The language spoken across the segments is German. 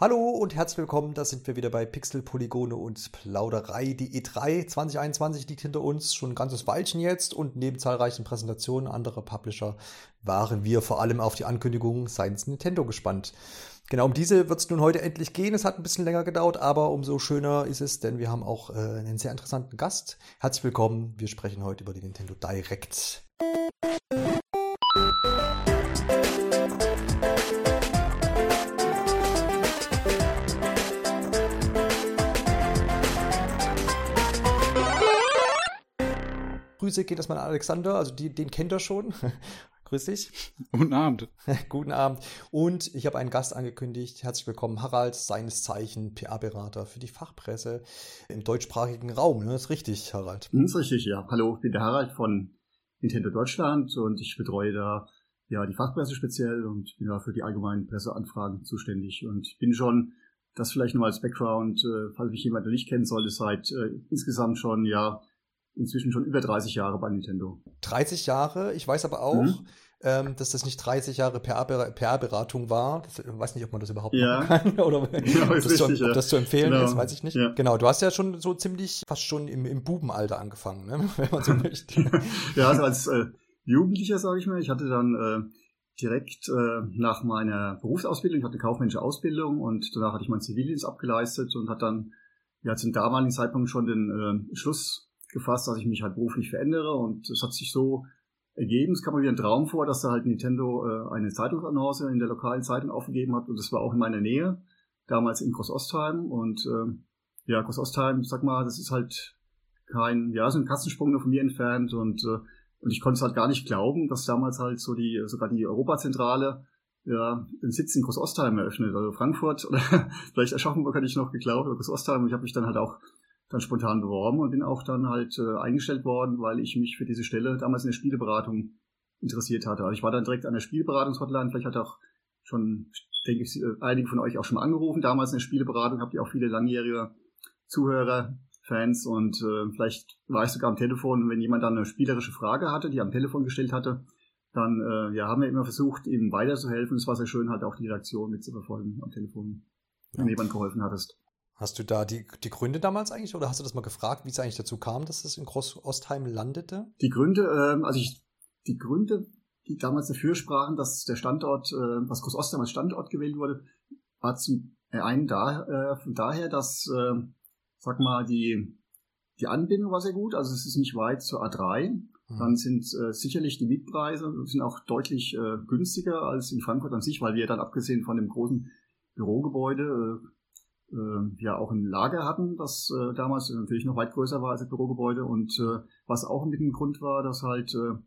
Hallo und herzlich willkommen, da sind wir wieder bei Pixel, Polygone und Plauderei. Die E3 2021 liegt hinter uns, schon ein ganzes Weilchen jetzt und neben zahlreichen Präsentationen anderer Publisher waren wir vor allem auf die Ankündigung seitens Nintendo gespannt. Genau, um diese wird es nun heute endlich gehen. Es hat ein bisschen länger gedauert, aber umso schöner ist es, denn wir haben auch äh, einen sehr interessanten Gast. Herzlich willkommen, wir sprechen heute über die Nintendo Direct. Grüße geht erstmal an Alexander, also die, den kennt er schon. Grüß dich. Guten Abend. Guten Abend. Und ich habe einen Gast angekündigt. Herzlich willkommen, Harald, seines Zeichen PR-Berater für die Fachpresse im deutschsprachigen Raum. Das ist richtig, Harald. Das ist richtig, ja. Hallo, ich bin der Harald von Nintendo Deutschland und ich betreue da ja die Fachpresse speziell und bin da für die allgemeinen Presseanfragen zuständig und bin schon das vielleicht nur als Background, äh, falls mich jemand noch nicht kennen sollte, seit äh, insgesamt schon ja inzwischen schon über 30 Jahre bei Nintendo. 30 Jahre, ich weiß aber auch, mhm. ähm, dass das nicht 30 Jahre PR-Beratung war. Das, ich weiß nicht, ob man das überhaupt ja. machen kann oder genau, das, richtig, zu, ob das zu empfehlen genau. ist, weiß ich nicht. Ja. Genau, du hast ja schon so ziemlich fast schon im, im Bubenalter angefangen, ne? wenn man so möchte. ja, also als äh, Jugendlicher, sage ich mal, ich hatte dann äh, direkt äh, nach meiner Berufsausbildung, ich hatte eine kaufmännische Ausbildung und danach hatte ich meinen Zivildienst abgeleistet und hat dann ja zum damaligen Zeitpunkt schon den äh, Schluss gefasst, dass ich mich halt beruflich verändere und es hat sich so ergeben. Es kam mir wieder ein Traum vor, dass da halt Nintendo äh, eine Zeitungsannonce in der lokalen Zeitung aufgegeben hat und das war auch in meiner Nähe, damals in Groß-Ostheim und äh, ja, Groß-Ostheim, sag mal, das ist halt kein, ja, so ein Kassensprung nur von mir entfernt und äh, und ich konnte es halt gar nicht glauben, dass damals halt so die, sogar die Europazentrale ja, den Sitz in Groß-Ostheim eröffnet. Also Frankfurt oder vielleicht Aschaffenburg hatte ich noch geglaubt, oder Groß-Ostheim. Ich habe mich dann halt auch dann spontan beworben und bin auch dann halt äh, eingestellt worden, weil ich mich für diese Stelle damals in der Spieleberatung interessiert hatte. Also ich war dann direkt an der Spieleberatungshotline, vielleicht hat auch schon, denke ich, einige von euch auch schon mal angerufen, damals in der Spieleberatung, habt ihr auch viele langjährige Zuhörer, Fans und äh, vielleicht war ich sogar am Telefon, wenn jemand dann eine spielerische Frage hatte, die er am Telefon gestellt hatte, dann äh, ja, haben wir immer versucht, ihm weiterzuhelfen. Es war sehr schön, halt auch die Reaktion mitzuverfolgen am Telefon, wenn ja. jemand geholfen hattest. Hast du da die, die Gründe damals eigentlich oder hast du das mal gefragt, wie es eigentlich dazu kam, dass es in Groß-Ostheim landete? Die Gründe, ähm, also ich, die Gründe, die damals dafür sprachen, dass der Standort, äh, dass Groß-Ostheim als Standort gewählt wurde, war zum einen da, äh, von daher, dass, äh, sag mal, die, die Anbindung war sehr gut, also es ist nicht weit zur A3. Mhm. Dann sind äh, sicherlich die Mietpreise sind auch deutlich äh, günstiger als in Frankfurt an sich, weil wir dann abgesehen von dem großen Bürogebäude äh, äh, ja auch ein Lager hatten, das äh, damals natürlich noch weit größer war als das Bürogebäude und äh, was auch mit dem Grund war, dass halt äh,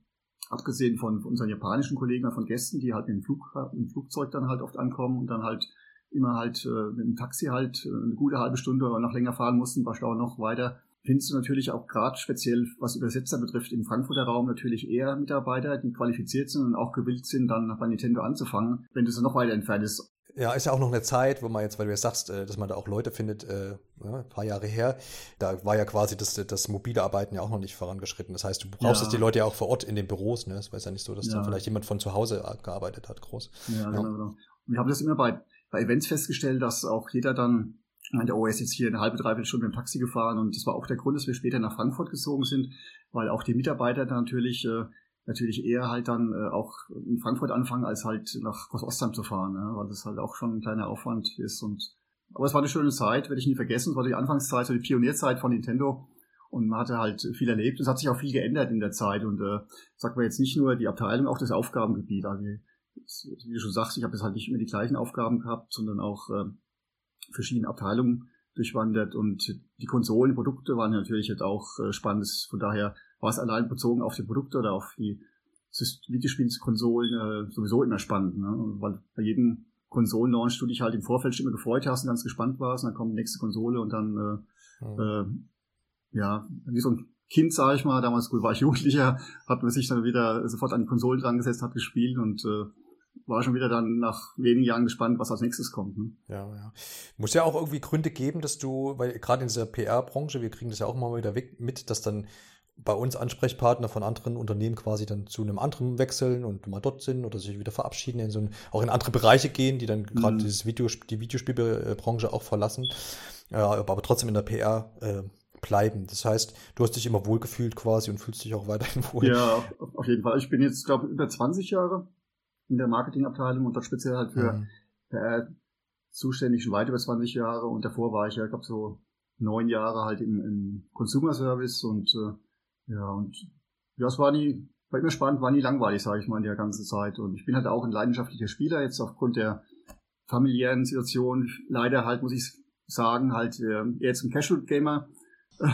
abgesehen von, unseren japanischen Kollegen, von Gästen, die halt dem, Flug, mit dem Flugzeug dann halt oft ankommen und dann halt immer halt äh, mit dem Taxi halt äh, eine gute halbe Stunde oder noch länger fahren mussten, war Stau noch weiter. Findest du natürlich auch gerade speziell, was Übersetzer betrifft, im Frankfurter Raum natürlich eher Mitarbeiter, die qualifiziert sind und auch gewillt sind, dann bei Nintendo anzufangen. Wenn du so noch weiter entfernt ist, ja, ist ja auch noch eine Zeit, wo man jetzt, weil du ja sagst, äh, dass man da auch Leute findet, äh, ein paar Jahre her, da war ja quasi das, das mobile Arbeiten ja auch noch nicht vorangeschritten. Das heißt, du brauchst ja. die Leute ja auch vor Ort in den Büros, ne? Es war ja nicht so, dass ja. dann vielleicht jemand von zu Hause gearbeitet hat, groß. Ja, genau, genau. Und wir haben das immer bei, bei Events festgestellt, dass auch jeder dann meinte, oh, er ist jetzt hier eine halbe, dreiviertel Stunde im Taxi gefahren und das war auch der Grund, dass wir später nach Frankfurt gezogen sind, weil auch die Mitarbeiter dann natürlich äh, natürlich eher halt dann äh, auch in Frankfurt anfangen, als halt nach Groß-Ostheim zu fahren, ne? weil das halt auch schon ein kleiner Aufwand ist. Und aber es war eine schöne Zeit, werde ich nie vergessen. Es war die Anfangszeit, so die Pionierzeit von Nintendo. Und man hatte halt viel erlebt. Es hat sich auch viel geändert in der Zeit. Und äh, sagt man jetzt nicht nur die Abteilung, auch das Aufgabengebiet. Also, wie du schon sagst, ich habe jetzt halt nicht immer die gleichen Aufgaben gehabt, sondern auch äh, verschiedene Abteilungen durchwandert. Und die Konsolen, Produkte waren natürlich jetzt auch äh, spannend. Von daher war es allein bezogen auf die Produkte oder auf die Videospielskonsolen äh, sowieso immer spannend, ne? weil bei jedem Konsolen-Launch du dich halt im Vorfeld schon immer gefreut hast und ganz gespannt warst und dann kommt die nächste Konsole und dann äh, mhm. äh, ja, wie so ein Kind, sage ich mal, damals gut war ich Jugendlicher, hat man sich dann wieder sofort an die Konsolen dran gesetzt, hat gespielt und äh, war schon wieder dann nach wenigen Jahren gespannt, was als nächstes kommt. Ne? Ja, ja. Muss ja auch irgendwie Gründe geben, dass du, weil gerade in dieser PR-Branche, wir kriegen das ja auch mal wieder weg, mit, dass dann bei uns Ansprechpartner von anderen Unternehmen quasi dann zu einem anderen wechseln und mal dort sind oder sich wieder verabschieden, in so ein, auch in andere Bereiche gehen, die dann mhm. gerade dieses Video, die Videospielbranche auch verlassen, äh, aber trotzdem in der PR äh, bleiben. Das heißt, du hast dich immer wohlgefühlt quasi und fühlst dich auch weiterhin wohl. Ja, auf jeden Fall. Ich bin jetzt, glaube ich, über 20 Jahre in der Marketingabteilung und dort speziell halt für mhm. PR zuständig, schon weit über 20 Jahre und davor war ich ja, glaube so neun Jahre halt im, im Consumer Service und äh, ja, und ja, es war nie, war immer spannend, war nie langweilig, sage ich mal, in der ganzen Zeit. Und ich bin halt auch ein leidenschaftlicher Spieler, jetzt aufgrund der familiären Situation. Leider halt, muss ich sagen, halt äh, jetzt ein Casual Gamer äh,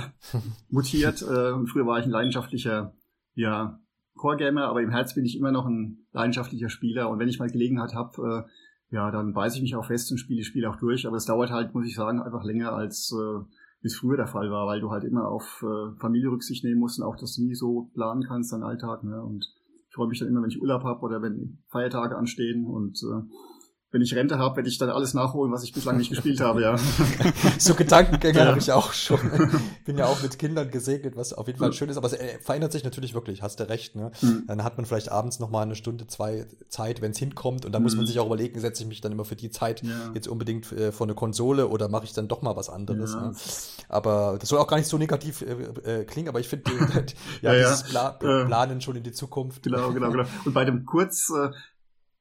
mutiert. Äh, und früher war ich ein leidenschaftlicher, ja, Core Gamer, aber im Herz bin ich immer noch ein leidenschaftlicher Spieler. Und wenn ich mal Gelegenheit habe, äh, ja, dann beiße ich mich auch fest und spiele das Spiel auch durch. Aber es dauert halt, muss ich sagen, einfach länger als äh, wie es früher der Fall war, weil du halt immer auf äh, Familie Rücksicht nehmen musst und auch das nie so planen kannst, dein Alltag. Ne? Und ich freue mich dann immer, wenn ich Urlaub habe oder wenn Feiertage anstehen und äh, wenn ich Rente habe, werde ich dann alles nachholen, was ich bislang nicht gespielt habe, ja. so Gedankengänge ja. habe ich auch schon. Bin ja auch mit Kindern gesegnet, was auf jeden Fall schön ist, aber es äh, verändert sich natürlich wirklich, hast du recht, ne? Mhm. Dann hat man vielleicht abends noch mal eine Stunde, zwei Zeit, wenn es hinkommt und dann mhm. muss man mhm. sich auch überlegen, setze ich mich dann immer für die Zeit ja. jetzt unbedingt äh, vor eine Konsole oder mache ich dann doch mal was anderes, ja. ne? Aber das soll auch gar nicht so negativ äh, äh, klingen, aber ich finde ja, dieses Pla Planen schon in die Zukunft. Genau, genau, genau. Und bei dem Kurz äh,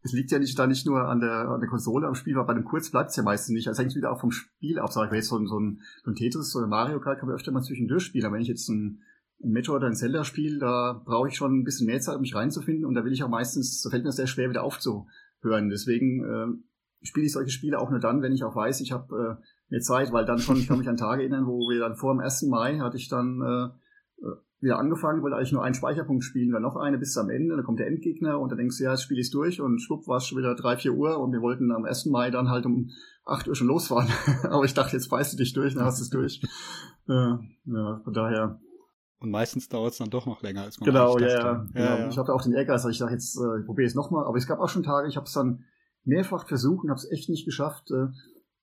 es liegt ja nicht da nicht nur an der, an der Konsole am Spiel, aber bei dem Kurz bleibt es ja meistens nicht. Also hängt wieder auch vom Spiel ab. Sag ich, jetzt so ein, so ein, so ein Tetris oder Mario Kart kann man öfter mal zwischendurch spielen. Aber wenn ich jetzt ein, ein Metro oder ein Zelda spiele, da brauche ich schon ein bisschen mehr Zeit, um mich reinzufinden. Und da will ich auch meistens, da fällt mir sehr schwer, wieder aufzuhören. Deswegen äh, spiele ich solche Spiele auch nur dann, wenn ich auch weiß, ich habe äh, mehr Zeit, weil dann schon, ich kann mich an Tage erinnern, wo wir dann vor dem 1. Mai hatte ich dann äh, wieder angefangen, wollte eigentlich nur einen Speicherpunkt spielen, dann noch eine bis am Ende, dann kommt der Endgegner und dann denkst du, ja, jetzt spiele ich durch und schwupp war es schon wieder drei, vier Uhr und wir wollten am 1. Mai dann halt um acht Uhr schon losfahren. Aber ich dachte, jetzt beißt du dich durch, dann hast du es durch. ja, ja, von daher. Und meistens dauert es dann doch noch länger, als man Genau, ja, ja, genau. ja, Ich hatte auch den Ehrgeiz, also ich dachte, jetzt äh, ich probiere es nochmal. Aber es gab auch schon Tage, ich habe es dann mehrfach versucht und habe es echt nicht geschafft. Äh,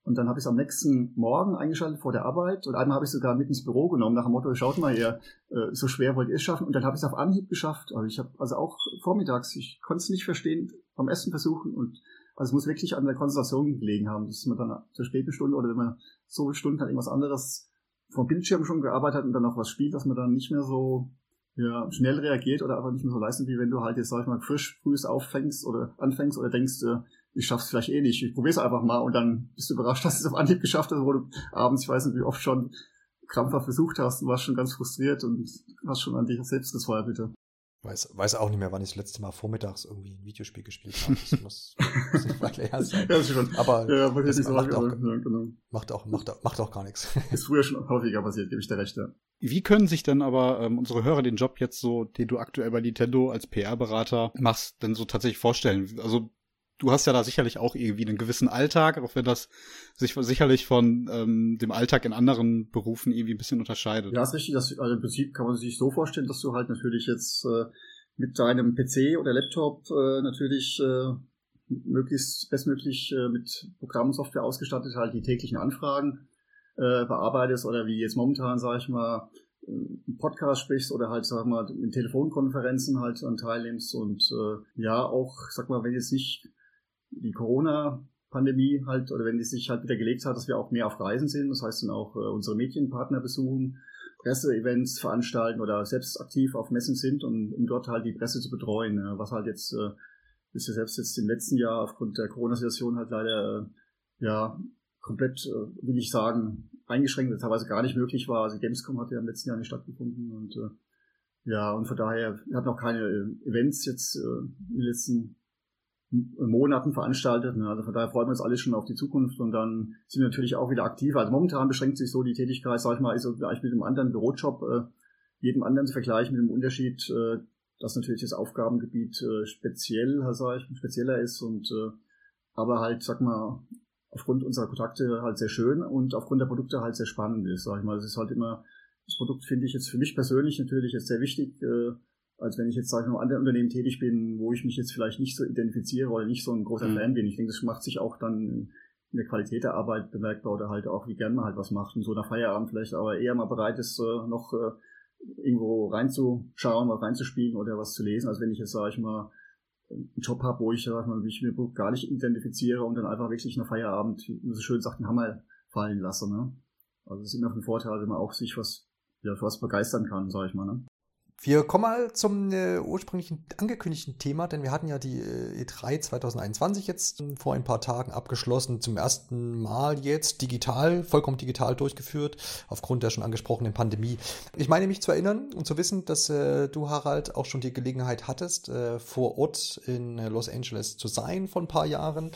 und dann habe ich es am nächsten Morgen eingeschaltet vor der Arbeit und einmal habe ich sogar mit ins Büro genommen nach dem Motto, schaut mal her, äh, so schwer wollt ihr es schaffen. Und dann habe ich es auf Anhieb geschafft. Also ich habe also auch vormittags, ich konnte es nicht verstehen, beim Essen versuchen und also es muss wirklich an der Konzentration gelegen haben, dass man dann zur späten Stunde oder wenn man so Stunden hat irgendwas anderes vom Bildschirm schon gearbeitet hat und dann noch was spielt, dass man dann nicht mehr so ja, schnell reagiert oder einfach nicht mehr so leistet, wie wenn du halt jetzt, sag ich mal, frisch frühst auffängst oder anfängst oder denkst, äh, ich schaff's vielleicht eh nicht, ich probier's einfach mal und dann bist du überrascht, dass du es auf Anhieb geschafft hast, wo du abends, ich weiß nicht, wie oft schon krampfhaft versucht hast und warst schon ganz frustriert und hast schon an dich selbst gezweifelt. Weiß, weiß auch nicht mehr, wann ich das letzte Mal vormittags irgendwie ein Videospiel gespielt habe. Das muss, muss nicht weit her sein. ja, schon. Aber ja, das macht, macht, auch, ja, genau. macht, auch, macht, auch, macht auch gar nichts. Ist früher schon häufiger passiert, gebe ich dir recht, ja. Wie können sich denn aber ähm, unsere Hörer den Job jetzt so, den du aktuell bei Nintendo als PR-Berater machst, denn so tatsächlich vorstellen? Also du hast ja da sicherlich auch irgendwie einen gewissen Alltag, auch wenn das sich sicherlich von ähm, dem Alltag in anderen Berufen irgendwie ein bisschen unterscheidet. Ja, ist richtig. Das, also Im Prinzip kann man sich so vorstellen, dass du halt natürlich jetzt äh, mit deinem PC oder Laptop äh, natürlich äh, möglichst bestmöglich äh, mit Programmsoftware ausgestattet halt die täglichen Anfragen äh, bearbeitest oder wie jetzt momentan, sage ich mal, einen Podcast sprichst oder halt, sag mal, in Telefonkonferenzen halt an teilnimmst und äh, ja, auch, sag mal, wenn jetzt nicht die Corona-Pandemie halt, oder wenn die sich halt wieder gelegt hat, dass wir auch mehr auf Reisen sind, das heißt dann auch äh, unsere Medienpartner besuchen, Presseevents veranstalten oder selbst aktiv auf Messen sind, um, um dort halt die Presse zu betreuen, äh, was halt jetzt äh, ist ja selbst jetzt im letzten Jahr aufgrund der Corona-Situation halt leider äh, ja komplett, äh, will ich sagen, eingeschränkt, teilweise gar nicht möglich war. Also Gamescom hat ja im letzten Jahr nicht stattgefunden und äh, ja, und von daher, wir hatten auch keine äh, Events jetzt in den letzten Monaten veranstaltet. Ne? Also von daher freuen wir uns alle schon auf die Zukunft und dann sind wir natürlich auch wieder aktiv. Also momentan beschränkt sich so die Tätigkeit, sag ich mal, ist so gleich mit einem anderen Bürojob, äh, jedem anderen zu vergleichen mit dem Unterschied, äh, dass natürlich das Aufgabengebiet äh, speziell, sag ich, spezieller ist und aber halt, sag mal, aufgrund unserer Kontakte halt sehr schön und aufgrund der Produkte halt sehr spannend ist, sag ich mal. Das ist halt immer, das Produkt finde ich jetzt für mich persönlich natürlich jetzt sehr wichtig, äh, als wenn ich jetzt, sage ich mal, anderen Unternehmen tätig bin, wo ich mich jetzt vielleicht nicht so identifiziere oder nicht so ein großer mhm. Fan bin. Ich denke, das macht sich auch dann in der Qualität der Arbeit bemerkbar oder halt auch, wie gern man halt was macht und so nach Feierabend vielleicht aber eher mal bereit ist, äh, noch äh, irgendwo reinzuschauen, was reinzuspielen oder was zu lesen. Also wenn ich jetzt, sage ich mal, einen Job habe, wo ich, sag mal, mich mit gar nicht identifiziere und dann einfach wirklich nach Feierabend, wie man so schön sagt, den Hammer fallen lasse. Ne? Also es ist immer ein Vorteil, wenn man auch sich was, ja, für was begeistern kann, sage ich mal. Ne? Wir kommen mal zum äh, ursprünglichen angekündigten Thema, denn wir hatten ja die äh, E3 2021 jetzt äh, vor ein paar Tagen abgeschlossen, zum ersten Mal jetzt digital, vollkommen digital durchgeführt, aufgrund der schon angesprochenen Pandemie. Ich meine mich zu erinnern und zu wissen, dass äh, du, Harald, auch schon die Gelegenheit hattest, äh, vor Ort in Los Angeles zu sein vor ein paar Jahren.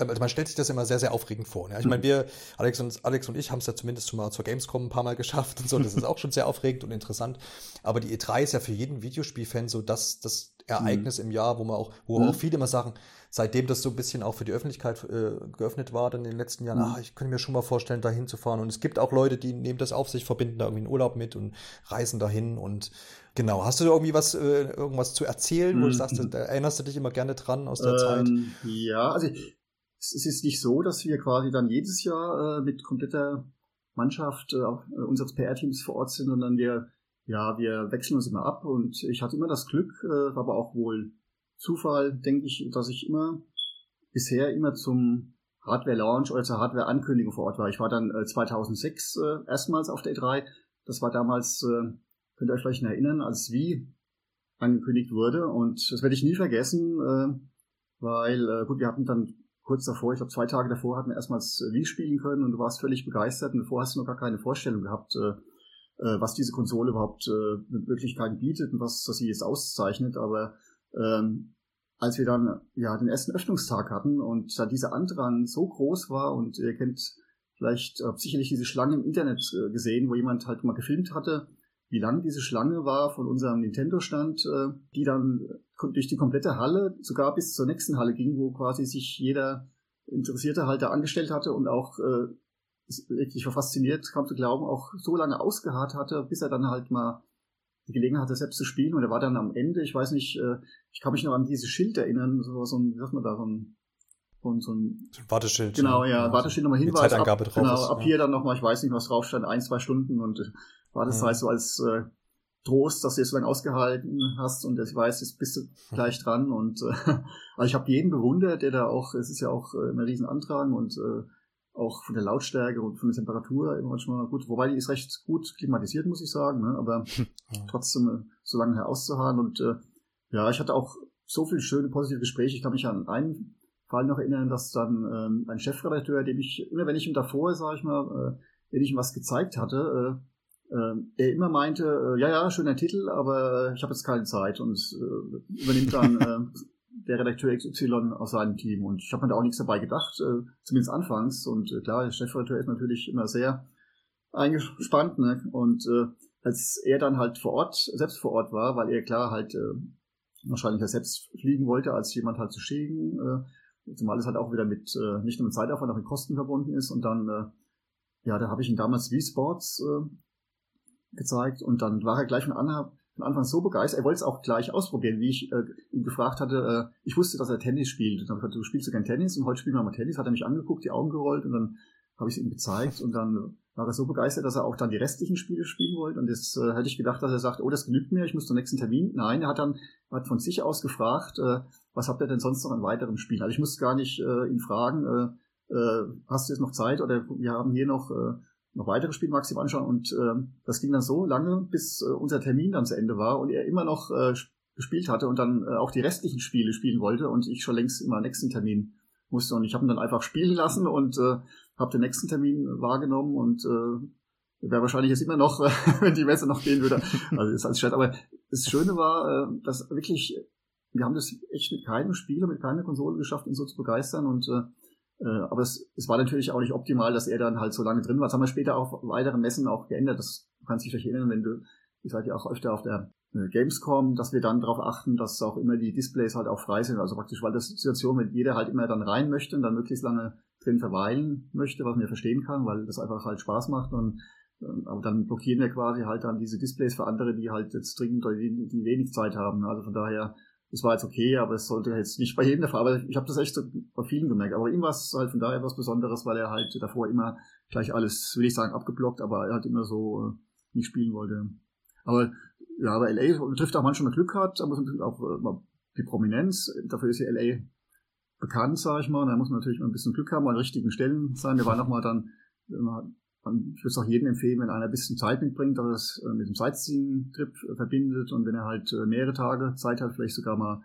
Also man stellt sich das immer sehr, sehr aufregend vor. Ne? Ich meine, wir, Alex und, Alex und ich, haben es ja zumindest schon mal zur Gamescom ein paar Mal geschafft und so. Das ist auch schon sehr aufregend und interessant. Aber die E3 ist ja für jeden Videospielfan so das, das Ereignis mhm. im Jahr, wo man auch, wo mhm. auch viele immer sagen, seitdem das so ein bisschen auch für die Öffentlichkeit äh, geöffnet war, dann in den letzten Jahren, mhm. ach, ich könnte mir schon mal vorstellen, da hinzufahren. Und es gibt auch Leute, die nehmen das auf sich, verbinden da irgendwie einen Urlaub mit und reisen dahin und Genau, hast du da irgendwie was, äh, irgendwas zu erzählen, wo du mhm. sagst, da erinnerst du dich immer gerne dran aus der ähm, Zeit? Ja, also es ist jetzt nicht so, dass wir quasi dann jedes Jahr äh, mit kompletter Mannschaft äh, äh unseres PR-Teams vor Ort sind, sondern wir, ja, wir wechseln uns immer ab und ich hatte immer das Glück, äh, aber auch wohl Zufall, denke ich, dass ich immer bisher immer zum Hardware-Launch oder zur Hardware-Ankündigung vor Ort war. Ich war dann äh, 2006 äh, erstmals auf der E3. Das war damals, äh, könnt ihr euch vielleicht erinnern, als Wie angekündigt wurde. Und das werde ich nie vergessen, äh, weil, äh, gut, wir hatten dann kurz davor, ich glaube zwei Tage davor, hatten wir erstmals Wii spielen können und du warst völlig begeistert und davor hast du noch gar keine Vorstellung gehabt, äh, äh, was diese Konsole überhaupt äh, mit Möglichkeiten bietet und was, was sie jetzt auszeichnet. Aber ähm, als wir dann ja den ersten Öffnungstag hatten und da dieser Andrang so groß war und ihr kennt vielleicht äh, sicherlich diese Schlange im Internet äh, gesehen, wo jemand halt mal gefilmt hatte, wie lang diese Schlange war von unserem Nintendo-Stand, äh, die dann durch die komplette Halle, sogar bis zur nächsten Halle ging, wo quasi sich jeder Interessierte halt da angestellt hatte und auch äh, wirklich war fasziniert, kam zu glauben, auch so lange ausgeharrt hatte, bis er dann halt mal die Gelegenheit hatte, selbst zu spielen. Und er war dann am Ende, ich weiß nicht, äh, ich kann mich noch an dieses Schild erinnern, so, so ein, wie sagt man da, so ein, so ein, so ein Warteschild. Genau, ja, ja Warteschild nochmal Hinweis. Zeitangabe ab, drauf genau, ist, ab ja. hier dann nochmal, ich weiß nicht, was drauf stand, ein, zwei Stunden und äh, war das ja. halt so als äh, Trost, dass du jetzt so lange ausgehalten hast und ich weiß, jetzt bist du gleich dran und äh, also ich habe jeden bewundert, der da auch, es ist ja auch äh, ein Riesenantrag und äh, auch von der Lautstärke und von der Temperatur immer manchmal gut, wobei die ist recht gut klimatisiert, muss ich sagen, ne? aber trotzdem äh, so lange herauszuharren und äh, ja, ich hatte auch so viele schöne positive Gespräche. Ich kann mich an einen Fall noch erinnern, dass dann ähm, ein Chefredakteur, dem ich immer, wenn ich ihm davor, sage ich mal, äh, wenn ich ihm was gezeigt hatte, äh, äh, er immer meinte, äh, ja, ja, schöner Titel, aber ich habe jetzt keine Zeit und äh, übernimmt dann äh, der Redakteur XY aus seinem Team. Und ich habe mir da auch nichts dabei gedacht, äh, zumindest anfangs. Und äh, klar, der Chefredakteur ist natürlich immer sehr eingespannt. Ne? Und äh, als er dann halt vor Ort, selbst vor Ort war, weil er klar halt äh, wahrscheinlich ja selbst fliegen wollte, als jemand halt zu schicken, äh, zumal es halt auch wieder mit äh, nicht nur mit Zeitaufwand, auch mit Kosten verbunden ist. Und dann, äh, ja, da habe ich ihn damals Wii Sports äh, gezeigt und dann war er gleich von, Anhang, von Anfang so begeistert. Er wollte es auch gleich ausprobieren, wie ich äh, ihn gefragt hatte. Äh, ich wusste, dass er Tennis spielt. Und dann habe ich gesagt, du spielst du kein Tennis und heute spielen wir mal Tennis. Hat er mich angeguckt, die Augen gerollt und dann habe ich es ihm gezeigt und dann war er so begeistert, dass er auch dann die restlichen Spiele spielen wollte. Und jetzt äh, hätte ich gedacht, dass er sagt, oh, das genügt mir, ich muss zum nächsten Termin. Nein, er hat dann hat von sich aus gefragt, äh, was habt ihr denn sonst noch an weiteren Spielen? Also ich musste gar nicht äh, ihn fragen, äh, äh, hast du jetzt noch Zeit oder wir haben hier noch äh, noch weitere Spiele maximal anschauen und äh, das ging dann so lange, bis äh, unser Termin dann zu Ende war und er immer noch äh, gespielt hatte und dann äh, auch die restlichen Spiele spielen wollte und ich schon längst immer nächsten Termin musste und ich habe ihn dann einfach spielen lassen und äh, habe den nächsten Termin wahrgenommen und äh, wäre wahrscheinlich jetzt immer noch, wenn die Messe noch gehen würde. Also ist als Chat. Aber das Schöne war, äh, dass wirklich, wir haben das echt mit keinem Spieler, mit keiner Konsole geschafft, ihn so zu begeistern und äh, äh, aber es, es war natürlich auch nicht optimal, dass er dann halt so lange drin war. Das haben wir später auf weiteren Messen auch geändert. Das du kannst dich vielleicht erinnern, wenn du, ihr seid ja auch öfter auf der äh, Gamescom, dass wir dann darauf achten, dass auch immer die Displays halt auch frei sind. Also praktisch, weil das Situation, wenn jeder halt immer dann rein möchte und dann möglichst lange drin verweilen möchte, was man ja verstehen kann, weil das einfach halt Spaß macht und äh, aber dann blockieren wir quasi halt dann diese Displays für andere, die halt jetzt dringend die, die wenig Zeit haben. Also von daher das war jetzt okay, aber es sollte jetzt nicht bei jedem der Fall. Aber ich habe das echt so bei vielen gemerkt. Aber ihm war es halt von daher was Besonderes, weil er halt davor immer gleich alles, will ich sagen, abgeblockt, aber er halt immer so äh, nicht spielen wollte. Aber ja, aber LA betrifft auch manchmal Glück hat, da muss man auch äh, die Prominenz, dafür ist ja LA bekannt, sage ich mal. Da muss man natürlich mal ein bisschen Glück haben, an richtigen Stellen sein. Wir waren nochmal dann, ich würde es auch jedem empfehlen, wenn einer ein bisschen Zeit mitbringt, dass er es äh, mit dem Sightseeing-Trip verbindet und wenn er halt äh, mehrere Tage Zeit hat, vielleicht sogar mal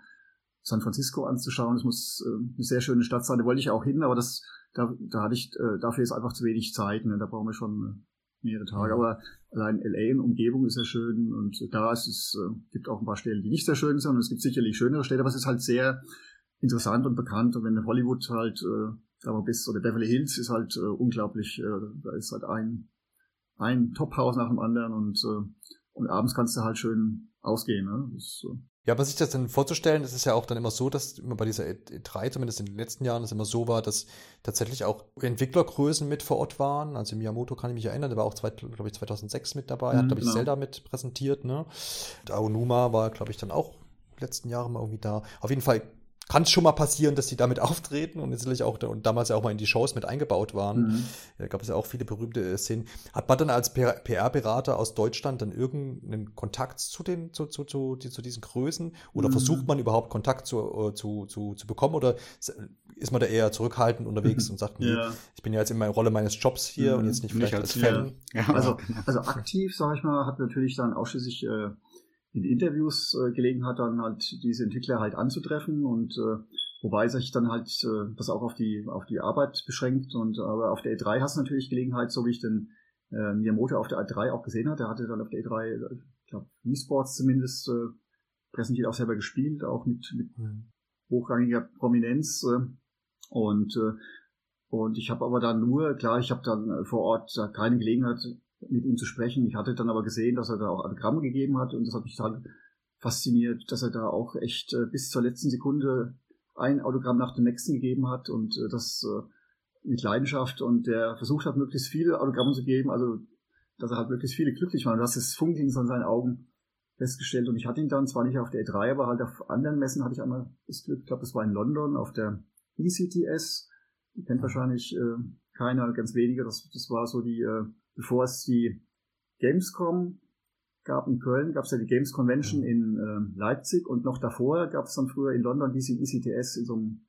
San Francisco anzuschauen. Es muss äh, eine sehr schöne Stadt sein. Da wollte ich auch hin, aber das, da, da hatte ich, dafür ist einfach zu wenig Zeit. Ne? Da brauchen wir schon mehrere Tage. Aber allein LA und Umgebung ist ja schön und da ist es, gibt auch ein paar Stellen, die nicht sehr schön sind und es gibt sicherlich schönere Städte, aber es ist halt sehr, interessant und bekannt. Und wenn Hollywood halt, wir bis, oder Beverly Hills ist halt äh, unglaublich, äh, da ist halt ein, ein Top-Haus nach dem anderen und, äh, und abends kannst du halt schön ausgehen. Ne? Das, äh, ja, aber sich das dann vorzustellen, das ist ja auch dann immer so, dass immer bei dieser E3, zumindest in den letzten Jahren, es immer so war, dass tatsächlich auch Entwicklergrößen mit vor Ort waren. Also Miyamoto kann ich mich erinnern, der war auch, glaube ich, 2006 mit dabei, hat, mhm, glaube ich, genau. Zelda mit präsentiert. Ne? Und Aonuma war, glaube ich, dann auch letzten Jahre mal irgendwie da. Auf jeden Fall kann es schon mal passieren, dass sie damit auftreten und natürlich auch und damals ja auch mal in die Shows mit eingebaut waren. Mhm. Da gab es ja auch viele berühmte äh, Szenen. Hat man dann als PR-Berater aus Deutschland dann irgendeinen Kontakt zu den zu, zu, zu, zu diesen Größen oder mhm. versucht man überhaupt Kontakt zu, äh, zu, zu, zu bekommen oder ist man da eher zurückhaltend unterwegs und sagt, ja. ich bin ja jetzt in meiner Rolle meines Jobs hier mhm. und jetzt nicht vielleicht nicht als, als Fan. Ja. Also, also aktiv, sage ich mal, hat natürlich dann ausschließlich äh, in Interviews äh, gelegen hat, dann halt diese Entwickler halt anzutreffen und äh, wobei sich dann halt äh, das auch auf die auf die Arbeit beschränkt und aber auf der E3 hast du natürlich Gelegenheit, so wie ich den äh, Miyamoto auf der E3 auch gesehen hatte, der hatte dann auf der E3, ich glaube, E-Sports zumindest äh, präsentiert auch selber gespielt, auch mit, mit mhm. hochrangiger Prominenz äh, und äh, und ich habe aber dann nur, klar, ich habe dann äh, vor Ort keine Gelegenheit mit ihm zu sprechen. Ich hatte dann aber gesehen, dass er da auch Autogramme gegeben hat und das hat mich total fasziniert, dass er da auch echt äh, bis zur letzten Sekunde ein Autogramm nach dem nächsten gegeben hat und äh, das äh, mit Leidenschaft und der versucht hat, möglichst viele Autogramme zu geben, also dass er halt möglichst viele glücklich war. Und das ist Funkeln in seinen Augen festgestellt. Und ich hatte ihn dann zwar nicht auf der E3, aber halt auf anderen Messen hatte ich einmal das Glück, ich glaube, das war in London auf der ECTS, die kennt wahrscheinlich äh, keiner, ganz wenige, das, das war so die äh, bevor es die Gamescom gab in Köln, gab es ja die Games Convention in äh, Leipzig und noch davor gab es dann früher in London diese ECTS in so einem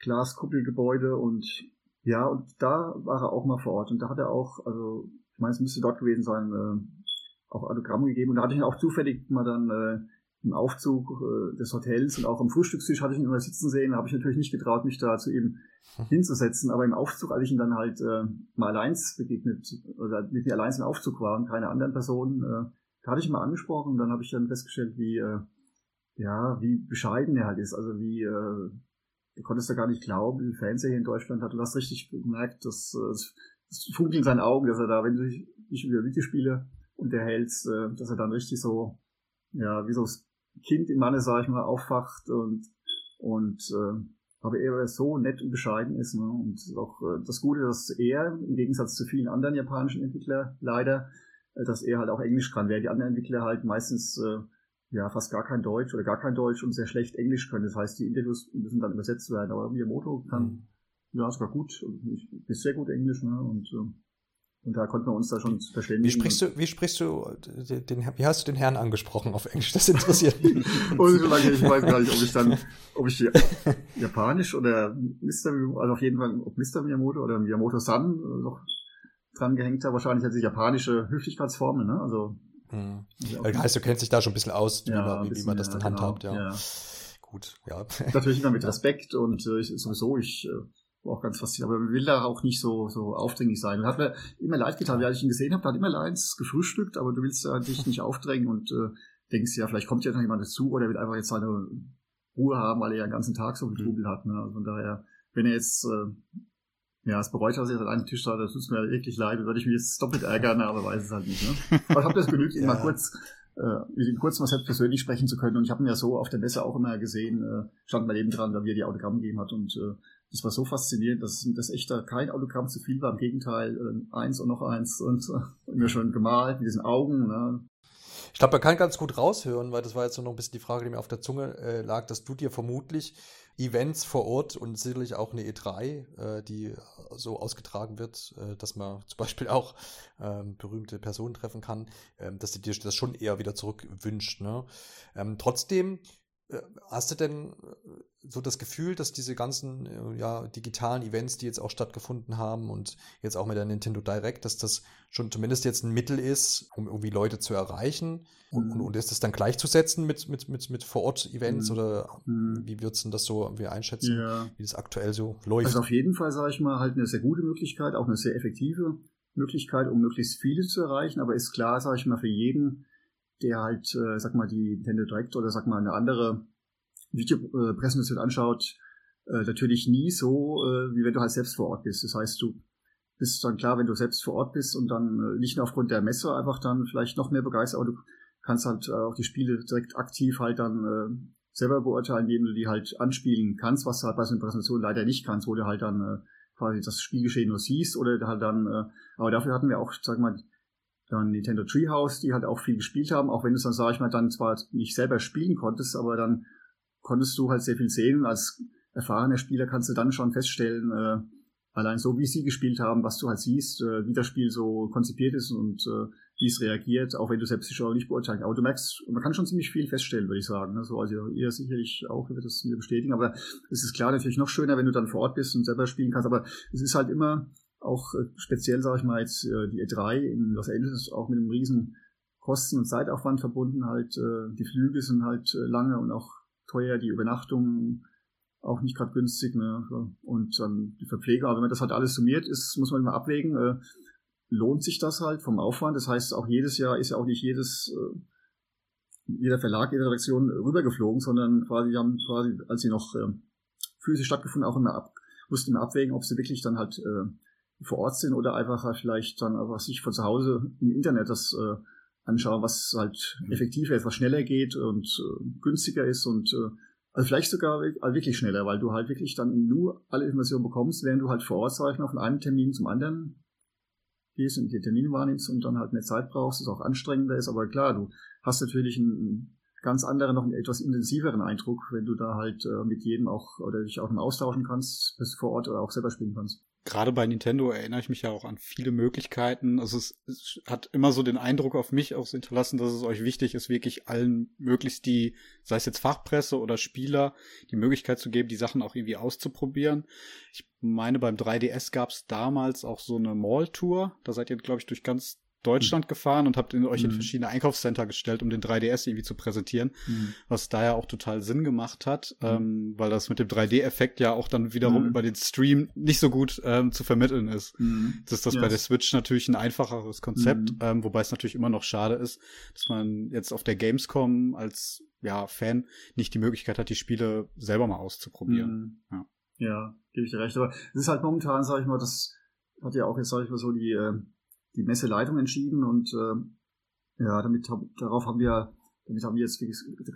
Glaskuppelgebäude und ja, und da war er auch mal vor Ort und da hat er auch, also ich meine, es müsste dort gewesen sein, äh, auch Autogramme gegeben und da hatte ich ihn auch zufällig mal dann äh, im Aufzug äh, des Hotels und auch am Frühstückstisch hatte ich ihn immer sitzen sehen. Da habe ich natürlich nicht getraut, mich da zu ihm hinzusetzen. Aber im Aufzug, als ich ihn dann halt äh, mal allein begegnet oder mit mir allein im Aufzug war und keine anderen Personen, äh, da hatte ich ihn mal angesprochen und dann habe ich dann festgestellt, wie äh, ja, wie bescheiden er halt ist. Also wie äh, du konntest da gar nicht glauben, wie Fans er hier in Deutschland hat. Du hast richtig gemerkt, dass äh, das Funkeln in seinen Augen, dass er da, wenn du dich über Videospiele unterhältst, äh, dass er dann richtig so, ja, wie so Kind im Manne, sag ich mal, aufwacht und, und äh, aber er so nett und bescheiden ist. Ne? Und auch äh, das Gute, dass er, im Gegensatz zu vielen anderen japanischen Entwicklern, leider, äh, dass er halt auch Englisch kann, während die anderen Entwickler halt meistens äh, ja fast gar kein Deutsch oder gar kein Deutsch und sehr schlecht Englisch können. Das heißt, die Interviews müssen dann übersetzt werden. Aber Miyamoto kann mhm. ja sogar gut, ist sehr gut Englisch, ne? Und äh, und da konnten wir uns da schon verständigen. Wie sprichst du, wie sprichst du den, wie hast du den Herrn angesprochen auf Englisch? Das interessiert mich. und so lange, ich weiß gar nicht, ob ich dann, ob ich Japanisch oder Mr. also auf jeden Fall, ob Mr. Miyamoto oder Miyamoto-san noch dran gehängt habe. Wahrscheinlich hat sie japanische Höflichkeitsformen, ne? Also. Hm. Also heißt, du kennst dich da schon ein bisschen aus, ja, wie, man, bisschen, wie man das dann ja, genau, handhabt, ja. ja. Gut, ja. Natürlich immer mit Respekt und äh, sowieso, ich äh, auch ganz faszinierend. Aber man will da auch nicht so, so aufdringlich sein. Und hat mir immer leid getan, wie ich ihn gesehen habe, da hat immer Leins gefrühstückt, aber du willst ja dich nicht aufdrängen und äh, denkst ja, vielleicht kommt ja noch jemand dazu oder er will einfach jetzt seine Ruhe haben, weil er ja den ganzen Tag so viel Trubel hat. Ne? Also von daher, wenn er jetzt äh, ja, es bereut, dass er an einem Tisch da, das tut mir wirklich leid, würde ich mich jetzt doppelt ärgern, aber weiß es halt nicht. Ne? Aber ich habe das genügt, ihn ja. mal kurz äh, mit ihm kurz mal selbst persönlich sprechen zu können. Und ich habe ihn ja so auf der Messe auch immer gesehen, äh, stand mal eben dran, da wie er die Autogramme gegeben hat. Und äh, das war so faszinierend, dass, dass echt da kein Autogramm zu viel war. Im Gegenteil, äh, eins und noch eins und äh, immer schon gemalt mit diesen Augen. Ne? Ich glaube, man kann ganz gut raushören, weil das war jetzt noch ein bisschen die Frage, die mir auf der Zunge äh, lag, dass du dir vermutlich Events vor Ort und sicherlich auch eine E3, äh, die so ausgetragen wird, äh, dass man zum Beispiel auch ähm, berühmte Personen treffen kann, ähm, dass du dir das schon eher wieder zurückwünscht. Ne? Ähm, trotzdem Hast du denn äh, so das Gefühl, dass diese ganzen äh, ja, digitalen Events, die jetzt auch stattgefunden haben und jetzt auch mit der Nintendo Direct, dass das schon zumindest jetzt ein Mittel ist, um irgendwie Leute zu erreichen? Und, mhm. und ist das dann gleichzusetzen mit, mit, mit, mit Vor-Ort-Events mhm. oder mhm. wie würdest du das so wie einschätzen, ja. wie das aktuell so läuft? Also auf jeden Fall, sage ich mal, halt eine sehr gute Möglichkeit, auch eine sehr effektive Möglichkeit, um möglichst viele zu erreichen, aber ist klar, sage ich mal, für jeden, der halt, äh, sag mal, die Nintendo Direct oder sag mal eine andere Videopräsentation anschaut, äh, natürlich nie so, äh, wie wenn du halt selbst vor Ort bist. Das heißt, du bist dann klar, wenn du selbst vor Ort bist und dann äh, nicht nur aufgrund der Messe einfach dann vielleicht noch mehr begeistert, aber du kannst halt äh, auch die Spiele direkt aktiv halt dann äh, selber beurteilen, indem du die halt anspielen kannst, was du halt bei so einer Präsentation leider nicht kannst, wo du halt dann äh, quasi das Spielgeschehen nur siehst oder halt dann, äh, aber dafür hatten wir auch, sag mal, dann Nintendo Treehouse, die halt auch viel gespielt haben, auch wenn du es dann, sag ich mal, dann zwar nicht selber spielen konntest, aber dann konntest du halt sehr viel sehen. Als erfahrener Spieler kannst du dann schon feststellen, äh, allein so wie sie gespielt haben, was du halt siehst, äh, wie das Spiel so konzipiert ist und äh, wie es reagiert, auch wenn du selbst Show nicht beurteilen Aber du merkst, man kann schon ziemlich viel feststellen, würde ich sagen. Also, also ihr sicherlich auch wird das mir bestätigen. Aber es ist klar natürlich noch schöner, wenn du dann vor Ort bist und selber spielen kannst. Aber es ist halt immer auch äh, speziell, sage ich mal, jetzt äh, die E3 in Los Angeles auch mit einem riesen Kosten- und Zeitaufwand verbunden. Halt äh, die Flüge sind halt lange und auch teuer, die Übernachtung auch nicht gerade günstig. Ne? Und dann die Verpflegung. Aber wenn man das halt alles summiert, ist, muss man immer abwägen. Lohnt sich das halt vom Aufwand? Das heißt, auch jedes Jahr ist ja auch nicht jedes jeder Verlag, jede Redaktion rübergeflogen, sondern quasi haben quasi, als sie noch äh, physisch stattgefunden, auch immer ab, mussten immer abwägen, ob sie wirklich dann halt äh, vor Ort sind oder einfach halt vielleicht dann einfach sich von zu Hause im Internet das äh, anschauen, was halt mhm. effektiver ist, was schneller geht und äh, günstiger ist und äh, also vielleicht sogar wirklich schneller, weil du halt wirklich dann nur alle Informationen bekommst, während du halt vor Ort, sag ich mal, von einem Termin zum anderen gehst und die Termine wahrnimmst und dann halt mehr Zeit brauchst, es auch anstrengender ist, aber klar, du hast natürlich einen ganz anderen, noch einen etwas intensiveren Eindruck, wenn du da halt äh, mit jedem auch oder dich auch austauschen kannst, bis vor Ort oder auch selber spielen kannst gerade bei Nintendo erinnere ich mich ja auch an viele Möglichkeiten. Also es, es, hat immer so den Eindruck auf mich auch hinterlassen, dass es euch wichtig ist, wirklich allen möglichst die, sei es jetzt Fachpresse oder Spieler, die Möglichkeit zu geben, die Sachen auch irgendwie auszuprobieren. Ich meine, beim 3DS gab es damals auch so eine Mall-Tour. Da seid ihr, glaube ich, durch ganz Deutschland gefahren und habt in, euch in mhm. verschiedene Einkaufscenter gestellt, um den 3DS irgendwie zu präsentieren, mhm. was da ja auch total Sinn gemacht hat, mhm. ähm, weil das mit dem 3D-Effekt ja auch dann wiederum mhm. über den Stream nicht so gut ähm, zu vermitteln ist. Mhm. Das ist das yes. bei der Switch natürlich ein einfacheres Konzept, mhm. ähm, wobei es natürlich immer noch schade ist, dass man jetzt auf der Gamescom als ja, Fan nicht die Möglichkeit hat, die Spiele selber mal auszuprobieren. Ja. ja, gebe ich dir recht. Aber es ist halt momentan, sage ich mal, das hat ja auch jetzt, sage ich mal, so die äh, die Messeleitung entschieden und äh, ja, damit darauf haben wir, damit haben wir jetzt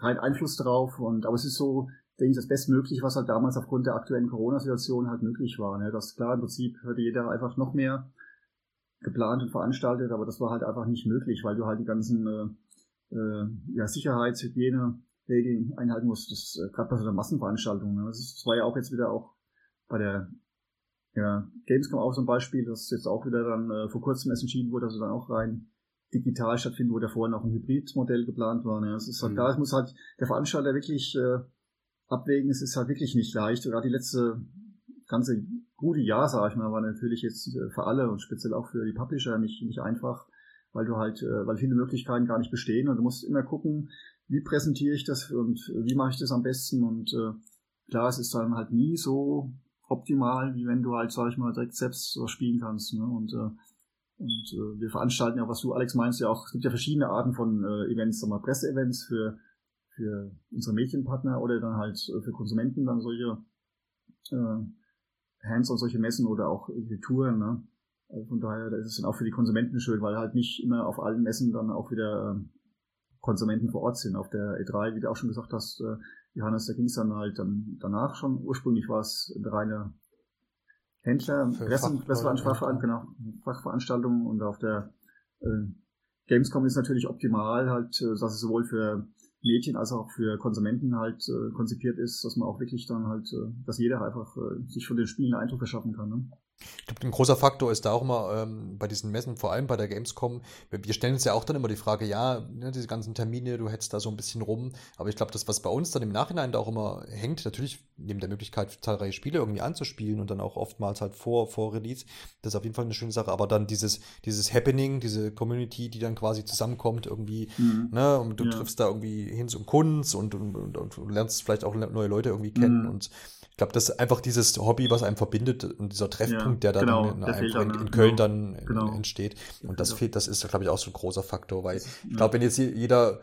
keinen Einfluss drauf. Und aber es ist so, denke ich, das Bestmögliche, was halt damals aufgrund der aktuellen Corona-Situation halt möglich war. Ne? Das klar, im Prinzip hätte jeder einfach noch mehr geplant und veranstaltet, aber das war halt einfach nicht möglich, weil du halt die ganzen äh, äh, ja, Sicherheits-, Hygiene, Regeln einhalten musst. Das äh, gerade bei so einer Massenveranstaltung. Ne? Das, ist, das war ja auch jetzt wieder auch bei der ja, Gamescom auch so ein Beispiel, das jetzt auch wieder dann äh, vor kurzem erst entschieden wurde, dass es dann auch rein digital stattfindet, wo davor noch ein Hybridmodell geplant war. Ne? Es ist halt mhm. da, es muss halt der Veranstalter wirklich äh, abwägen, es ist halt wirklich nicht leicht. Gerade die letzte ganze gute Jahr, sag ich mal, war natürlich jetzt äh, für alle und speziell auch für die Publisher nicht, nicht einfach, weil du halt, äh, weil viele Möglichkeiten gar nicht bestehen und du musst immer gucken, wie präsentiere ich das und wie mache ich das am besten und äh, klar, es ist dann halt nie so optimal, wie wenn du halt, sag ich mal, direkt selbst so spielen kannst. Ne? Und, äh, und äh, wir veranstalten ja, was du, Alex, meinst, ja auch, es gibt ja verschiedene Arten von äh, Events, sag mal, Presseevents für, für unsere Medienpartner oder dann halt äh, für Konsumenten dann solche äh, Hands und solche Messen oder auch Touren. Ne? Also von daher da ist es dann auch für die Konsumenten schön, weil halt nicht immer auf allen Messen dann auch wieder äh, Konsumenten vor Ort sind. Auf der E3, wie du auch schon gesagt hast, äh, Johannes, da ging es dann halt dann danach schon. Ursprünglich war es eine reine Händler, Presseveranstaltung, genau, Fachveranstaltung und auf der äh, Gamescom ist natürlich optimal, halt, äh, dass es sowohl für Mädchen als auch für Konsumenten halt äh, konzipiert ist, dass man auch wirklich dann halt, äh, dass jeder einfach äh, sich von den Spielen einen Eindruck verschaffen kann. Ne? Ich glaube, ein großer Faktor ist da auch immer ähm, bei diesen Messen, vor allem bei der Gamescom, wir, wir stellen uns ja auch dann immer die Frage, ja, ne, diese ganzen Termine, du hättest da so ein bisschen rum, aber ich glaube, das, was bei uns dann im Nachhinein da auch immer hängt, natürlich neben der Möglichkeit, zahlreiche Spiele irgendwie anzuspielen und dann auch oftmals halt vor, vor Release, das ist auf jeden Fall eine schöne Sache, aber dann dieses, dieses Happening, diese Community, die dann quasi zusammenkommt irgendwie, mhm. ne, und du ja. triffst da irgendwie Hinz und Kunz und, und, und, und, lernst vielleicht auch neue Leute irgendwie kennen mhm. und ich glaube, das ist einfach dieses Hobby, was einem verbindet und dieser Treffpunkt, ja, der dann genau, in, der in, in, in, Köln genau, dann genau. entsteht. Und das fehlt, das ist, glaube ich, auch so ein großer Faktor, weil ich glaube, wenn jetzt jeder,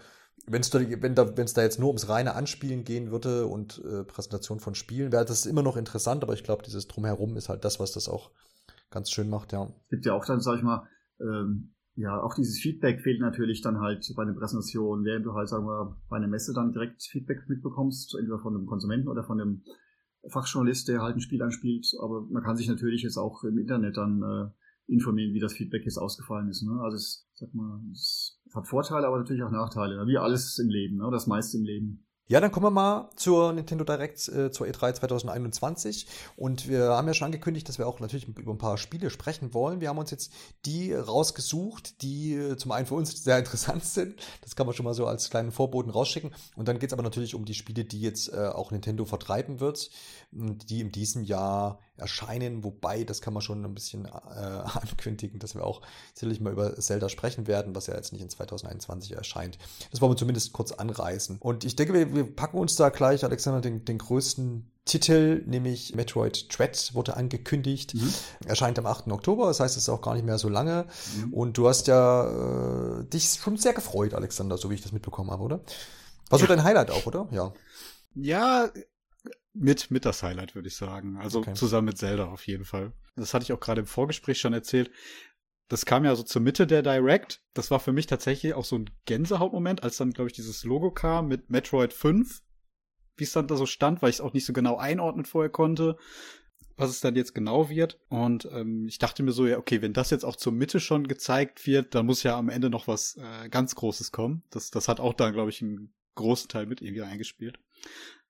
wenn es da, wenn da, wenn es da jetzt nur ums reine Anspielen gehen würde und äh, Präsentation von Spielen, wäre das immer noch interessant, aber ich glaube, dieses Drumherum ist halt das, was das auch ganz schön macht, ja. Es gibt ja auch dann, sag ich mal, ähm, ja, auch dieses Feedback fehlt natürlich dann halt bei einer Präsentation, während du halt, sagen wir, bei einer Messe dann direkt Feedback mitbekommst, entweder von einem Konsumenten oder von einem Fachjournalist, der halt ein Spiel anspielt, aber man kann sich natürlich jetzt auch im Internet dann äh, informieren, wie das Feedback jetzt ausgefallen ist. Ne? Also es, sag mal, es hat Vorteile, aber natürlich auch Nachteile, wie alles im Leben, ne? das meiste im Leben. Ja, dann kommen wir mal zur Nintendo Direct, äh, zur E3 2021. Und wir haben ja schon angekündigt, dass wir auch natürlich über ein paar Spiele sprechen wollen. Wir haben uns jetzt die rausgesucht, die äh, zum einen für uns sehr interessant sind. Das kann man schon mal so als kleinen Vorboten rausschicken. Und dann geht es aber natürlich um die Spiele, die jetzt äh, auch Nintendo vertreiben wird, die in diesem Jahr erscheinen. Wobei, das kann man schon ein bisschen äh, ankündigen, dass wir auch sicherlich mal über Zelda sprechen werden, was ja jetzt nicht in 2021 erscheint. Das wollen wir zumindest kurz anreißen. Und ich denke, wir, wir packen uns da gleich, Alexander, den, den größten Titel, nämlich Metroid Dread, wurde angekündigt. Mhm. Erscheint am 8. Oktober, das heißt, es ist auch gar nicht mehr so lange. Mhm. Und du hast ja äh, dich schon sehr gefreut, Alexander, so wie ich das mitbekommen habe, oder? War so dein Highlight auch, oder? Ja. Ja, mit, mit das Highlight, würde ich sagen. Also okay. zusammen mit Zelda auf jeden Fall. Das hatte ich auch gerade im Vorgespräch schon erzählt. Das kam ja so zur Mitte der Direct. Das war für mich tatsächlich auch so ein Gänsehautmoment, als dann, glaube ich, dieses Logo kam mit Metroid 5, wie es dann da so stand, weil ich es auch nicht so genau einordnen vorher konnte, was es dann jetzt genau wird. Und ähm, ich dachte mir so, ja, okay, wenn das jetzt auch zur Mitte schon gezeigt wird, dann muss ja am Ende noch was äh, ganz Großes kommen. Das, das hat auch dann, glaube ich, einen großen Teil mit irgendwie eingespielt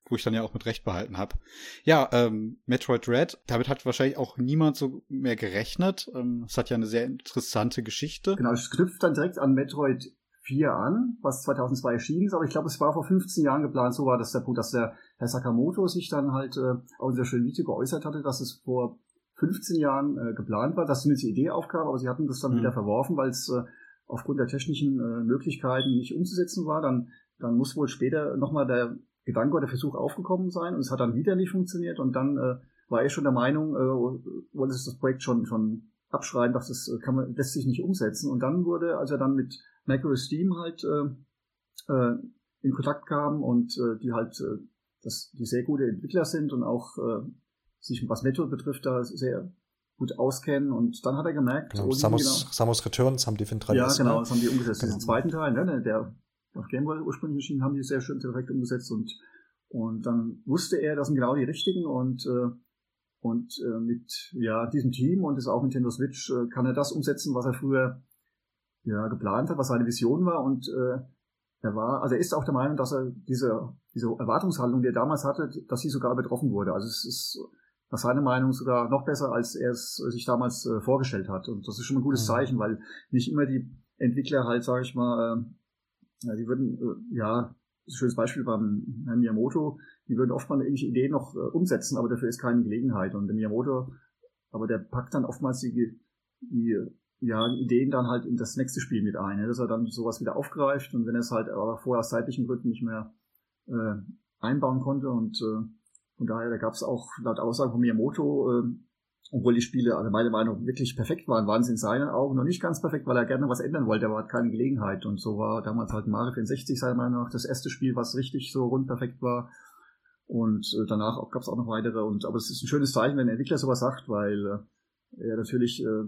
wo ich dann ja auch mit Recht behalten habe. Ja, ähm, Metroid Red, damit hat wahrscheinlich auch niemand so mehr gerechnet. Ähm, es hat ja eine sehr interessante Geschichte. Genau, es knüpft dann direkt an Metroid 4 an, was 2002 erschienen ist, aber ich glaube, es war vor 15 Jahren geplant, so war das der Punkt, dass der Herr Sakamoto sich dann halt äh, auch in der schönen Video geäußert hatte, dass es vor 15 Jahren äh, geplant war, dass zumindest die Idee aufkam, aber sie hatten das dann mhm. wieder verworfen, weil es äh, aufgrund der technischen äh, Möglichkeiten nicht umzusetzen war. Dann, dann muss wohl später nochmal der Gedanke oder Versuch aufgekommen sein und es hat dann wieder nicht funktioniert und dann äh, war er schon der Meinung, äh, wollte es das Projekt schon, schon abschreiben, dass das äh, kann man, lässt sich nicht umsetzen. Und dann wurde, als er dann mit Macros Steam halt äh, äh, in Kontakt kam und äh, die halt äh, das, die sehr gute Entwickler sind und auch äh, sich was Netto betrifft, da sehr gut auskennen und dann hat er gemerkt, genau, Samus, genau, Samus Returns haben die für den 3DS. Ja, genau, das haben die umgesetzt. Genau. Den zweiten Teil, ne, der auf Gameboy ursprünglich erschienen, haben die sehr schön perfekt umgesetzt und, und dann wusste er, das sind genau die richtigen und, äh, und äh, mit ja, diesem Team und ist auch Nintendo Switch äh, kann er das umsetzen, was er früher ja, geplant hat, was seine Vision war und äh, er war, also er ist auch der Meinung, dass er diese, diese Erwartungshaltung, die er damals hatte, dass sie sogar übertroffen wurde. Also es ist nach seiner Meinung sogar noch besser, als er es sich damals äh, vorgestellt hat. Und das ist schon ein gutes mhm. Zeichen, weil nicht immer die Entwickler halt, sage ich mal, äh, ja, die würden, äh, ja, schönes Beispiel beim Herrn Miyamoto, die würden oft mal eine ähnliche Idee noch äh, umsetzen, aber dafür ist keine Gelegenheit. Und der Miyamoto, aber der packt dann oftmals die, die ja, Ideen dann halt in das nächste Spiel mit ein, dass er dann sowas wieder aufgreift und wenn er es halt aber vorher aus zeitlichen Gründen nicht mehr äh, einbauen konnte. Und äh, von daher, da gab es auch laut Aussagen von Miyamoto äh, obwohl die Spiele, also meine Meinung, wirklich perfekt waren, waren sie in seinen Augen noch nicht ganz perfekt, weil er gerne was ändern wollte, aber hat keine Gelegenheit. Und so war damals halt Mario 64 seiner Meinung nach das erste Spiel, was richtig so rund perfekt war. Und äh, danach gab es auch noch weitere. Und aber es ist ein schönes Zeichen, wenn ein Entwickler sowas sagt, weil äh, er natürlich äh,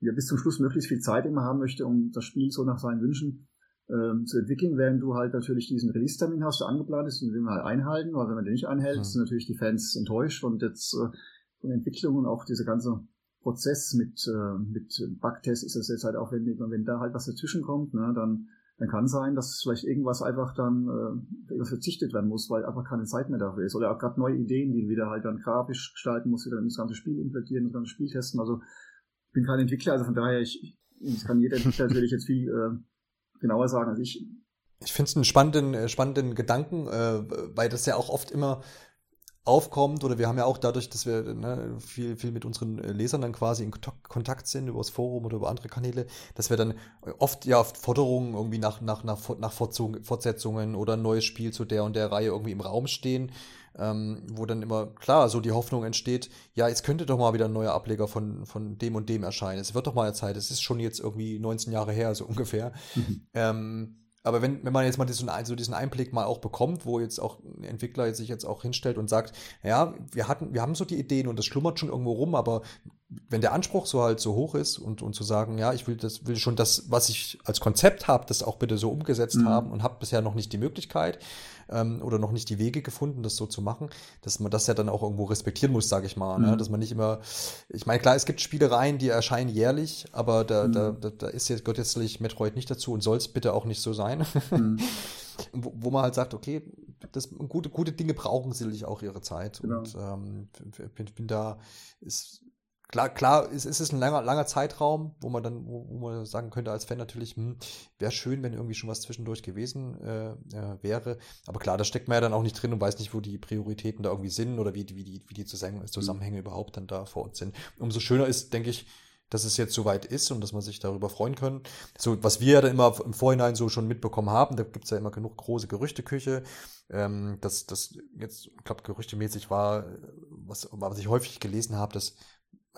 ja bis zum Schluss möglichst viel Zeit immer haben möchte, um das Spiel so nach seinen Wünschen äh, zu entwickeln, während du halt natürlich diesen Release-Termin hast, der angeplant ist, und den wir halt einhalten, weil wenn man den nicht einhält, mhm. sind natürlich die Fans enttäuscht und jetzt äh, von Entwicklung und auch dieser ganze Prozess mit, äh, mit Bugtest ist das jetzt halt auch, wenn, wenn da halt was dazwischen kommt, ne, dann, dann kann sein, dass vielleicht irgendwas einfach dann äh, verzichtet werden muss, weil einfach keine Zeit mehr dafür ist. Oder auch gerade neue Ideen, die wieder halt dann grafisch gestalten muss, wieder ins ganze Spiel implementieren, das ganze Spiel testen. Also ich bin kein Entwickler, also von daher, ich, ich kann jeder Entwickler natürlich jetzt viel äh, genauer sagen als ich. Ich finde es einen spannenden, äh, spannenden Gedanken, äh, weil das ja auch oft immer aufkommt oder wir haben ja auch dadurch, dass wir ne, viel, viel mit unseren Lesern dann quasi in Kontakt sind über das Forum oder über andere Kanäle, dass wir dann oft ja oft Forderungen irgendwie nach, nach, nach, nach Fortsetzungen oder ein neues Spiel zu der und der Reihe irgendwie im Raum stehen, ähm, wo dann immer klar so die Hoffnung entsteht, ja, jetzt könnte doch mal wieder ein neuer Ableger von, von dem und dem erscheinen. Es wird doch mal eine Zeit, es ist schon jetzt irgendwie 19 Jahre her, so ungefähr. Mhm. Ähm, aber wenn, wenn man jetzt mal diesen, so diesen Einblick mal auch bekommt, wo jetzt auch ein Entwickler sich jetzt auch hinstellt und sagt, ja, wir hatten, wir haben so die Ideen und das schlummert schon irgendwo rum, aber wenn der Anspruch so halt so hoch ist und, und zu sagen, ja, ich will das, will schon das, was ich als Konzept habe, das auch bitte so umgesetzt mhm. haben und habe bisher noch nicht die Möglichkeit, ähm, oder noch nicht die Wege gefunden, das so zu machen, dass man das ja dann auch irgendwo respektieren muss, sage ich mal. Ne? Mhm. Ne? Dass man nicht immer, ich meine, klar, es gibt Spielereien, die erscheinen jährlich, aber da, mhm. da, da, da ist jetzt Gott jetzt Metroid nicht dazu und soll es bitte auch nicht so sein. Mhm. wo, wo, man halt sagt, okay, das, gute, gute Dinge brauchen sicherlich auch ihre Zeit. Genau. Und ähm, bin, bin da, ist, klar, klar, es, es ist ein langer, langer Zeitraum, wo man dann, wo, wo man sagen könnte als Fan natürlich, hm, wäre schön, wenn irgendwie schon was zwischendurch gewesen äh, äh, wäre. Aber klar, da steckt man ja dann auch nicht drin und weiß nicht, wo die Prioritäten da irgendwie sind oder wie, wie die, wie die Zusammenhänge mhm. überhaupt dann da vor Ort sind. Umso schöner ist, denke ich, dass es jetzt soweit ist und dass man sich darüber freuen kann. So, was wir ja dann immer im Vorhinein so schon mitbekommen haben, da gibt's ja immer genug große Gerüchteküche, ähm, dass das jetzt, ich glaube, gerüchtemäßig war, was, was ich häufig gelesen habe, dass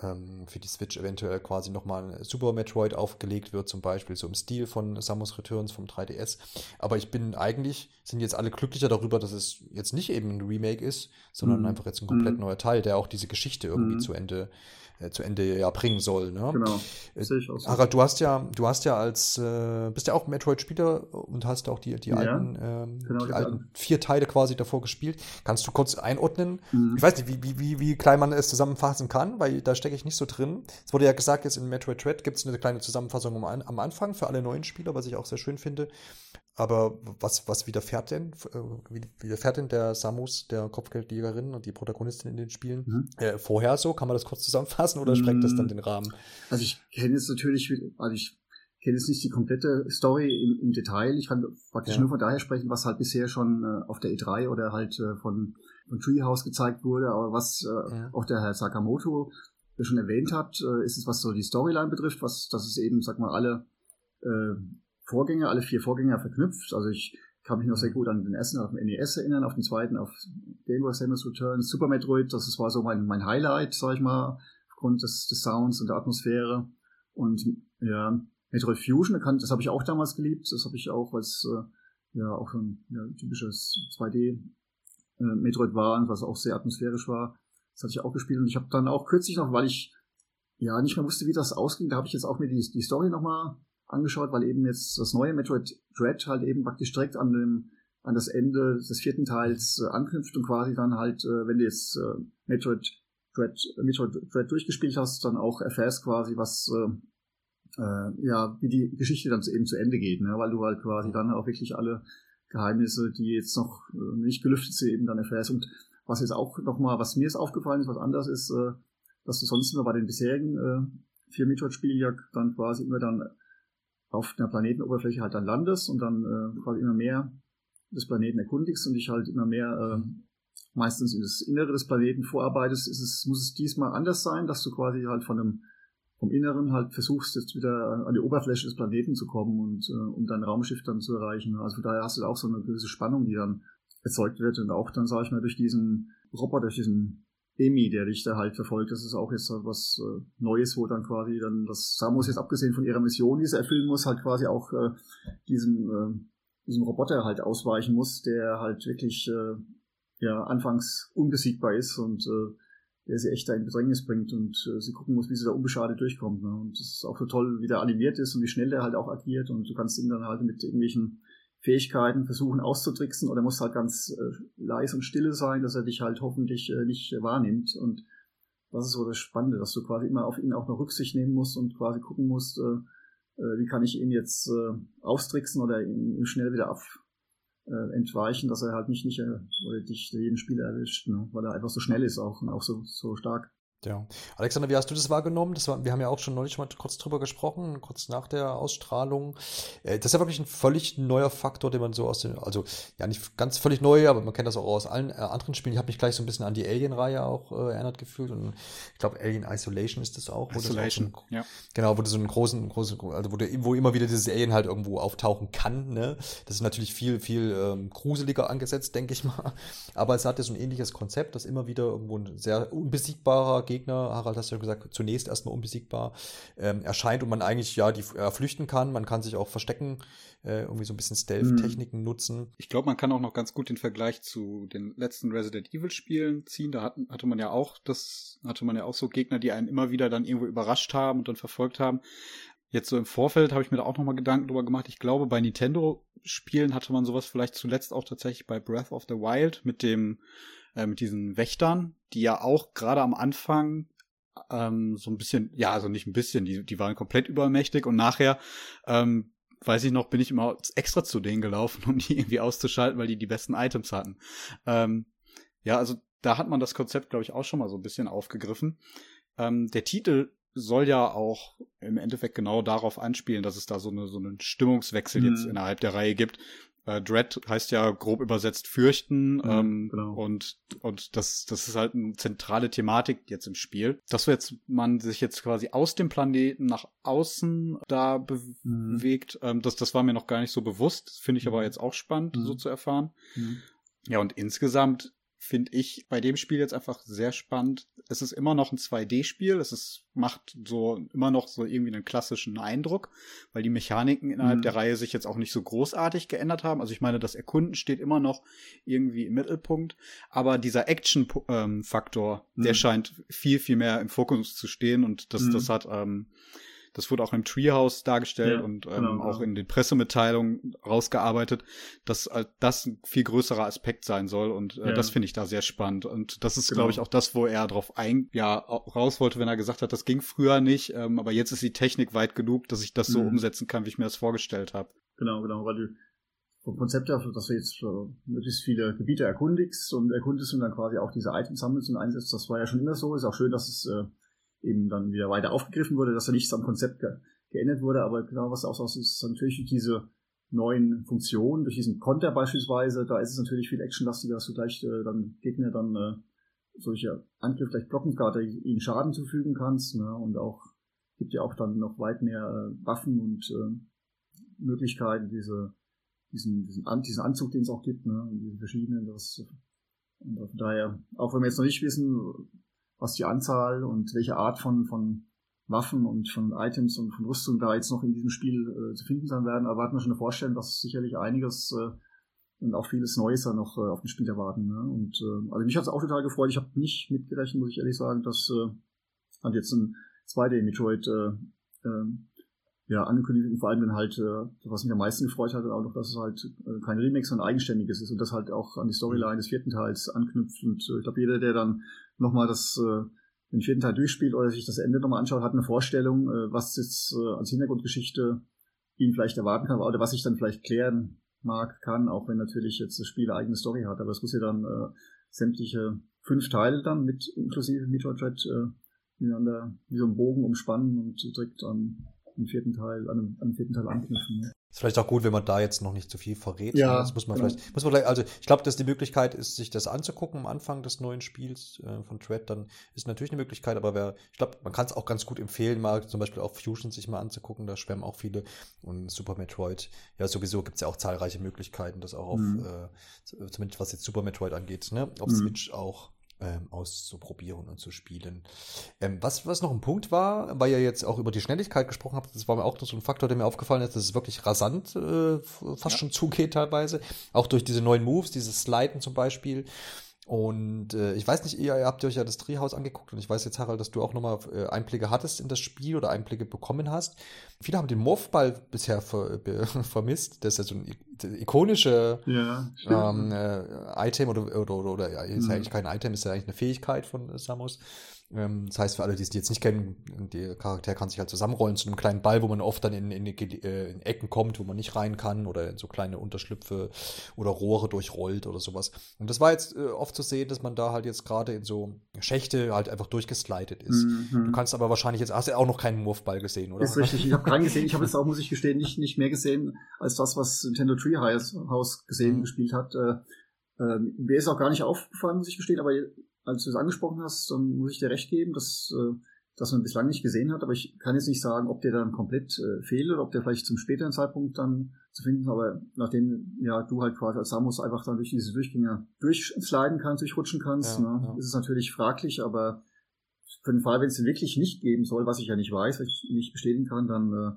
ähm, für die Switch eventuell quasi nochmal Super Metroid aufgelegt wird, zum Beispiel so im Stil von Samus Returns vom 3DS. Aber ich bin eigentlich, sind jetzt alle glücklicher darüber, dass es jetzt nicht eben ein Remake ist, sondern mhm. einfach jetzt ein komplett mhm. neuer Teil, der auch diese Geschichte irgendwie mhm. zu Ende zu Ende ja bringen soll. Ne? Genau. Äh, Sehe ich auch so. Harald, du hast ja, du hast ja als, äh, bist ja auch Metroid-Spieler und hast auch die, die ja, alten, ähm, genau, die alten vier Teile quasi davor gespielt. Kannst du kurz einordnen? Mhm. Ich weiß nicht, wie, wie, wie, wie klein man es zusammenfassen kann, weil da stecke ich nicht so drin. Es wurde ja gesagt, jetzt in Metroid Dread gibt es eine kleine Zusammenfassung am, am Anfang für alle neuen Spieler, was ich auch sehr schön finde. Aber was, was widerfährt denn, äh, widerfährt denn der Samus, der Kopfgeldjägerin und die Protagonistin in den Spielen, mhm. äh, vorher so? Kann man das kurz zusammenfassen oder sprengt das dann mm. den Rahmen? Also ich kenne jetzt natürlich, also ich kenne jetzt nicht die komplette Story im, im Detail. Ich kann praktisch ja. nur von daher sprechen, was halt bisher schon äh, auf der E3 oder halt äh, von, von Treehouse gezeigt wurde. Aber was äh, ja. auch der Herr Sakamoto schon erwähnt hat, äh, ist es, was so die Storyline betrifft, was, dass es eben, sag mal, alle äh, Vorgänger, alle vier Vorgänger verknüpft. Also ich kann mich noch sehr gut an den ersten auf dem NES erinnern, auf den zweiten auf Game Boy Samus Return, Super Metroid, das war so mein, mein Highlight, sag ich mal, aufgrund des, des Sounds und der Atmosphäre. Und ja, Metroid Fusion, das habe ich auch damals geliebt, das habe ich auch als äh, ja auch ein ja, typisches 2D äh, Metroid war, was auch sehr atmosphärisch war. Das hatte ich auch gespielt und ich habe dann auch kürzlich noch, weil ich ja nicht mehr wusste, wie das ausging, da habe ich jetzt auch mir die, die Story nochmal angeschaut, weil eben jetzt das neue Metroid Dread halt eben praktisch direkt an dem an das Ende des vierten Teils äh, anknüpft und quasi dann halt, äh, wenn du jetzt äh, Metroid Dread, Metroid Dread durchgespielt hast, dann auch erfährst quasi, was äh, äh, ja, wie die Geschichte dann eben zu Ende geht, ne? weil du halt quasi dann auch wirklich alle Geheimnisse, die jetzt noch äh, nicht gelüftet sind, eben dann erfährst. Und was jetzt auch nochmal, was mir jetzt aufgefallen ist, was anders ist, äh, dass du sonst immer bei den bisherigen äh, vier Metroid-Spielen ja dann quasi immer dann auf der Planetenoberfläche halt dann landest und dann äh, quasi immer mehr des Planeten erkundigst und dich halt immer mehr äh, meistens in das Innere des Planeten vorarbeitest, ist es, muss es diesmal anders sein, dass du quasi halt von einem vom Inneren halt versuchst, jetzt wieder an die Oberfläche des Planeten zu kommen und äh, um dein Raumschiff dann zu erreichen. Also daher hast du auch so eine gewisse Spannung, die dann erzeugt wird und auch dann, sage ich mal, durch diesen Roboter, durch diesen Emi, der da halt verfolgt. Das ist auch jetzt was äh, Neues, wo dann quasi dann das Samus jetzt abgesehen von ihrer Mission, die sie erfüllen muss, halt quasi auch äh, diesem, äh, diesem Roboter halt ausweichen muss, der halt wirklich äh, ja anfangs unbesiegbar ist und äh, der sie echt da in Bedrängnis bringt und äh, sie gucken muss, wie sie da unbeschadet durchkommt. Ne? Und das ist auch so toll, wie der animiert ist und wie schnell der halt auch agiert und du kannst ihn dann halt mit irgendwelchen Fähigkeiten versuchen auszutricksen oder muss halt ganz äh, leise und stille sein, dass er dich halt hoffentlich äh, nicht äh, wahrnimmt. Und das ist so das Spannende, dass du quasi immer auf ihn auch noch Rücksicht nehmen musst und quasi gucken musst, äh, äh, wie kann ich ihn jetzt äh, austricksen oder ihn, ihn schnell wieder ab, entweichen, dass er halt nicht, nicht oder dich jeden Spieler erwischt, ne? weil er einfach so schnell ist auch und auch so, so stark. Ja. Alexander, wie hast du das wahrgenommen? Das war, wir haben ja auch schon neulich mal kurz drüber gesprochen, kurz nach der Ausstrahlung. Äh, das ist ja wirklich ein völlig neuer Faktor, den man so aus dem, also ja nicht ganz völlig neu, aber man kennt das auch aus allen äh, anderen Spielen. Ich habe mich gleich so ein bisschen an die Alien-Reihe auch äh, erinnert gefühlt und ich glaube Alien Isolation ist das auch. Isolation, das auch so ja. Genau, wo du so einen großen, großen, also wo, du, wo immer wieder dieses Alien halt irgendwo auftauchen kann. Ne? Das ist natürlich viel, viel ähm, gruseliger angesetzt, denke ich mal. Aber es hat ja so ein ähnliches Konzept, dass immer wieder irgendwo ein sehr unbesiegbarer Gegner, Harald hast du ja gesagt, zunächst erstmal unbesiegbar ähm, erscheint und man eigentlich ja die äh, flüchten kann. Man kann sich auch verstecken, äh, irgendwie so ein bisschen Stealth-Techniken mhm. nutzen. Ich glaube, man kann auch noch ganz gut den Vergleich zu den letzten Resident Evil-Spielen ziehen. Da hatten, hatte man ja auch das, hatte man ja auch so Gegner, die einen immer wieder dann irgendwo überrascht haben und dann verfolgt haben. Jetzt so im Vorfeld habe ich mir da auch nochmal Gedanken drüber gemacht. Ich glaube, bei Nintendo-Spielen hatte man sowas vielleicht zuletzt auch tatsächlich bei Breath of the Wild mit dem, äh, mit diesen Wächtern, die ja auch gerade am Anfang ähm, so ein bisschen, ja, also nicht ein bisschen, die, die waren komplett übermächtig und nachher, ähm, weiß ich noch, bin ich immer extra zu denen gelaufen, um die irgendwie auszuschalten, weil die die besten Items hatten. Ähm, ja, also da hat man das Konzept, glaube ich, auch schon mal so ein bisschen aufgegriffen. Ähm, der Titel soll ja auch im Endeffekt genau darauf anspielen, dass es da so, eine, so einen Stimmungswechsel mhm. jetzt innerhalb der Reihe gibt. Äh, Dread heißt ja grob übersetzt fürchten. Mhm, ähm, genau. Und, und das, das ist halt eine zentrale Thematik jetzt im Spiel. Dass jetzt man sich jetzt quasi aus dem Planeten nach außen da mhm. bewegt, mhm. ähm, das, das war mir noch gar nicht so bewusst. Finde ich aber mhm. jetzt auch spannend, so mhm. zu erfahren. Ja, und insgesamt finde ich bei dem Spiel jetzt einfach sehr spannend. Es ist immer noch ein 2D-Spiel. Es ist, macht so immer noch so irgendwie einen klassischen Eindruck, weil die Mechaniken innerhalb mhm. der Reihe sich jetzt auch nicht so großartig geändert haben. Also ich meine, das Erkunden steht immer noch irgendwie im Mittelpunkt, aber dieser Action-Faktor, ähm, mhm. der scheint viel, viel mehr im Fokus zu stehen und das, mhm. das hat, ähm, das wurde auch im Treehouse dargestellt ja, und ähm, genau, auch in den Pressemitteilungen rausgearbeitet, dass äh, das ein viel größerer Aspekt sein soll. Und äh, ja. das finde ich da sehr spannend. Und das ist, genau. glaube ich, auch das, wo er drauf ein, ja, raus wollte, wenn er gesagt hat, das ging früher nicht, ähm, aber jetzt ist die Technik weit genug, dass ich das so mhm. umsetzen kann, wie ich mir das vorgestellt habe. Genau, genau, weil du vom Konzept her, dass du jetzt möglichst viele Gebiete erkundigst und erkundest und dann quasi auch diese Items sammelst und einsetzt, das war ja schon immer so. Ist auch schön, dass es äh, eben dann wieder weiter aufgegriffen wurde, dass da nichts am Konzept ge geändert wurde, aber genau was auch aus ist natürlich diese neuen Funktionen, durch diesen Konter beispielsweise, da ist es natürlich viel actionlastiger, dass du gleich äh, dann Gegner dann äh, solche Angriffe gleich blocken, gerade ihnen Schaden zufügen kannst, ne? und auch gibt ja auch dann noch weit mehr äh, Waffen und äh, Möglichkeiten, diese diesen, diesen, An diesen Anzug, den es auch gibt, ne? und diese verschiedenen, das und von daher, auch wenn wir jetzt noch nicht wissen, was die Anzahl und welche Art von, von Waffen und von Items und von Rüstung da jetzt noch in diesem Spiel äh, zu finden sein werden, erwarten wir schon eine Vorstellung, dass sicherlich einiges äh, und auch vieles Neues da noch äh, auf den Spiel erwarten. Ne? Und äh, also mich hat es auch total gefreut. Ich habe nicht mitgerechnet, muss ich ehrlich sagen, dass äh, hat jetzt ein 2D-Metroid äh, äh, ja, angekündigt und vor allem dann halt, äh, was mich am meisten gefreut hat, auch noch, dass es halt äh, kein Remake, sondern eigenständiges ist und das halt auch an die Storyline des vierten Teils anknüpft. Und äh, ich glaube, jeder, der dann nochmal das, äh, den vierten Teil durchspielt oder sich das Ende nochmal anschaut, hat eine Vorstellung, äh, was jetzt äh, als Hintergrundgeschichte ihn vielleicht erwarten kann oder was sich dann vielleicht klären mag, kann, auch wenn natürlich jetzt das Spiel eine eigene Story hat. Aber es muss ja dann äh, sämtliche fünf Teile dann mit inklusive Metroid Dread äh, miteinander wie so einen Bogen umspannen und direkt an den vierten Teil, an, den vierten Teil anknüpfen. Ne? Ist vielleicht auch gut, wenn man da jetzt noch nicht zu viel verrät. Ja, ne? das muss man genau. vielleicht, muss man vielleicht, also ich glaube, dass die Möglichkeit ist, sich das anzugucken am Anfang des neuen Spiels äh, von Tread, dann ist natürlich eine Möglichkeit, aber wer, ich glaube, man kann es auch ganz gut empfehlen, mal zum Beispiel auch Fusion sich mal anzugucken, da schwärmen auch viele und Super Metroid. Ja, sowieso gibt es ja auch zahlreiche Möglichkeiten, das auch auf, mhm. äh, zumindest was jetzt Super Metroid angeht, ne, auf mhm. Switch auch ähm, auszuprobieren und zu spielen. Ähm, was, was noch ein Punkt war, weil ihr jetzt auch über die Schnelligkeit gesprochen habt, das war mir auch so ein Faktor, der mir aufgefallen ist, dass es wirklich rasant äh, fast ja. schon zugeht teilweise. Auch durch diese neuen Moves, dieses Sliden zum Beispiel. Und äh, ich weiß nicht, ihr, ihr habt euch ja das Drehhaus angeguckt und ich weiß jetzt, Harald, dass du auch nochmal äh, Einblicke hattest in das Spiel oder Einblicke bekommen hast. Viele haben den Morphball bisher ver, vermisst. Das ist ja so ein ikonische ja, ähm, äh, Item oder, oder, oder, oder ja, ist ja mhm. eigentlich kein Item, ist ja eigentlich eine Fähigkeit von Samus. Ähm, das heißt, für alle, die es jetzt nicht kennen, der Charakter kann sich halt zusammenrollen zu einem kleinen Ball, wo man oft dann in, in, äh, in, Ecken kommt, wo man nicht rein kann oder in so kleine Unterschlüpfe oder Rohre durchrollt oder sowas. Und das war jetzt äh, oft zu sehen, dass man da halt jetzt gerade in so Schächte halt einfach durchgeslidet ist. Mhm. Du kannst aber wahrscheinlich jetzt, hast du auch noch keinen Wurfball gesehen, oder? Ist richtig, ich habe keinen gesehen. Ich habe jetzt auch, muss ich gestehen, nicht, nicht mehr gesehen als das, was Nintendo Treehouse gesehen, mhm. gespielt hat. Äh, äh, mir ist auch gar nicht aufgefallen, muss ich gestehen, aber als du es angesprochen hast, dann muss ich dir recht geben, dass, äh, dass man bislang nicht gesehen hat, aber ich kann jetzt nicht sagen, ob der dann komplett äh, fehlt oder ob der vielleicht zum späteren Zeitpunkt dann zu finden ist, aber nachdem ja du halt quasi als Samus einfach dann durch diese Durchgänge durchsliden kannst, durchrutschen kannst, ja, ne, ja. ist es natürlich fraglich, aber für den Fall, wenn es den wirklich nicht geben soll, was ich ja nicht weiß, was ich nicht bestätigen kann, dann, äh,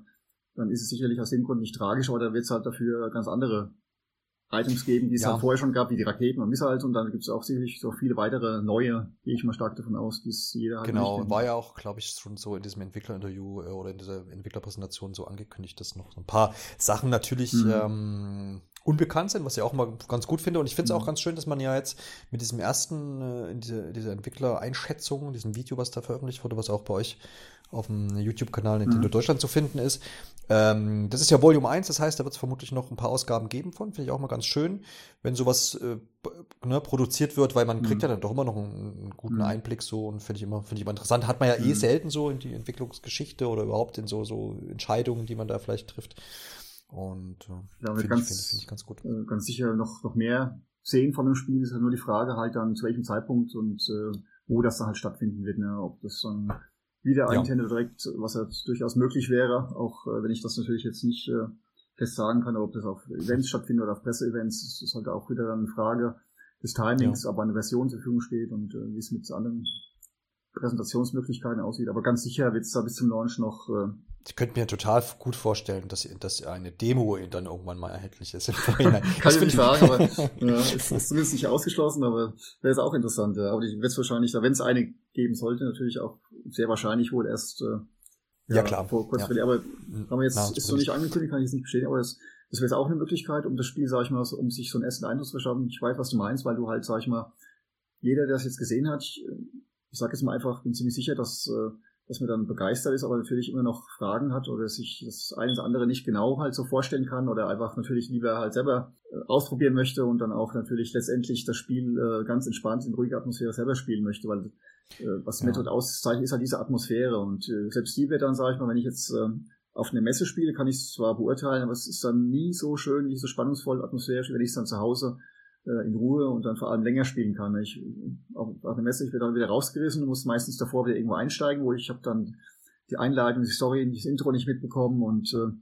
dann ist es sicherlich aus dem Grund nicht tragisch, aber da wird es halt dafür ganz andere Items geben, die es ja. halt vorher schon gab, wie die Raketen und Missiles und dann gibt es auch sicherlich so viele weitere neue, gehe ich mal stark davon aus, die es jeder halt Genau, war ja auch, glaube ich, schon so in diesem Entwicklerinterview äh, oder in dieser Entwicklerpräsentation so angekündigt, dass noch ein paar Sachen natürlich mhm. ähm, unbekannt sind, was ich auch mal ganz gut finde. Und ich finde es mhm. auch ganz schön, dass man ja jetzt mit diesem ersten, äh, in diese, dieser Entwickler-Einschätzung, diesem Video, was da veröffentlicht wurde, was auch bei euch auf dem YouTube-Kanal Nintendo mhm. Deutschland zu finden ist. Ähm, das ist ja Volume 1, das heißt, da wird es vermutlich noch ein paar Ausgaben geben von. Finde ich auch mal ganz schön, wenn sowas äh, ne, produziert wird, weil man mhm. kriegt ja dann doch immer noch einen, einen guten mhm. Einblick so und finde ich immer, finde ich immer interessant. Hat man ja eh mhm. selten so in die Entwicklungsgeschichte oder überhaupt in so, so Entscheidungen, die man da vielleicht trifft. Und äh, ja, finde ich, find, find ich ganz gut. Äh, ganz sicher noch, noch mehr sehen von dem Spiel, ist ja nur die Frage halt dann zu welchem Zeitpunkt und äh, wo das dann halt stattfinden wird, ne? Ob das dann wieder ein ja. Nintendo Direct, was halt durchaus möglich wäre, auch äh, wenn ich das natürlich jetzt nicht äh, fest sagen kann, ob das auf Events stattfindet oder auf Presseevents, das ist halt auch wieder dann eine Frage des Timings, ja. ob eine Version zur Verfügung steht und äh, wie es mit anderen Präsentationsmöglichkeiten aussieht. Aber ganz sicher wird es da bis zum Launch noch äh, ich könnte mir total gut vorstellen, dass, dass eine Demo dann irgendwann mal erhältlich ist. Kann ich nicht sagen, aber ja, ist, ist zumindest nicht ausgeschlossen, aber wäre es auch interessant. Ja. Aber ich werde es wahrscheinlich, wenn es eine geben sollte, natürlich auch sehr wahrscheinlich wohl erst äh, ja, ja, klar. Vor kurz ja. Aber mhm. haben wir jetzt, Na, ist so nicht angekündigt, kann ich jetzt nicht bestätigen, aber das, das wäre jetzt auch eine Möglichkeit, um das Spiel, sag ich mal, um sich so einen ersten Eindruck zu verschaffen. Ich weiß, was du meinst, weil du halt, sag ich mal, jeder, der das jetzt gesehen hat, ich, sage jetzt mal einfach, bin ziemlich sicher, dass äh, dass man dann begeistert ist, aber natürlich immer noch Fragen hat oder sich das eine oder andere nicht genau halt so vorstellen kann oder einfach natürlich lieber halt selber äh, ausprobieren möchte und dann auch natürlich letztendlich das Spiel äh, ganz entspannt in ruhiger Atmosphäre selber spielen möchte, weil äh, was ja. Method auszeichnet, ist halt diese Atmosphäre und äh, selbst die wird dann, sage ich mal, wenn ich jetzt äh, auf eine Messe spiele, kann ich es zwar beurteilen, aber es ist dann nie so schön, nie so spannungsvoll atmosphärisch, wenn ich es dann zu Hause äh, in Ruhe und dann vor allem länger spielen kann. Ich, auf, auf der Messe, ich werde dann wieder rausgerissen, muss meistens davor wieder irgendwo einsteigen, wo ich habe dann die Einleitung, die Story, das Intro nicht mitbekommen und äh,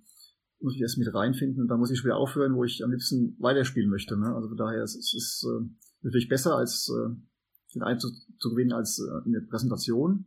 muss ich erst mit reinfinden und dann muss ich wieder aufhören, wo ich am liebsten weiterspielen möchte. Ne? Also von daher ist es ist, äh, natürlich besser als äh, den Einzug zu gewinnen als äh, eine Präsentation.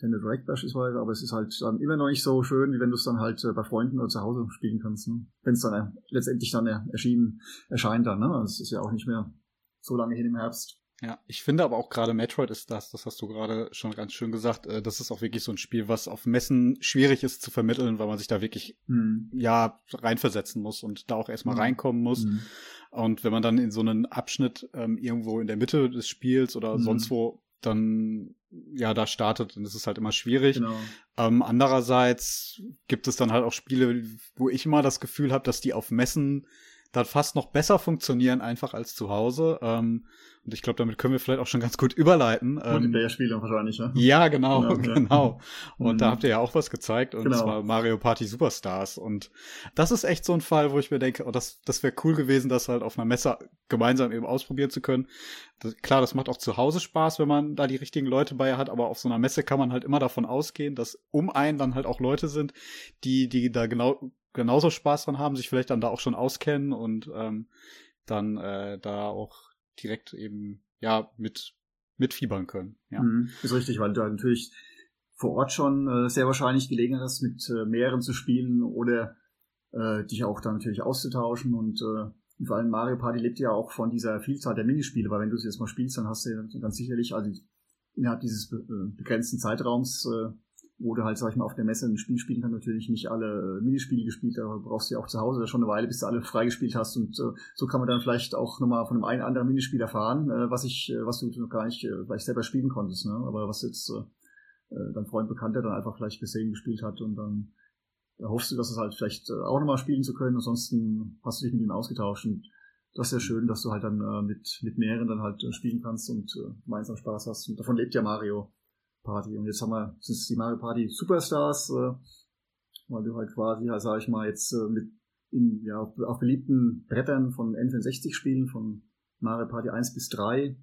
Nintendo Direct beispielsweise, aber es ist halt dann immer noch nicht so schön, wie wenn du es dann halt äh, bei Freunden oder zu Hause spielen kannst. Ne? Wenn es dann äh, letztendlich dann äh, erschienen erscheint dann. Ne? Das ist ja auch nicht mehr so lange hin im Herbst. Ja, ich finde aber auch gerade Metroid ist das, das hast du gerade schon ganz schön gesagt, äh, das ist auch wirklich so ein Spiel, was auf Messen schwierig ist zu vermitteln, weil man sich da wirklich hm. ja reinversetzen muss und da auch erstmal hm. reinkommen muss. Hm. Und wenn man dann in so einen Abschnitt ähm, irgendwo in der Mitte des Spiels oder hm. sonst wo dann ja da startet, dann ist es halt immer schwierig. Genau. Ähm, andererseits gibt es dann halt auch Spiele, wo ich immer das Gefühl habe, dass die auf Messen dann fast noch besser funktionieren einfach als zu Hause. Ähm, und ich glaube, damit können wir vielleicht auch schon ganz gut überleiten. Ähm, Multiplayer-Spiele wahrscheinlich, ne? Ja, genau, genau. genau. Und mhm. da habt ihr ja auch was gezeigt, und genau. zwar Mario Party Superstars. Und das ist echt so ein Fall, wo ich mir denke, oh, das, das wäre cool gewesen, das halt auf einer Messe gemeinsam eben ausprobieren zu können. Das, klar, das macht auch zu Hause Spaß, wenn man da die richtigen Leute bei hat, aber auf so einer Messe kann man halt immer davon ausgehen, dass um einen dann halt auch Leute sind, die, die da genau genauso Spaß dran haben, sich vielleicht dann da auch schon auskennen und ähm, dann äh, da auch direkt eben ja mit mitfiebern können. Ja. Mhm, ist richtig, weil du natürlich vor Ort schon äh, sehr wahrscheinlich Gelegenheit hast, mit äh, mehreren zu spielen oder äh, dich auch dann natürlich auszutauschen und äh, vor allem Mario Party lebt ja auch von dieser Vielzahl der Minispiele, weil wenn du es jetzt mal spielst, dann hast du ja ganz sicherlich, also innerhalb dieses äh, begrenzten Zeitraums äh, wo du halt, sag ich mal, auf der Messe ein Spiel spielen kannst, natürlich nicht alle äh, Minispiele gespielt, aber brauchst du ja auch zu Hause schon eine Weile, bis du alle freigespielt hast und äh, so kann man dann vielleicht auch nochmal von einem einen anderen Minispiel erfahren, äh, was ich, was du noch gar nicht äh, vielleicht selber spielen konntest, ne? aber was jetzt äh, dein Freund Bekannter dann einfach vielleicht gesehen, gespielt hat und dann da hoffst du, dass es halt vielleicht auch nochmal spielen zu können. Ansonsten hast du dich mit ihm ausgetauscht und das ist ja schön, dass du halt dann mit, mit mehreren dann halt spielen kannst und gemeinsam Spaß hast. Und davon lebt ja Mario Party. Und jetzt haben wir, sind es die Mario Party Superstars, äh, weil du halt quasi, ja, sag ich mal, jetzt äh, mit in, ja, auf, auf beliebten Brettern von N64 spielen, von Mario Party 1 bis 3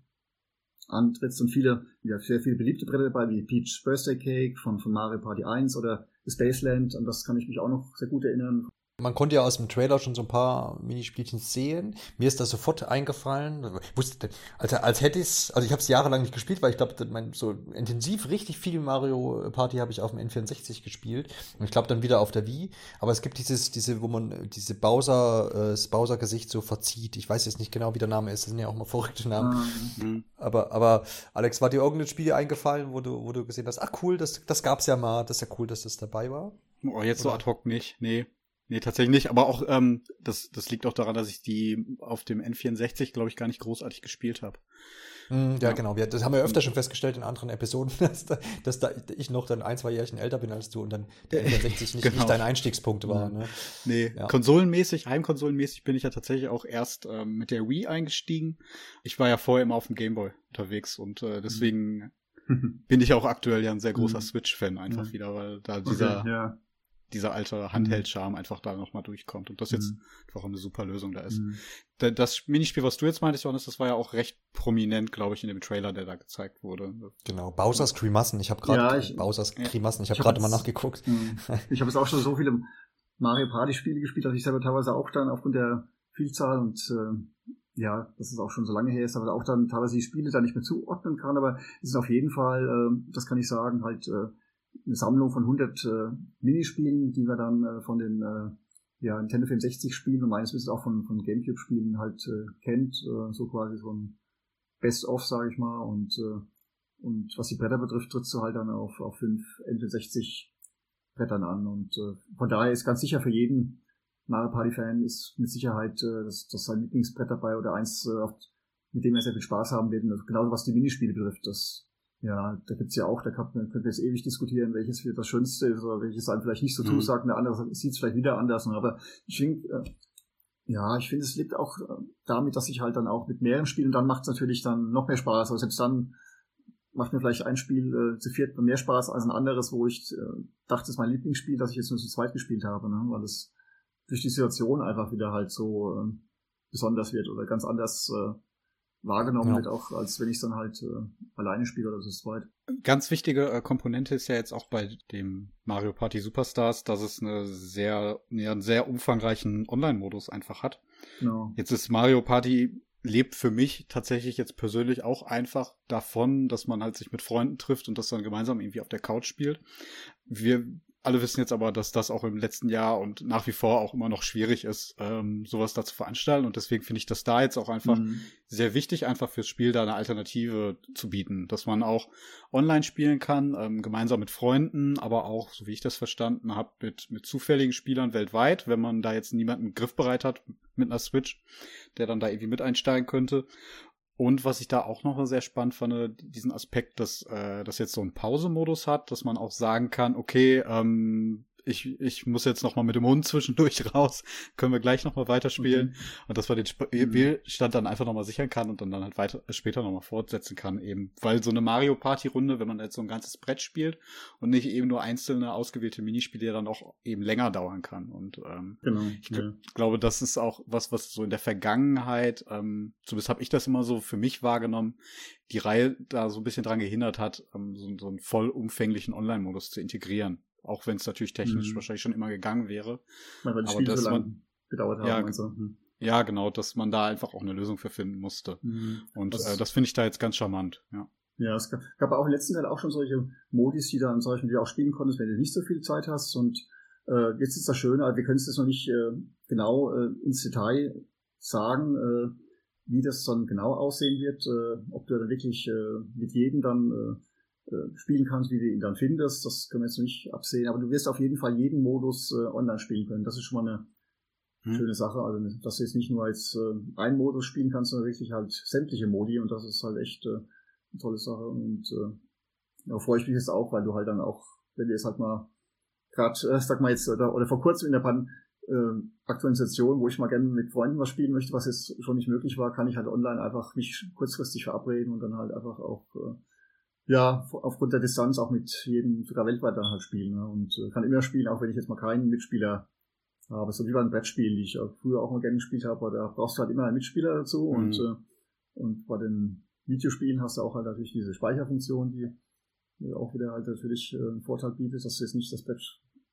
antrittst und viele, ja, sehr viele beliebte Bretter dabei, wie Peach Birthday Cake von, von Mario Party 1 oder Spaceland, an das kann ich mich auch noch sehr gut erinnern. Man konnte ja aus dem Trailer schon so ein paar Minispielchen sehen. Mir ist das sofort eingefallen. Wusste, also als hätte ich also ich habe es jahrelang nicht gespielt, weil ich glaube, so intensiv richtig viel Mario Party habe ich auf dem N64 gespielt und ich glaube dann wieder auf der Wii. Aber es gibt dieses, diese, wo man diese Bowser, äh, das Bowser-Gesicht so verzieht. Ich weiß jetzt nicht genau, wie der Name ist. Das sind ja auch mal verrückte Namen. Mhm. Aber, aber Alex, war dir irgendein Spiel eingefallen, wo du, wo du gesehen hast, ach cool, das, das gab's ja mal, das ist ja cool, dass das dabei war? Oh, jetzt Oder? so ad hoc nicht, nee. Nee, tatsächlich nicht, aber auch, ähm, das, das liegt auch daran, dass ich die auf dem N64, glaube ich, gar nicht großartig gespielt habe. Mm, ja, ja, genau. Wir, das haben wir öfter schon festgestellt in anderen Episoden, dass, da, dass da ich noch dann ein, zwei Jährchen älter bin als du und dann der N64 nicht, genau. nicht dein Einstiegspunkt war. Ne? Nee, ja. konsolenmäßig, heimkonsolenmäßig bin ich ja tatsächlich auch erst ähm, mit der Wii eingestiegen. Ich war ja vorher immer auf dem Gameboy unterwegs und äh, deswegen mhm. bin ich auch aktuell ja ein sehr großer mhm. Switch-Fan einfach mhm. wieder, weil da dieser okay, ja dieser alte Handheld-Charme einfach da nochmal durchkommt und das jetzt mhm. einfach eine super Lösung da ist. Mhm. Das Minispiel, was du jetzt meintest, Johannes, das war ja auch recht prominent, glaube ich, in dem Trailer, der da gezeigt wurde. Genau, Bowser's Grimassen. Ich habe gerade ja, Bowser's ja. Grimassen. Ich habe hab gerade mal nachgeguckt. Mhm. Ich habe jetzt auch schon so viele Mario Party Spiele gespielt, dass ich selber teilweise auch dann aufgrund der Vielzahl und äh, ja, das ist auch schon so lange her ist, aber auch dann teilweise die Spiele da nicht mehr zuordnen kann, aber es ist auf jeden Fall, äh, das kann ich sagen, halt äh, eine Sammlung von 100 äh, Minispielen, die wir dann äh, von den äh, ja, Nintendo 64 Spielen und meines Wissens auch von, von Gamecube Spielen halt äh, kennt, äh, so quasi so ein Best-of, sage ich mal, und äh, und was die Bretter betrifft, trittst du halt dann auf, auf fünf N64 Brettern an und äh, von daher ist ganz sicher für jeden Mario Party Fan ist mit Sicherheit äh, das, das sein Lieblingsbrett dabei oder eins, äh, mit dem er sehr viel Spaß haben wird. Und genauso was die Minispiele betrifft, das ja, da gibt's ja auch, da kann, man könnte jetzt ewig diskutieren, welches für das Schönste ist oder welches einem vielleicht nicht so mhm. zusagt, der andere sieht es vielleicht wieder anders. Aber ich finde, äh, ja, ich finde, es liegt auch äh, damit, dass ich halt dann auch mit mehreren Spielen, dann macht es natürlich dann noch mehr Spaß. Also selbst dann macht mir vielleicht ein Spiel äh, zu viert mehr Spaß als ein anderes, wo ich äh, dachte, es ist mein Lieblingsspiel, das ich jetzt nur zu zweit gespielt habe, ne? weil es durch die Situation einfach wieder halt so äh, besonders wird oder ganz anders äh, wahrgenommen ja. wird, auch als wenn ich es dann halt äh, alleine spiele oder so zweit. Ganz wichtige äh, Komponente ist ja jetzt auch bei dem Mario Party Superstars, dass es eine sehr, ja, einen sehr umfangreichen Online-Modus einfach hat. Genau. Jetzt ist Mario Party lebt für mich tatsächlich jetzt persönlich auch einfach davon, dass man halt sich mit Freunden trifft und das dann gemeinsam irgendwie auf der Couch spielt. Wir alle wissen jetzt aber, dass das auch im letzten Jahr und nach wie vor auch immer noch schwierig ist, ähm, sowas da zu veranstalten. Und deswegen finde ich das da jetzt auch einfach mhm. sehr wichtig, einfach fürs Spiel da eine Alternative zu bieten, dass man auch online spielen kann, ähm, gemeinsam mit Freunden, aber auch, so wie ich das verstanden habe, mit, mit zufälligen Spielern weltweit, wenn man da jetzt niemanden griffbereit hat mit einer Switch, der dann da irgendwie mit einsteigen könnte. Und was ich da auch noch sehr spannend fand, diesen Aspekt, dass äh, das jetzt so einen Pausemodus hat, dass man auch sagen kann, okay, ähm, ich, ich muss jetzt noch mal mit dem Hund zwischendurch raus, können wir gleich noch mal weiterspielen okay. und dass man den Spielstand mhm. dann einfach noch mal sichern kann und dann, dann halt weiter später noch mal fortsetzen kann eben, weil so eine Mario Party Runde, wenn man jetzt so ein ganzes Brett spielt und nicht eben nur einzelne ausgewählte Minispiele, dann auch eben länger dauern kann und ähm, genau, ich ja. glaube, das ist auch was, was so in der Vergangenheit, ähm, zumindest habe ich das immer so für mich wahrgenommen, die Reihe da so ein bisschen dran gehindert hat, ähm, so, so einen vollumfänglichen Online-Modus zu integrieren. Auch wenn es natürlich technisch mhm. wahrscheinlich schon immer gegangen wäre. Weil das Spiel so lange gedauert hat. Ja, so. Hm. ja, genau, dass man da einfach auch eine Lösung für finden musste. Mhm. Und das, äh, das finde ich da jetzt ganz charmant, ja. Ja, es gab, gab auch im letzten Teil auch schon solche Modis, die dann solchen, die auch spielen konntest, wenn du nicht so viel Zeit hast. Und äh, jetzt ist das Schöne, also wir können es jetzt noch nicht äh, genau äh, ins Detail sagen, äh, wie das dann genau aussehen wird, äh, ob du dann wirklich äh, mit jedem dann äh, äh, spielen kannst, wie du ihn dann findest. Das können wir jetzt nicht absehen, aber du wirst auf jeden Fall jeden Modus äh, online spielen können. Das ist schon mal eine hm. schöne Sache. Also, dass du jetzt nicht nur als äh, einen Modus spielen kannst, sondern wirklich halt sämtliche Modi und das ist halt echt äh, eine tolle Sache. Und äh, da freue ich mich jetzt auch, weil du halt dann auch, wenn du jetzt halt mal gerade, äh, sag mal jetzt, oder, oder vor kurzem in der Pan äh, aktuellen Situation, wo ich mal gerne mit Freunden was spielen möchte, was jetzt schon nicht möglich war, kann ich halt online einfach mich kurzfristig verabreden und dann halt einfach auch äh, ja, aufgrund der Distanz auch mit jedem, sogar weltweit dann halt spielen. Ne? Und äh, kann immer spielen, auch wenn ich jetzt mal keinen Mitspieler habe. So wie bei einem Brettspiel, die ich auch früher auch mal gerne gespielt habe, da brauchst du halt immer einen Mitspieler dazu. Mhm. Und, äh, und bei den Videospielen hast du auch halt natürlich diese Speicherfunktion, die, auch wieder halt natürlich äh, einen Vorteil bietet, dass du jetzt nicht das Brett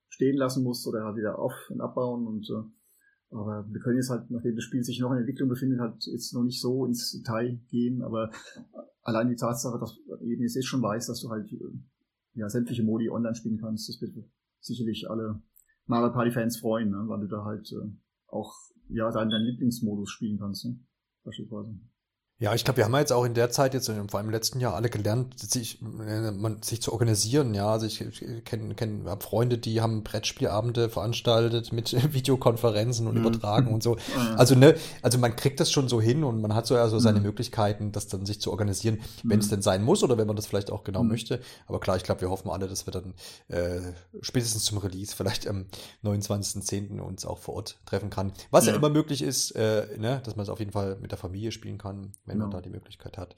stehen lassen musst oder halt wieder auf- und abbauen und äh, aber wir können jetzt halt, nachdem das Spiel sich noch in Entwicklung befindet, halt jetzt noch nicht so ins Detail gehen. Aber allein die Tatsache, dass eben jetzt schon weiß, dass du halt ja, sämtliche Modi online spielen kannst, das wird sicherlich alle Mario Party Fans freuen, ne? weil du da halt äh, auch ja deinen, deinen Lieblingsmodus spielen kannst, ne? beispielsweise. Ja, ich glaube, wir haben ja jetzt auch in der Zeit jetzt, vor allem im letzten Jahr, alle gelernt, sich, äh, man, sich zu organisieren. Ja, also ich, ich kenne kenn, hab Freunde, die haben Brettspielabende veranstaltet mit Videokonferenzen und mhm. übertragen und so. Also ne, also man kriegt das schon so hin und man hat so ja so seine mhm. Möglichkeiten, das dann sich zu organisieren, wenn es mhm. denn sein muss oder wenn man das vielleicht auch genau mhm. möchte. Aber klar, ich glaube, wir hoffen alle, dass wir dann äh, spätestens zum Release vielleicht am 29.10. uns auch vor Ort treffen kann. Was ja, ja immer möglich ist, äh, ne, dass man es auf jeden Fall mit der Familie spielen kann wenn genau. man da die Möglichkeit hat.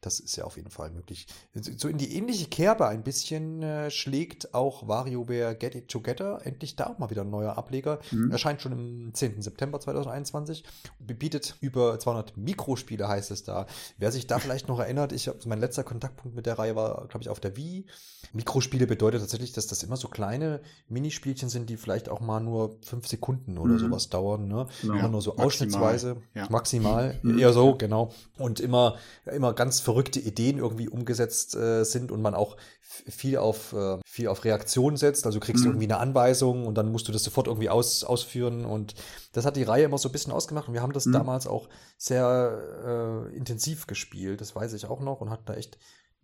Das ist ja auf jeden Fall möglich. So in die ähnliche Kerbe ein bisschen äh, schlägt auch WarioWare Get It Together. Endlich da auch mal wieder ein neuer Ableger. Mhm. Erscheint schon im 10. September 2021. Bietet über 200 Mikrospiele, heißt es da. Wer sich da vielleicht noch erinnert, ich mein letzter Kontaktpunkt mit der Reihe war, glaube ich, auf der Wii. Mikrospiele bedeutet tatsächlich, dass das immer so kleine Minispielchen sind, die vielleicht auch mal nur fünf Sekunden oder mhm. sowas dauern. Ne? Genau. Immer nur so maximal. ausschnittsweise, ja. maximal, mhm. eher so, genau und immer, immer ganz verrückte Ideen irgendwie umgesetzt äh, sind und man auch viel auf, äh, viel auf Reaktion setzt. Also du kriegst mhm. irgendwie eine Anweisung und dann musst du das sofort irgendwie aus, ausführen. Und das hat die Reihe immer so ein bisschen ausgemacht. Und wir haben das mhm. damals auch sehr äh, intensiv gespielt. Das weiß ich auch noch und hatten da echt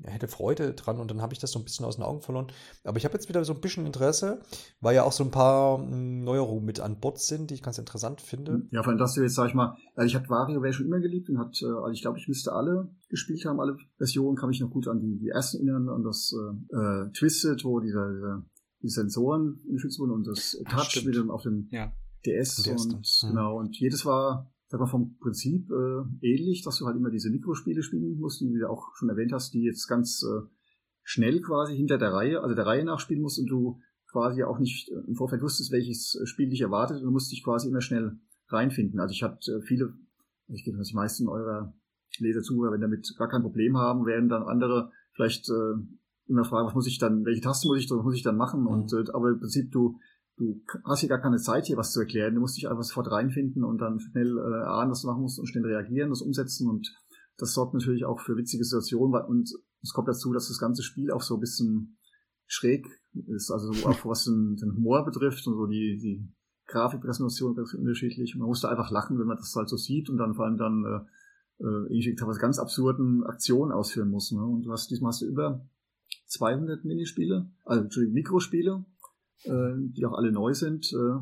hätte Freude dran und dann habe ich das so ein bisschen aus den Augen verloren. Aber ich habe jetzt wieder so ein bisschen Interesse, weil ja auch so ein paar hm, Neuerungen mit an Bord sind, die ich ganz interessant finde. Ja, vor allem, dass du jetzt, sag ich mal, also ich habe WarioWare schon immer geliebt und hat, äh, also ich glaube, ich müsste alle gespielt haben, alle Versionen, kann mich noch gut an die, die ersten erinnern, an das äh, äh Twisted, wo diese, diese die Sensoren unterstützt wurden und das Touch mit dem auf dem ja. DS, DS und, das. genau, und jedes war sag mal, vom Prinzip äh, ähnlich, dass du halt immer diese Mikrospiele spielen musst, die du auch schon erwähnt hast, die jetzt ganz äh, schnell quasi hinter der Reihe, also der Reihe nachspielen musst und du quasi auch nicht äh, im Vorfeld wusstest, welches Spiel dich erwartet und du musst dich quasi immer schnell reinfinden. Also ich hatte äh, viele, ich denke, dass die meisten eurer Leser, Zuhörer, wenn damit gar kein Problem haben, werden dann andere vielleicht äh, immer fragen, was muss ich dann, welche Tasten muss ich, was muss ich dann machen? Mhm. Und äh, aber im Prinzip du du hast hier gar keine Zeit, hier was zu erklären. Du musst dich einfach sofort reinfinden und dann schnell äh, ahnen, was du machen musst und schnell reagieren, das umsetzen und das sorgt natürlich auch für witzige Situationen und es kommt dazu, dass das ganze Spiel auch so ein bisschen schräg ist, also auch was den, den Humor betrifft und so die, die Grafikpräsentation ist unterschiedlich. Man musste einfach lachen, wenn man das halt so sieht und dann vor allem dann äh, äh irgendwie teilweise ganz absurden Aktionen ausführen muss. Ne? Und du hast diesmal hast du über 200 Minispiele, also Entschuldigung, Mikrospiele die auch alle neu sind, äh,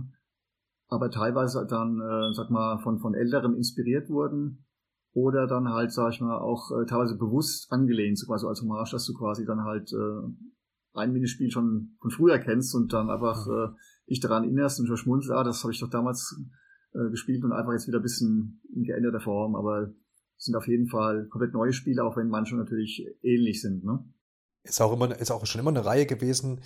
aber teilweise dann, äh, sag mal, von, von Älteren inspiriert wurden oder dann halt, sag ich mal, auch äh, teilweise bewusst angelehnt, so quasi als Hommage, dass du quasi dann halt äh, ein Minispiel schon von früher kennst und dann einfach äh, dich daran erinnerst und verschmunzelst, ah, das habe ich doch damals äh, gespielt und einfach jetzt wieder ein bisschen in geänderter Form, aber sind auf jeden Fall komplett neue Spiele, auch wenn manche natürlich ähnlich sind, ne? Ist auch immer, ist auch schon immer eine Reihe gewesen,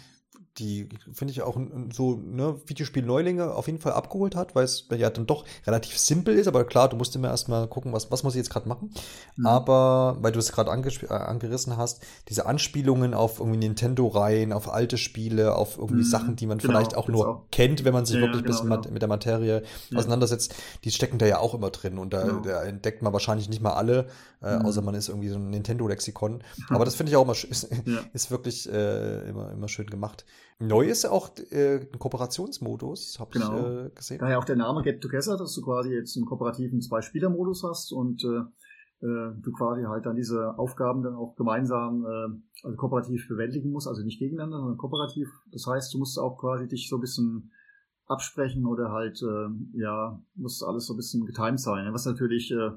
die, finde ich, auch so ne, Videospiel-Neulinge auf jeden Fall abgeholt hat, weil es ja dann doch relativ simpel ist, aber klar, du musst immer erstmal gucken, was, was muss ich jetzt gerade machen. Mhm. Aber, weil du es gerade äh, angerissen hast, diese Anspielungen auf irgendwie Nintendo-Reihen, auf alte Spiele, auf irgendwie mhm. Sachen, die man genau, vielleicht auch nur auch. kennt, wenn man sich ja, wirklich ein genau, bisschen genau. mit der Materie ja. auseinandersetzt, die stecken da ja auch immer drin und da, genau. da entdeckt man wahrscheinlich nicht mal alle, äh, mhm. außer man ist irgendwie so ein Nintendo-Lexikon. Aber das finde ich auch immer, ist, ist wirklich äh, immer, immer schön gemacht. Neu ist auch äh, ein Kooperationsmodus, habe genau. ich äh, gesehen. Daher auch der Name Get Together, dass du quasi jetzt einen kooperativen Zwei-Spieler-Modus hast und äh, äh, du quasi halt dann diese Aufgaben dann auch gemeinsam äh, also kooperativ bewältigen musst, also nicht gegeneinander, sondern kooperativ. Das heißt, du musst auch quasi dich so ein bisschen absprechen oder halt, äh, ja, muss alles so ein bisschen getimed sein. Was natürlich, äh,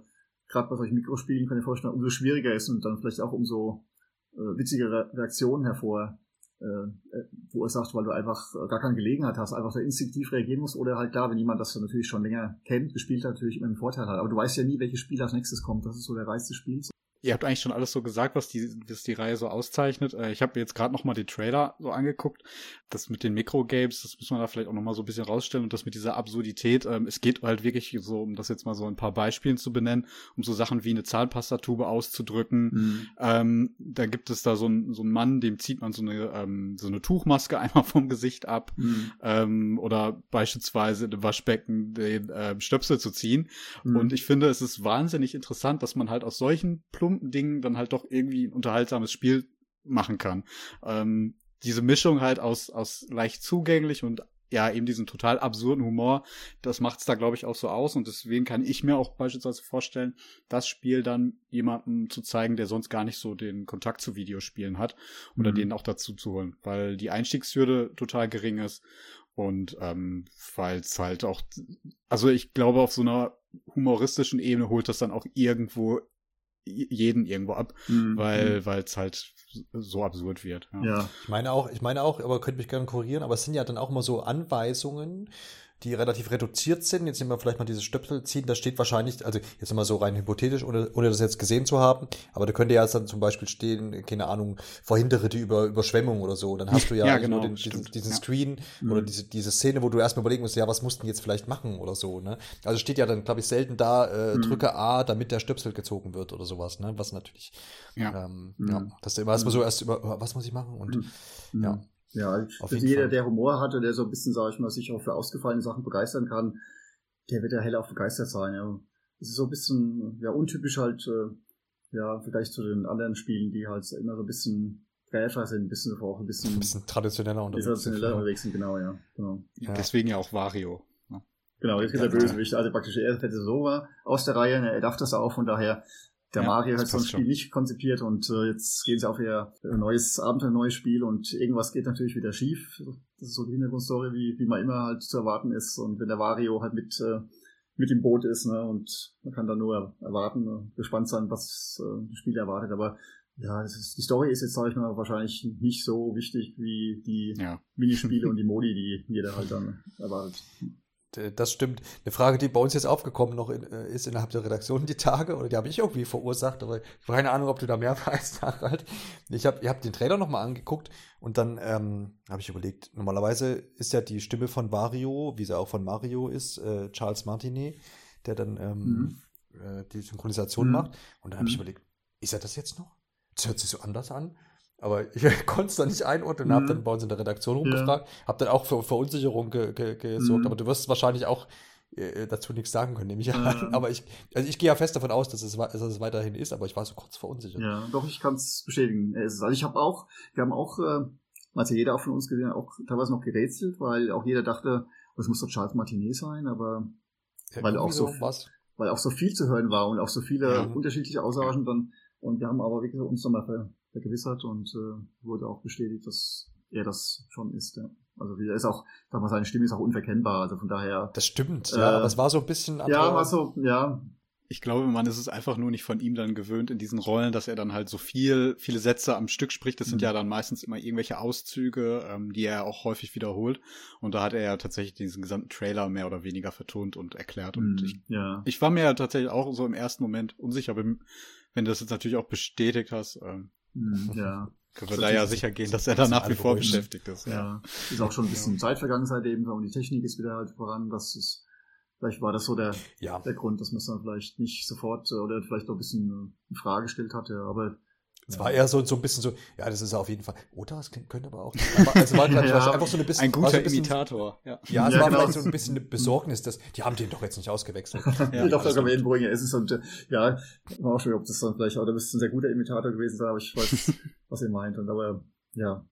gerade bei solchen Mikrospielen, kann ich vorstellen, umso schwieriger ist und dann vielleicht auch umso äh, witzige Reaktionen hervor, äh, äh, wo er sagt, weil du einfach gar keine Gelegenheit hast, einfach da instinktiv reagieren musst oder halt klar, wenn jemand das natürlich schon länger kennt, gespielt hat, natürlich immer einen Vorteil hat. Aber du weißt ja nie, welches Spiel als nächstes kommt. Das ist so der Reiz des Spiels. Ihr habt eigentlich schon alles so gesagt, was die, was die Reihe so auszeichnet. Äh, ich habe jetzt gerade noch mal den Trailer so angeguckt. Das mit den Mikrogames, das muss man da vielleicht auch noch mal so ein bisschen rausstellen. Und das mit dieser Absurdität. Ähm, es geht halt wirklich so, um das jetzt mal so ein paar Beispielen zu benennen, um so Sachen wie eine Zahnpastatube auszudrücken. Mhm. Ähm, da gibt es da so einen so einen Mann, dem zieht man so eine, ähm, so eine Tuchmaske einmal vom Gesicht ab. Mhm. Ähm, oder beispielsweise im Waschbecken den äh, Stöpsel zu ziehen. Mhm. Und ich finde, es ist wahnsinnig interessant, dass man halt aus solchen plumpen plumpen Dingen dann halt doch irgendwie ein unterhaltsames Spiel machen kann. Ähm, diese Mischung halt aus, aus leicht zugänglich und ja, eben diesen total absurden Humor, das macht es da, glaube ich, auch so aus. Und deswegen kann ich mir auch beispielsweise vorstellen, das Spiel dann jemandem zu zeigen, der sonst gar nicht so den Kontakt zu Videospielen hat, oder mhm. den auch dazu zu holen, weil die Einstiegshürde total gering ist und ähm, weil es halt auch, also ich glaube, auf so einer humoristischen Ebene holt das dann auch irgendwo jeden irgendwo ab, mhm. weil weil es halt so absurd wird. Ja. ja. Ich meine auch, ich meine auch, aber könnt mich gerne korrigieren, aber es sind ja dann auch immer so Anweisungen, die relativ reduziert sind. Jetzt nehmen wir vielleicht mal dieses Stöpsel ziehen. Da steht wahrscheinlich, also jetzt immer so rein hypothetisch, ohne, ohne das jetzt gesehen zu haben, aber da könnte ja dann zum Beispiel stehen, keine Ahnung, verhindere die Über Überschwemmung oder so. Dann hast du ja, ja genau, den, diesen, diesen ja. Screen mhm. oder diese, diese Szene, wo du erstmal überlegen musst, ja, was mussten jetzt vielleicht machen oder so. Ne? Also steht ja dann, glaube ich, selten da, äh, mhm. drücke A, damit der Stöpsel gezogen wird oder sowas. Ne? Was natürlich, ja, ähm, mhm. ja dass du immer erstmal so erst über, was muss ich machen und mhm. Ja. Ja, Auf also jeder, Fall. der Humor hatte, der so ein bisschen, sag ich mal, sich auch für ausgefallene Sachen begeistern kann, der wird ja heller auch begeistert sein. Ja. Es ist so ein bisschen, ja, untypisch halt, äh, ja, vielleicht zu den anderen Spielen, die halt immer so ein bisschen träfer sind, ein bisschen auch ein bisschen, ein bisschen traditioneller unterwegs, traditioneller unterwegs sind. Genau, ja. Genau. ja. Deswegen ja auch Wario. Ne? Genau, jetzt ist der Bösewicht, also praktisch er hätte so war aus der Reihe, ne, er darf das auch, von daher der ja, Mario hat so ein Spiel schon. nicht konzipiert und äh, jetzt gehen sie auf ihr neues Abenteuer, neues Spiel und irgendwas geht natürlich wieder schief. Das ist so die Hintergrundstory, wie, wie man immer halt zu erwarten ist. Und wenn der Mario halt mit, äh, mit im Boot ist, ne, und man kann dann nur erwarten, äh, gespannt sein, was äh, das Spiel erwartet. Aber ja, ist, die Story ist jetzt, sage ich mal, wahrscheinlich nicht so wichtig wie die ja. Minispiele und die Modi, die jeder halt dann erwartet. Äh, das stimmt. Eine Frage, die bei uns jetzt aufgekommen noch in, äh, ist innerhalb der Redaktion die Tage, oder die habe ich irgendwie verursacht, aber ich habe keine Ahnung, ob du da mehr weißt, Harald. Ich habe ich hab den Trailer nochmal angeguckt und dann ähm, habe ich überlegt, normalerweise ist ja die Stimme von Wario, wie sie auch von Mario ist, äh, Charles Martinet, der dann ähm, mhm. äh, die Synchronisation mhm. macht. Und dann habe ich mhm. überlegt, ist er das jetzt noch? Das hört sich so anders an. Aber ich konnte es dann nicht einordnen, mhm. habe dann bei uns in der Redaktion rumgefragt, ja. habe dann auch für Verunsicherung ge ge gesorgt. Mhm. Aber du wirst wahrscheinlich auch äh, dazu nichts sagen können, nehme ich an. Aber ich, also ich gehe ja fest davon aus, dass es, dass es weiterhin ist, aber ich war so kurz verunsichert. Ja, doch, ich kann es bestätigen. Also ich habe auch, wir haben auch, äh, also jeder auch von uns gesehen, auch teilweise noch gerätselt, weil auch jeder dachte, das muss doch Charles Martinet sein, aber ja, weil auch so, was? weil auch so viel zu hören war und auch so viele ja. unterschiedliche Aussagen dann. Und wir haben aber wirklich uns nochmal vergewissert und äh, wurde auch bestätigt, dass er das schon ist. Ja. Also er ist auch, sag mal, seine Stimme ist auch unverkennbar. Also von daher. Das stimmt, äh, ja. Aber es war so ein bisschen. Ja, war so, ja. Ich glaube, man ist es einfach nur nicht von ihm dann gewöhnt in diesen Rollen, dass er dann halt so viel, viele Sätze am Stück spricht. Das sind mhm. ja dann meistens immer irgendwelche Auszüge, ähm, die er auch häufig wiederholt. Und da hat er ja tatsächlich diesen gesamten Trailer mehr oder weniger vertont und erklärt. Und mhm, ich, ja. ich war mir ja tatsächlich auch so im ersten Moment unsicher, wenn du das jetzt natürlich auch bestätigt hast. Ähm, hm, ja. Können wir da ja sicher gehen, dass er da nach wie vor beschäftigt ist. Ja. Ist auch schon ein bisschen Zeit vergangen seitdem und die Technik ist wieder halt voran. Das ist, vielleicht war das so der, ja. der Grund, dass man es dann vielleicht nicht sofort oder vielleicht auch ein bisschen in Frage gestellt hatte. Aber es war eher so, so ein bisschen so, ja, das ist auf jeden Fall. Oder es könnte aber auch. Aber es war, ja. einfach so ein bisschen. Ein guter so ein bisschen, Imitator. Ja, ja es ja, war genau. vielleicht so ein bisschen eine Besorgnis, dass die haben den doch jetzt nicht ausgewechselt. ja, ich glaube, da kann man bringen. Es ist und ja, war auch schon, ob das dann vielleicht, oder müsste ein sehr guter Imitator gewesen sein, aber ich weiß, was ihr meint. Und aber ja,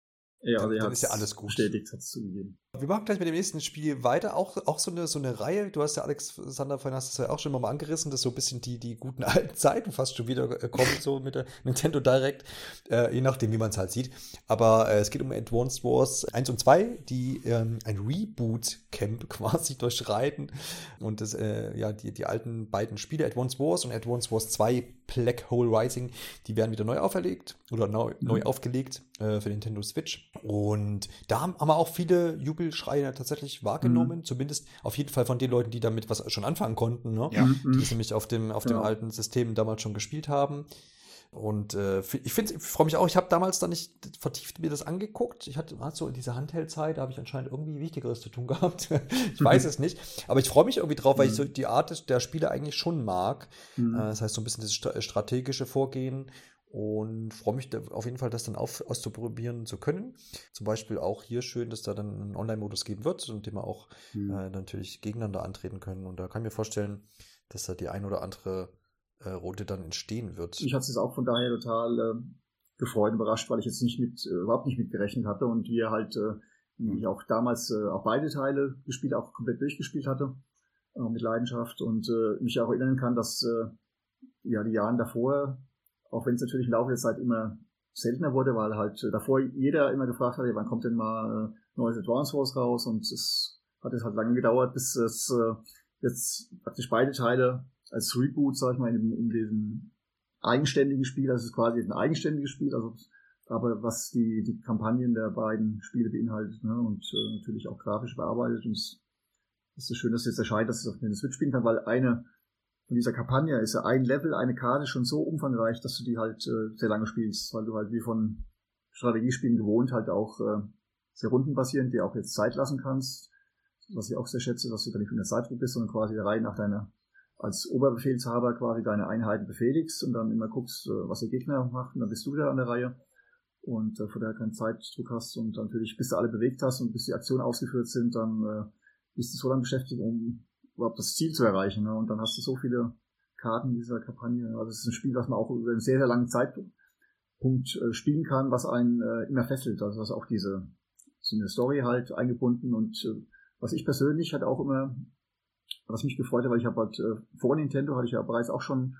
Ja, also dann ist ja alles gut. Bestätigt, hat es zugegeben. Wir machen gleich mit dem nächsten Spiel weiter. Auch, auch so, eine, so eine Reihe. Du hast ja, Alexander, vorhin hast du ja auch schon mal angerissen, dass so ein bisschen die, die guten alten Zeiten fast schon wieder äh, kommen, so mit der Nintendo Direct. Äh, je nachdem, wie man es halt sieht. Aber äh, es geht um Advanced Wars 1 und 2, die ähm, ein Reboot-Camp quasi durchreiten. Und das, äh, ja, die, die alten beiden Spiele, Advanced Wars und Advanced Wars 2 Black Hole Rising, die werden wieder neu auferlegt oder neu, mhm. neu aufgelegt äh, für Nintendo Switch. Und da haben, haben wir auch viele Jubelschreie tatsächlich wahrgenommen, mhm. zumindest auf jeden Fall von den Leuten, die damit was schon anfangen konnten, ne? ja. die es nämlich auf dem, auf dem ja. alten System damals schon gespielt haben. Und äh, ich finde, ich freue mich auch. Ich habe damals dann nicht vertieft mir das angeguckt. Ich hatte, so in dieser Handheld-Zeit, da habe ich anscheinend irgendwie Wichtigeres zu tun gehabt. ich weiß es nicht. Aber ich freue mich irgendwie drauf, weil ich so die Art der Spiele eigentlich schon mag. Mhm. Äh, das heißt, so ein bisschen das strategische Vorgehen und freue mich auf jeden Fall, das dann auf, auszuprobieren zu können. Zum Beispiel auch hier schön, dass da dann einen Online-Modus geben wird, in dem wir auch mhm. äh, natürlich gegeneinander antreten können. Und da kann ich mir vorstellen, dass da die ein oder andere äh, Runde dann entstehen wird. Ich hatte es auch von daher total äh, gefreut, überrascht, weil ich jetzt nicht mit, äh, überhaupt nicht mit gerechnet hatte und wir halt, äh, ich auch damals äh, auch beide Teile gespielt, auch komplett durchgespielt hatte, mit Leidenschaft und mich auch erinnern kann, dass ja die Jahren davor auch wenn es natürlich im Laufe der Zeit immer seltener wurde, weil halt äh, davor jeder immer gefragt hat, wann kommt denn mal äh, neues Advance Wars raus? Und es hat es halt lange gedauert, bis es äh, jetzt praktisch beide Teile als Reboot, sag ich mal, in, in diesem eigenständigen Spiel, also es ist quasi ein eigenständiges Spiel, also aber was die, die Kampagnen der beiden Spiele beinhaltet ne, und äh, natürlich auch grafisch bearbeitet. Und es ist schön, dass es jetzt erscheint, dass es auf den Switch spielen kann, weil eine von dieser Kampagne ist ja ein Level, eine Karte schon so umfangreich, dass du die halt äh, sehr lange spielst, weil du halt wie von Strategiespielen gewohnt halt auch äh, sehr rundenbasierend dir auch jetzt Zeit lassen kannst. Was ich auch sehr schätze, dass du da nicht in der Zeitdruck bist, sondern quasi der Reihe nach deiner als Oberbefehlshaber quasi deine Einheiten befehligst und dann immer guckst, äh, was der Gegner macht und dann bist du wieder an der Reihe und äh, von daher keinen Zeitdruck hast und natürlich bis du alle bewegt hast und bis die Aktionen ausgeführt sind, dann äh, bist du so lange beschäftigt, um überhaupt das Ziel zu erreichen. Ne? Und dann hast du so viele Karten in dieser Kampagne. Also es ist ein Spiel, was man auch über einen sehr, sehr langen Zeitpunkt äh, spielen kann, was einen äh, immer fesselt. Also was auch diese so eine Story halt eingebunden und äh, was ich persönlich halt auch immer, was mich gefreut hat, weil ich habe halt äh, vor Nintendo hatte ich ja bereits auch schon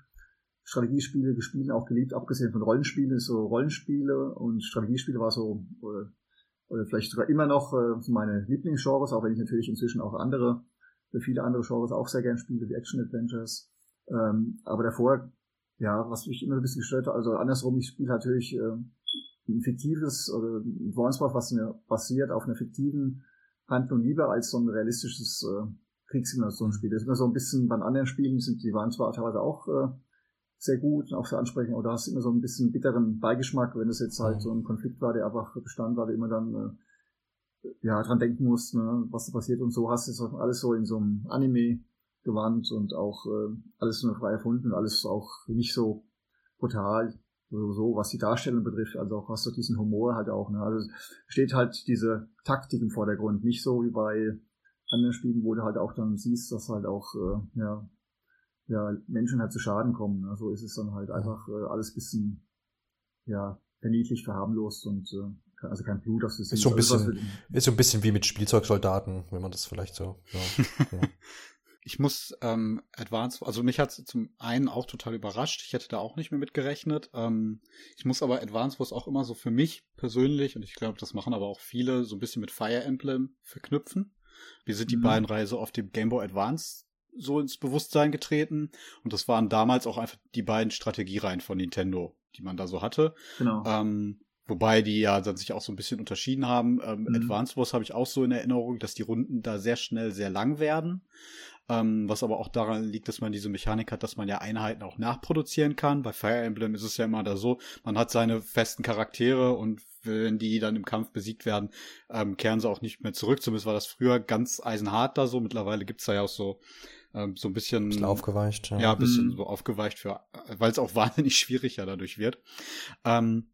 Strategiespiele gespielt, auch geliebt, abgesehen von Rollenspielen, so Rollenspiele und Strategiespiele war so oder, oder vielleicht sogar immer noch äh, meine Lieblingsgenres, auch wenn ich natürlich inzwischen auch andere viele andere Genres auch sehr gern spiele, wie Action-Adventures. Ähm, aber davor, ja, was mich immer ein bisschen gestört hat, also andersrum, ich spiele natürlich äh, ein fiktives oder ein Advanced was mir basiert auf einer fiktiven Handlung lieber als so ein realistisches äh, Kriegssimulationsspiel. Das ist immer so ein bisschen, bei anderen Spielen sind, die waren zwar teilweise auch äh, sehr gut und auch sehr ansprechend, aber da hast du immer so ein bisschen bitteren Beigeschmack, wenn es jetzt halt mhm. so ein Konflikt war, der einfach bestand, weil du immer dann äh, ja, dran denken musst, ne, was da passiert und so hast du es alles so in so einem Anime gewandt und auch äh, alles nur frei erfunden und alles auch nicht so brutal so, so, was die Darstellung betrifft, also auch hast du diesen Humor halt auch, ne, also steht halt diese Taktik im Vordergrund, nicht so wie bei anderen Spielen, wo du halt auch dann siehst, dass halt auch, äh, ja, ja, Menschen halt zu Schaden kommen, ne? so ist es dann halt einfach äh, alles bisschen, ja, verniedlicht, verharmlost und äh, also kein Blut das ist so ein bisschen, ist so ein bisschen wie mit Spielzeugsoldaten, wenn man das vielleicht so. Ja, ja. ich muss ähm, Advance, also mich hat zum einen auch total überrascht. Ich hätte da auch nicht mehr mit gerechnet. Ähm, ich muss aber Advance Wars auch immer so für mich persönlich, und ich glaube, das machen aber auch viele, so ein bisschen mit Fire Emblem verknüpfen. Wir sind die mhm. beiden Reihe auf dem Game Boy Advance so ins Bewusstsein getreten. Und das waren damals auch einfach die beiden Strategiereihen von Nintendo, die man da so hatte. Genau. Ähm, Wobei die ja dann sich auch so ein bisschen unterschieden haben. Ähm, mhm. Advance Wars habe ich auch so in Erinnerung, dass die Runden da sehr schnell sehr lang werden. Ähm, was aber auch daran liegt, dass man diese Mechanik hat, dass man ja Einheiten auch nachproduzieren kann. Bei Fire Emblem ist es ja immer da so, man hat seine festen Charaktere und wenn die dann im Kampf besiegt werden, ähm, kehren sie auch nicht mehr zurück. Zumindest war das früher ganz eisenhart da so. Mittlerweile gibt's da ja auch so ähm, so ein bisschen, bisschen aufgeweicht. Ja, ja ein bisschen mhm. so aufgeweicht für, weil es auch wahnsinnig schwierig ja dadurch wird. Ähm,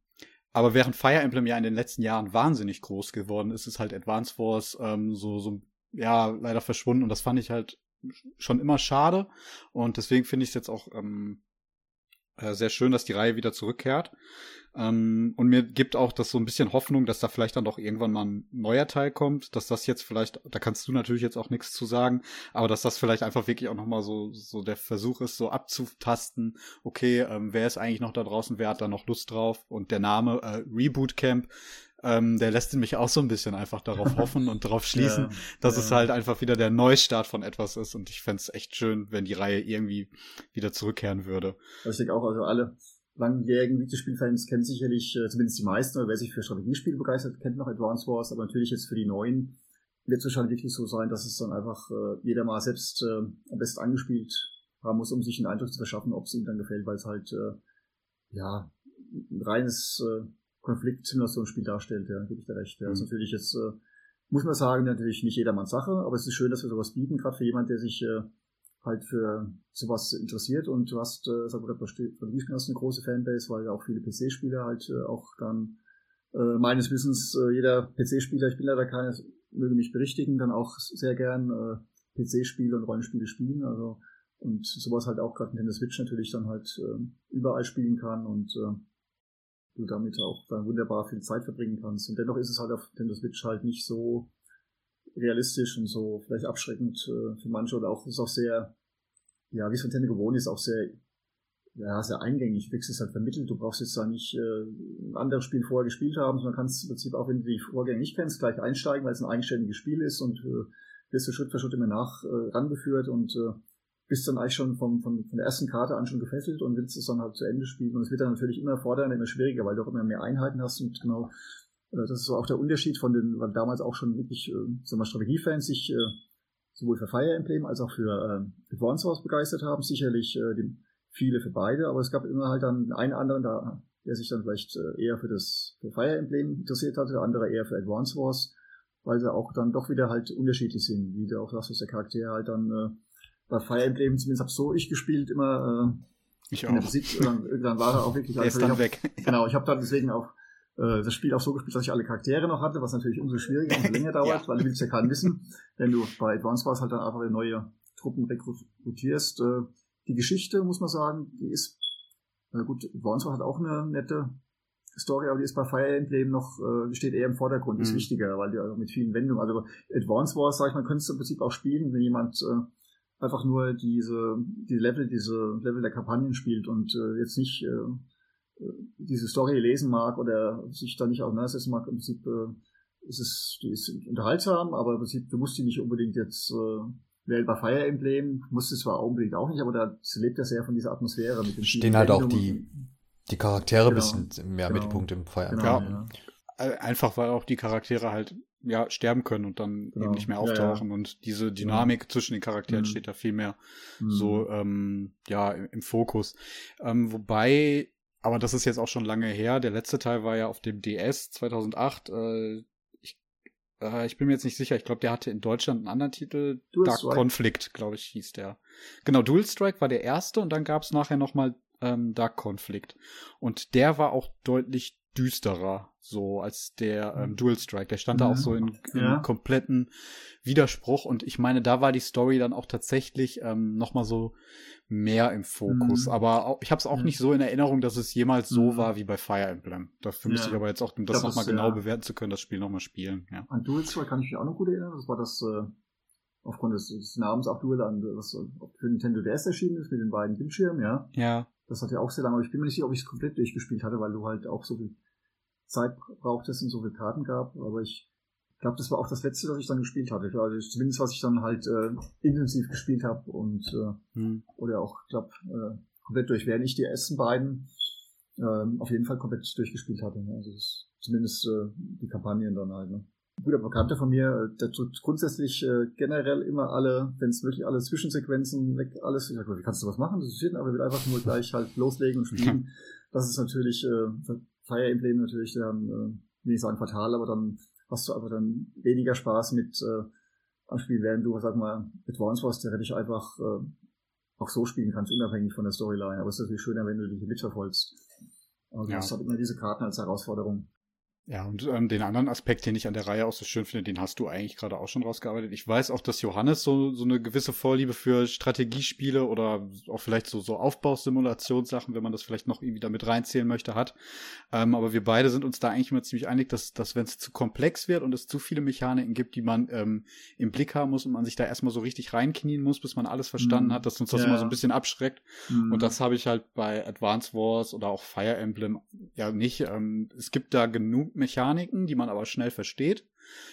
aber während Fire Emblem ja in den letzten Jahren wahnsinnig groß geworden ist, ist halt Advance Wars ähm, so, so, ja, leider verschwunden. Und das fand ich halt schon immer schade. Und deswegen finde ich es jetzt auch ähm, äh, sehr schön, dass die Reihe wieder zurückkehrt. Ähm, und mir gibt auch das so ein bisschen Hoffnung, dass da vielleicht dann doch irgendwann mal ein neuer Teil kommt, dass das jetzt vielleicht, da kannst du natürlich jetzt auch nichts zu sagen, aber dass das vielleicht einfach wirklich auch nochmal so, so der Versuch ist, so abzutasten, okay, ähm, wer ist eigentlich noch da draußen, wer hat da noch Lust drauf? Und der Name äh, Reboot Camp ähm, der lässt mich auch so ein bisschen einfach darauf hoffen und darauf schließen, ja, dass ja. es halt einfach wieder der Neustart von etwas ist. Und ich fände es echt schön, wenn die Reihe irgendwie wieder zurückkehren würde. Ich denke auch, also alle langjährigen Videospielfans kennen sicherlich, äh, zumindest die meisten, oder wer sich für Strategiespiele begeistert, kennt noch Advance Wars, aber natürlich jetzt für die neuen wird es wahrscheinlich wirklich so sein, dass es dann einfach äh, jeder mal selbst äh, am besten angespielt haben muss, um sich einen Eindruck zu verschaffen, ob es ihm dann gefällt, weil es halt äh, ja ein reines äh, Konfliktsimulationsspiel darstellt, ja, gebe ich dir recht. Ja. Mhm. Das ist natürlich jetzt, äh, muss man sagen, natürlich nicht jedermanns Sache, aber es ist schön, dass wir sowas bieten, gerade für jemand, der sich äh, halt für sowas interessiert und du hast, äh, sag mal, bei Strategiespielen hast eine große Fanbase, weil ja auch viele PC-Spieler halt äh, auch dann äh, meines Wissens äh, jeder PC-Spieler, ich bin leider keiner, möge mich berichtigen, dann auch sehr gern äh, PC-Spiele und Rollenspiele spielen, also und sowas halt auch gerade in der Switch natürlich dann halt äh, überall spielen kann und äh, du damit auch dann wunderbar viel Zeit verbringen kannst. Und dennoch ist es halt auf Nintendo Switch halt nicht so realistisch und so vielleicht abschreckend äh, für manche oder auch ist auch sehr, ja, wie es von Nintendo gewohnt ist, auch sehr, ja, sehr eingängig. Wix ist halt vermittelt. Du brauchst jetzt da nicht äh, ein anderes Spiel vorher gespielt haben, sondern kannst im Prinzip auch, wenn du die Vorgänge nicht kennst, gleich einsteigen, weil es ein eigenständiges Spiel ist und äh, wirst du Schritt für Schritt immer nach äh, rangeführt und äh, bist dann eigentlich schon vom, von, von der ersten Karte an schon gefesselt und willst es dann halt zu Ende spielen. Und es wird dann natürlich immer fordernder, immer schwieriger, weil du auch immer mehr Einheiten hast und genau, äh, das ist so auch der Unterschied von den, weil damals auch schon wirklich, äh, sagen wir Strategiefans sich äh, sowohl für Fire Emblem als auch für äh, Advance Wars begeistert haben. Sicherlich äh, viele für beide, aber es gab immer halt dann einen anderen, da, der sich dann vielleicht äh, eher für das für Fire Emblem interessiert hatte, der andere eher für Advance Wars, weil sie auch dann doch wieder halt unterschiedlich sind, wie du auch sagst, dass der Charakter halt dann äh, bei Fire Emblem, zumindest habe so ich gespielt, immer äh, ich auch. Besitz, dann, dann war er auch wirklich Der ist dann hab, weg. Genau, ich habe dann deswegen auch äh, das Spiel auch so gespielt, dass ich alle Charaktere noch hatte, was natürlich umso schwieriger und länger dauert, ja. weil du willst ja keinen wissen. Wenn du bei Advance Wars halt dann einfach neue Truppen rekrutierst. Äh, die Geschichte, muss man sagen, die ist, äh, gut, Advance Wars hat auch eine nette Story, aber die ist bei Fire Emblem noch, äh, steht eher im Vordergrund, mhm. ist wichtiger, weil die also mit vielen Wendungen, also Advance Wars, sag ich mal, könntest du im Prinzip auch spielen, wenn jemand äh, einfach nur diese, die Level, diese Level der Kampagnen spielt und äh, jetzt nicht äh, äh, diese Story lesen mag oder sich da nicht auseinandersetzen mag. Im Prinzip äh, ist es, die ist unterhaltsam, aber im Prinzip, du musst die nicht unbedingt jetzt äh, wählen bei Fire Emblem, musst du zwar unbedingt auch nicht, aber da lebt ja sehr von dieser Atmosphäre mit dem Stehen halt auch die, die Charaktere genau, ein bisschen mehr genau, Mittelpunkt im Fire Emblem. Genau, ja. Ja. Einfach weil auch die Charaktere halt ja, sterben können und dann genau. eben nicht mehr auftauchen. Ja, ja. Und diese Dynamik ja. zwischen den Charakteren mhm. steht da viel mehr mhm. so, ähm, ja, im, im Fokus. Ähm, wobei, aber das ist jetzt auch schon lange her. Der letzte Teil war ja auf dem DS 2008. Äh, ich, äh, ich bin mir jetzt nicht sicher. Ich glaube, der hatte in Deutschland einen anderen Titel. Dual Dark Strike. Conflict, glaube ich, hieß der. Genau, Dual Strike war der erste und dann gab es nachher noch mal ähm, Dark Conflict. Und der war auch deutlich düsterer, so als der ähm, Dual Strike. Der stand ja. da auch so in, in ja. kompletten Widerspruch und ich meine, da war die Story dann auch tatsächlich ähm, noch mal so mehr im Fokus. Mhm. Aber auch, ich habe es auch ja. nicht so in Erinnerung, dass es jemals so mhm. war wie bei Fire Emblem. Dafür müsste ich aber jetzt auch, um das nochmal genau bewerten zu können, das Spiel nochmal spielen. Ja. An Dual Strike kann ich mich auch noch gut erinnern. Das war das äh, aufgrund des, des Namens auch Dual an was für Nintendo DS erschienen ist mit den beiden Bildschirmen, ja. Ja. Das hat ja auch sehr lange, aber ich bin mir nicht sicher, ob ich es komplett durchgespielt hatte, weil du halt auch so viel Zeit brauchtest und so viele Karten gab. Aber ich glaube, das war auch das letzte, was ich dann gespielt hatte. Also zumindest was ich dann halt äh, intensiv gespielt habe und äh, hm. oder auch, glaube äh, komplett durch, während ich die ersten beiden äh, auf jeden Fall komplett durchgespielt hatte. Ne? Also das, zumindest äh, die Kampagnen dann halt. Ne? Ein guter Bekannter von mir, der tut grundsätzlich äh, generell immer alle, wenn es wirklich alle Zwischensequenzen weg, alles, ich sag, wie kannst du was machen? Das ist aber will einfach nur gleich halt loslegen und spielen. Das ist natürlich äh, Fire Emblem natürlich dann, äh, will ich sagen fatal, aber dann hast du einfach dann weniger Spaß mit äh, am Spiel, während du, sag mal, Advance Wars theoretisch einfach äh, auch so spielen kannst, unabhängig von der Storyline. Aber es ist natürlich schöner, wenn du dich mitverfolgst. Also ja. das hat immer diese Karten als Herausforderung. Ja, und ähm, den anderen Aspekt, den ich an der Reihe auch so schön finde, den hast du eigentlich gerade auch schon rausgearbeitet. Ich weiß auch, dass Johannes so, so eine gewisse Vorliebe für Strategiespiele oder auch vielleicht so, so Aufbausimulationssachen, wenn man das vielleicht noch irgendwie damit reinzählen möchte, hat. Ähm, aber wir beide sind uns da eigentlich immer ziemlich einig, dass, dass wenn es zu komplex wird und es zu viele Mechaniken gibt, die man ähm, im Blick haben muss und man sich da erstmal so richtig reinknien muss, bis man alles verstanden mhm. hat, dass uns das ja. immer so ein bisschen abschreckt. Mhm. Und das habe ich halt bei Advance Wars oder auch Fire Emblem ja nicht. Ähm, es gibt da genug Mechaniken, die man aber schnell versteht,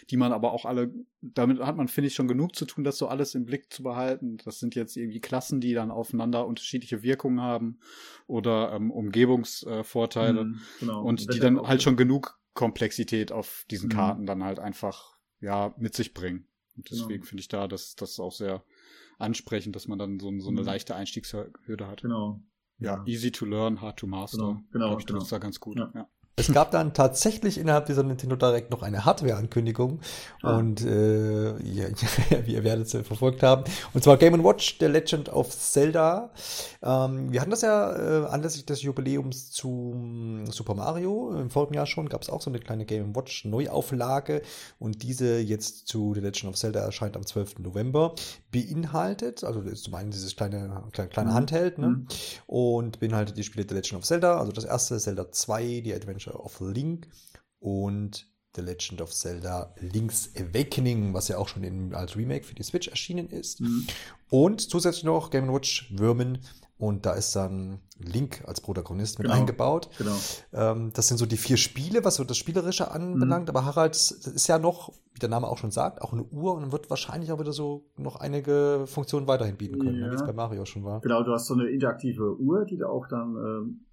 die man aber auch alle, damit hat man, finde ich, schon genug zu tun, das so alles im Blick zu behalten. Das sind jetzt irgendwie Klassen, die dann aufeinander unterschiedliche Wirkungen haben oder ähm, Umgebungsvorteile mhm, genau. und die dann halt schon genug Komplexität auf diesen mhm. Karten dann halt einfach ja mit sich bringen. Und deswegen genau. finde ich da, dass das auch sehr ansprechend, dass man dann so, so eine mhm. leichte Einstiegshürde hat. Genau. Ja, easy to learn, hard to master. Genau, genau. Ich, genau. da ganz gut. Ja. ja. Es gab dann tatsächlich innerhalb dieser Nintendo Direct noch eine Hardware-Ankündigung ah. und äh, ja, wie ihr werdet es verfolgt haben. Und zwar Game Watch, The Legend of Zelda. Ähm, wir hatten das ja äh, anlässlich des Jubiläums zu Super Mario. Im vorigen Jahr schon gab es auch so eine kleine Game Watch Neuauflage und diese jetzt zu The Legend of Zelda erscheint am 12. November. Beinhaltet, also zum einen dieses kleine, kleine, kleine mhm. Handheld, ne? Mhm. Und beinhaltet die Spiele The Legend of Zelda, also das erste, Zelda 2, die Adventure Adventure of Link und The Legend of Zelda Link's Awakening, was ja auch schon in, als Remake für die Switch erschienen ist. Mhm. Und zusätzlich noch Game Watch Würmen. Und da ist dann Link als Protagonist mit genau, eingebaut. Genau. Ähm, das sind so die vier Spiele, was so das Spielerische anbelangt. Mhm. Aber Harald ist ja noch, wie der Name auch schon sagt, auch eine Uhr und wird wahrscheinlich auch wieder so noch einige Funktionen weiterhin bieten können, ja. wie es bei Mario schon war. Genau, du hast so eine interaktive Uhr, die du auch dann ähm,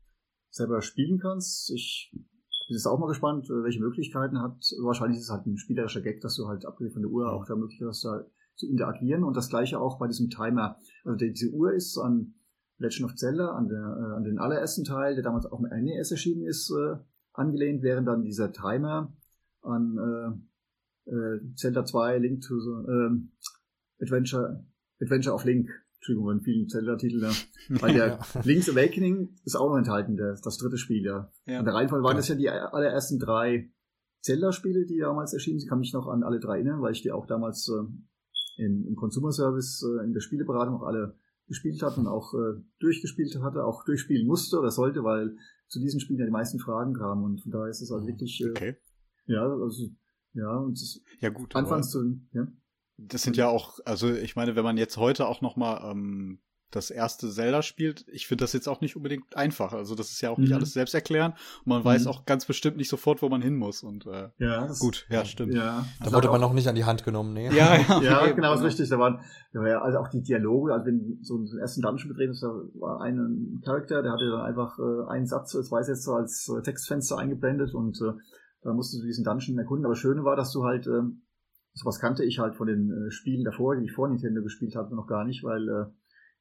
selber spielen kannst. Ich bin jetzt auch mal gespannt, welche Möglichkeiten hat. Wahrscheinlich ist es halt ein spielerischer Gag, dass du halt abgesehen von der Uhr auch da Möglichkeit hast, da zu interagieren. Und das gleiche auch bei diesem Timer. Also diese Uhr ist an Legend of Zelda, an, der, äh, an den allerersten Teil, der damals auch mit NES erschienen ist, äh, angelehnt, während dann dieser Timer an äh, äh, Zelda 2 Link to the äh, Adventure, Adventure of Link Entschuldigung, in vielen Zelda-Titeln da. Weil der ja. Link's Awakening ist auch noch enthalten, der, das dritte Spiel, ja. ja. Und der Reihenfall waren ja. das ja die allerersten drei Zelda-Spiele, die damals erschienen sind. Ich kann mich noch an alle drei erinnern, weil ich die auch damals äh, im, im Consumer Service äh, in der Spieleberatung auch alle gespielt hatte und auch äh, durchgespielt hatte, auch durchspielen musste oder sollte, weil zu diesen Spielen ja die meisten Fragen kamen und von daher ist es halt wirklich äh, okay. ja, also ja, und es ja gut, anfangs zu ja. Das sind ja auch, also ich meine, wenn man jetzt heute auch noch mal ähm, das erste Zelda spielt, ich finde das jetzt auch nicht unbedingt einfach. Also das ist ja auch nicht mhm. alles selbst erklären und man mhm. weiß auch ganz bestimmt nicht sofort, wo man hin muss. Und äh, ja, gut, ja, stimmt. Ja. Da wurde man noch nicht an die Hand genommen, nee. Ja, ja, ja genau, ist richtig. Da waren, da war ja also auch die Dialoge, also wenn so einen ersten Dungeon betreten ist, da war ein Charakter, der hatte dann einfach äh, einen Satz, zwei Sätze als äh, Textfenster eingeblendet und äh, da musstest du diesen Dungeon erkunden. Aber Schöne war, dass du halt äh, sowas kannte ich halt von den äh, Spielen davor, die ich vor Nintendo gespielt habe, noch gar nicht, weil äh,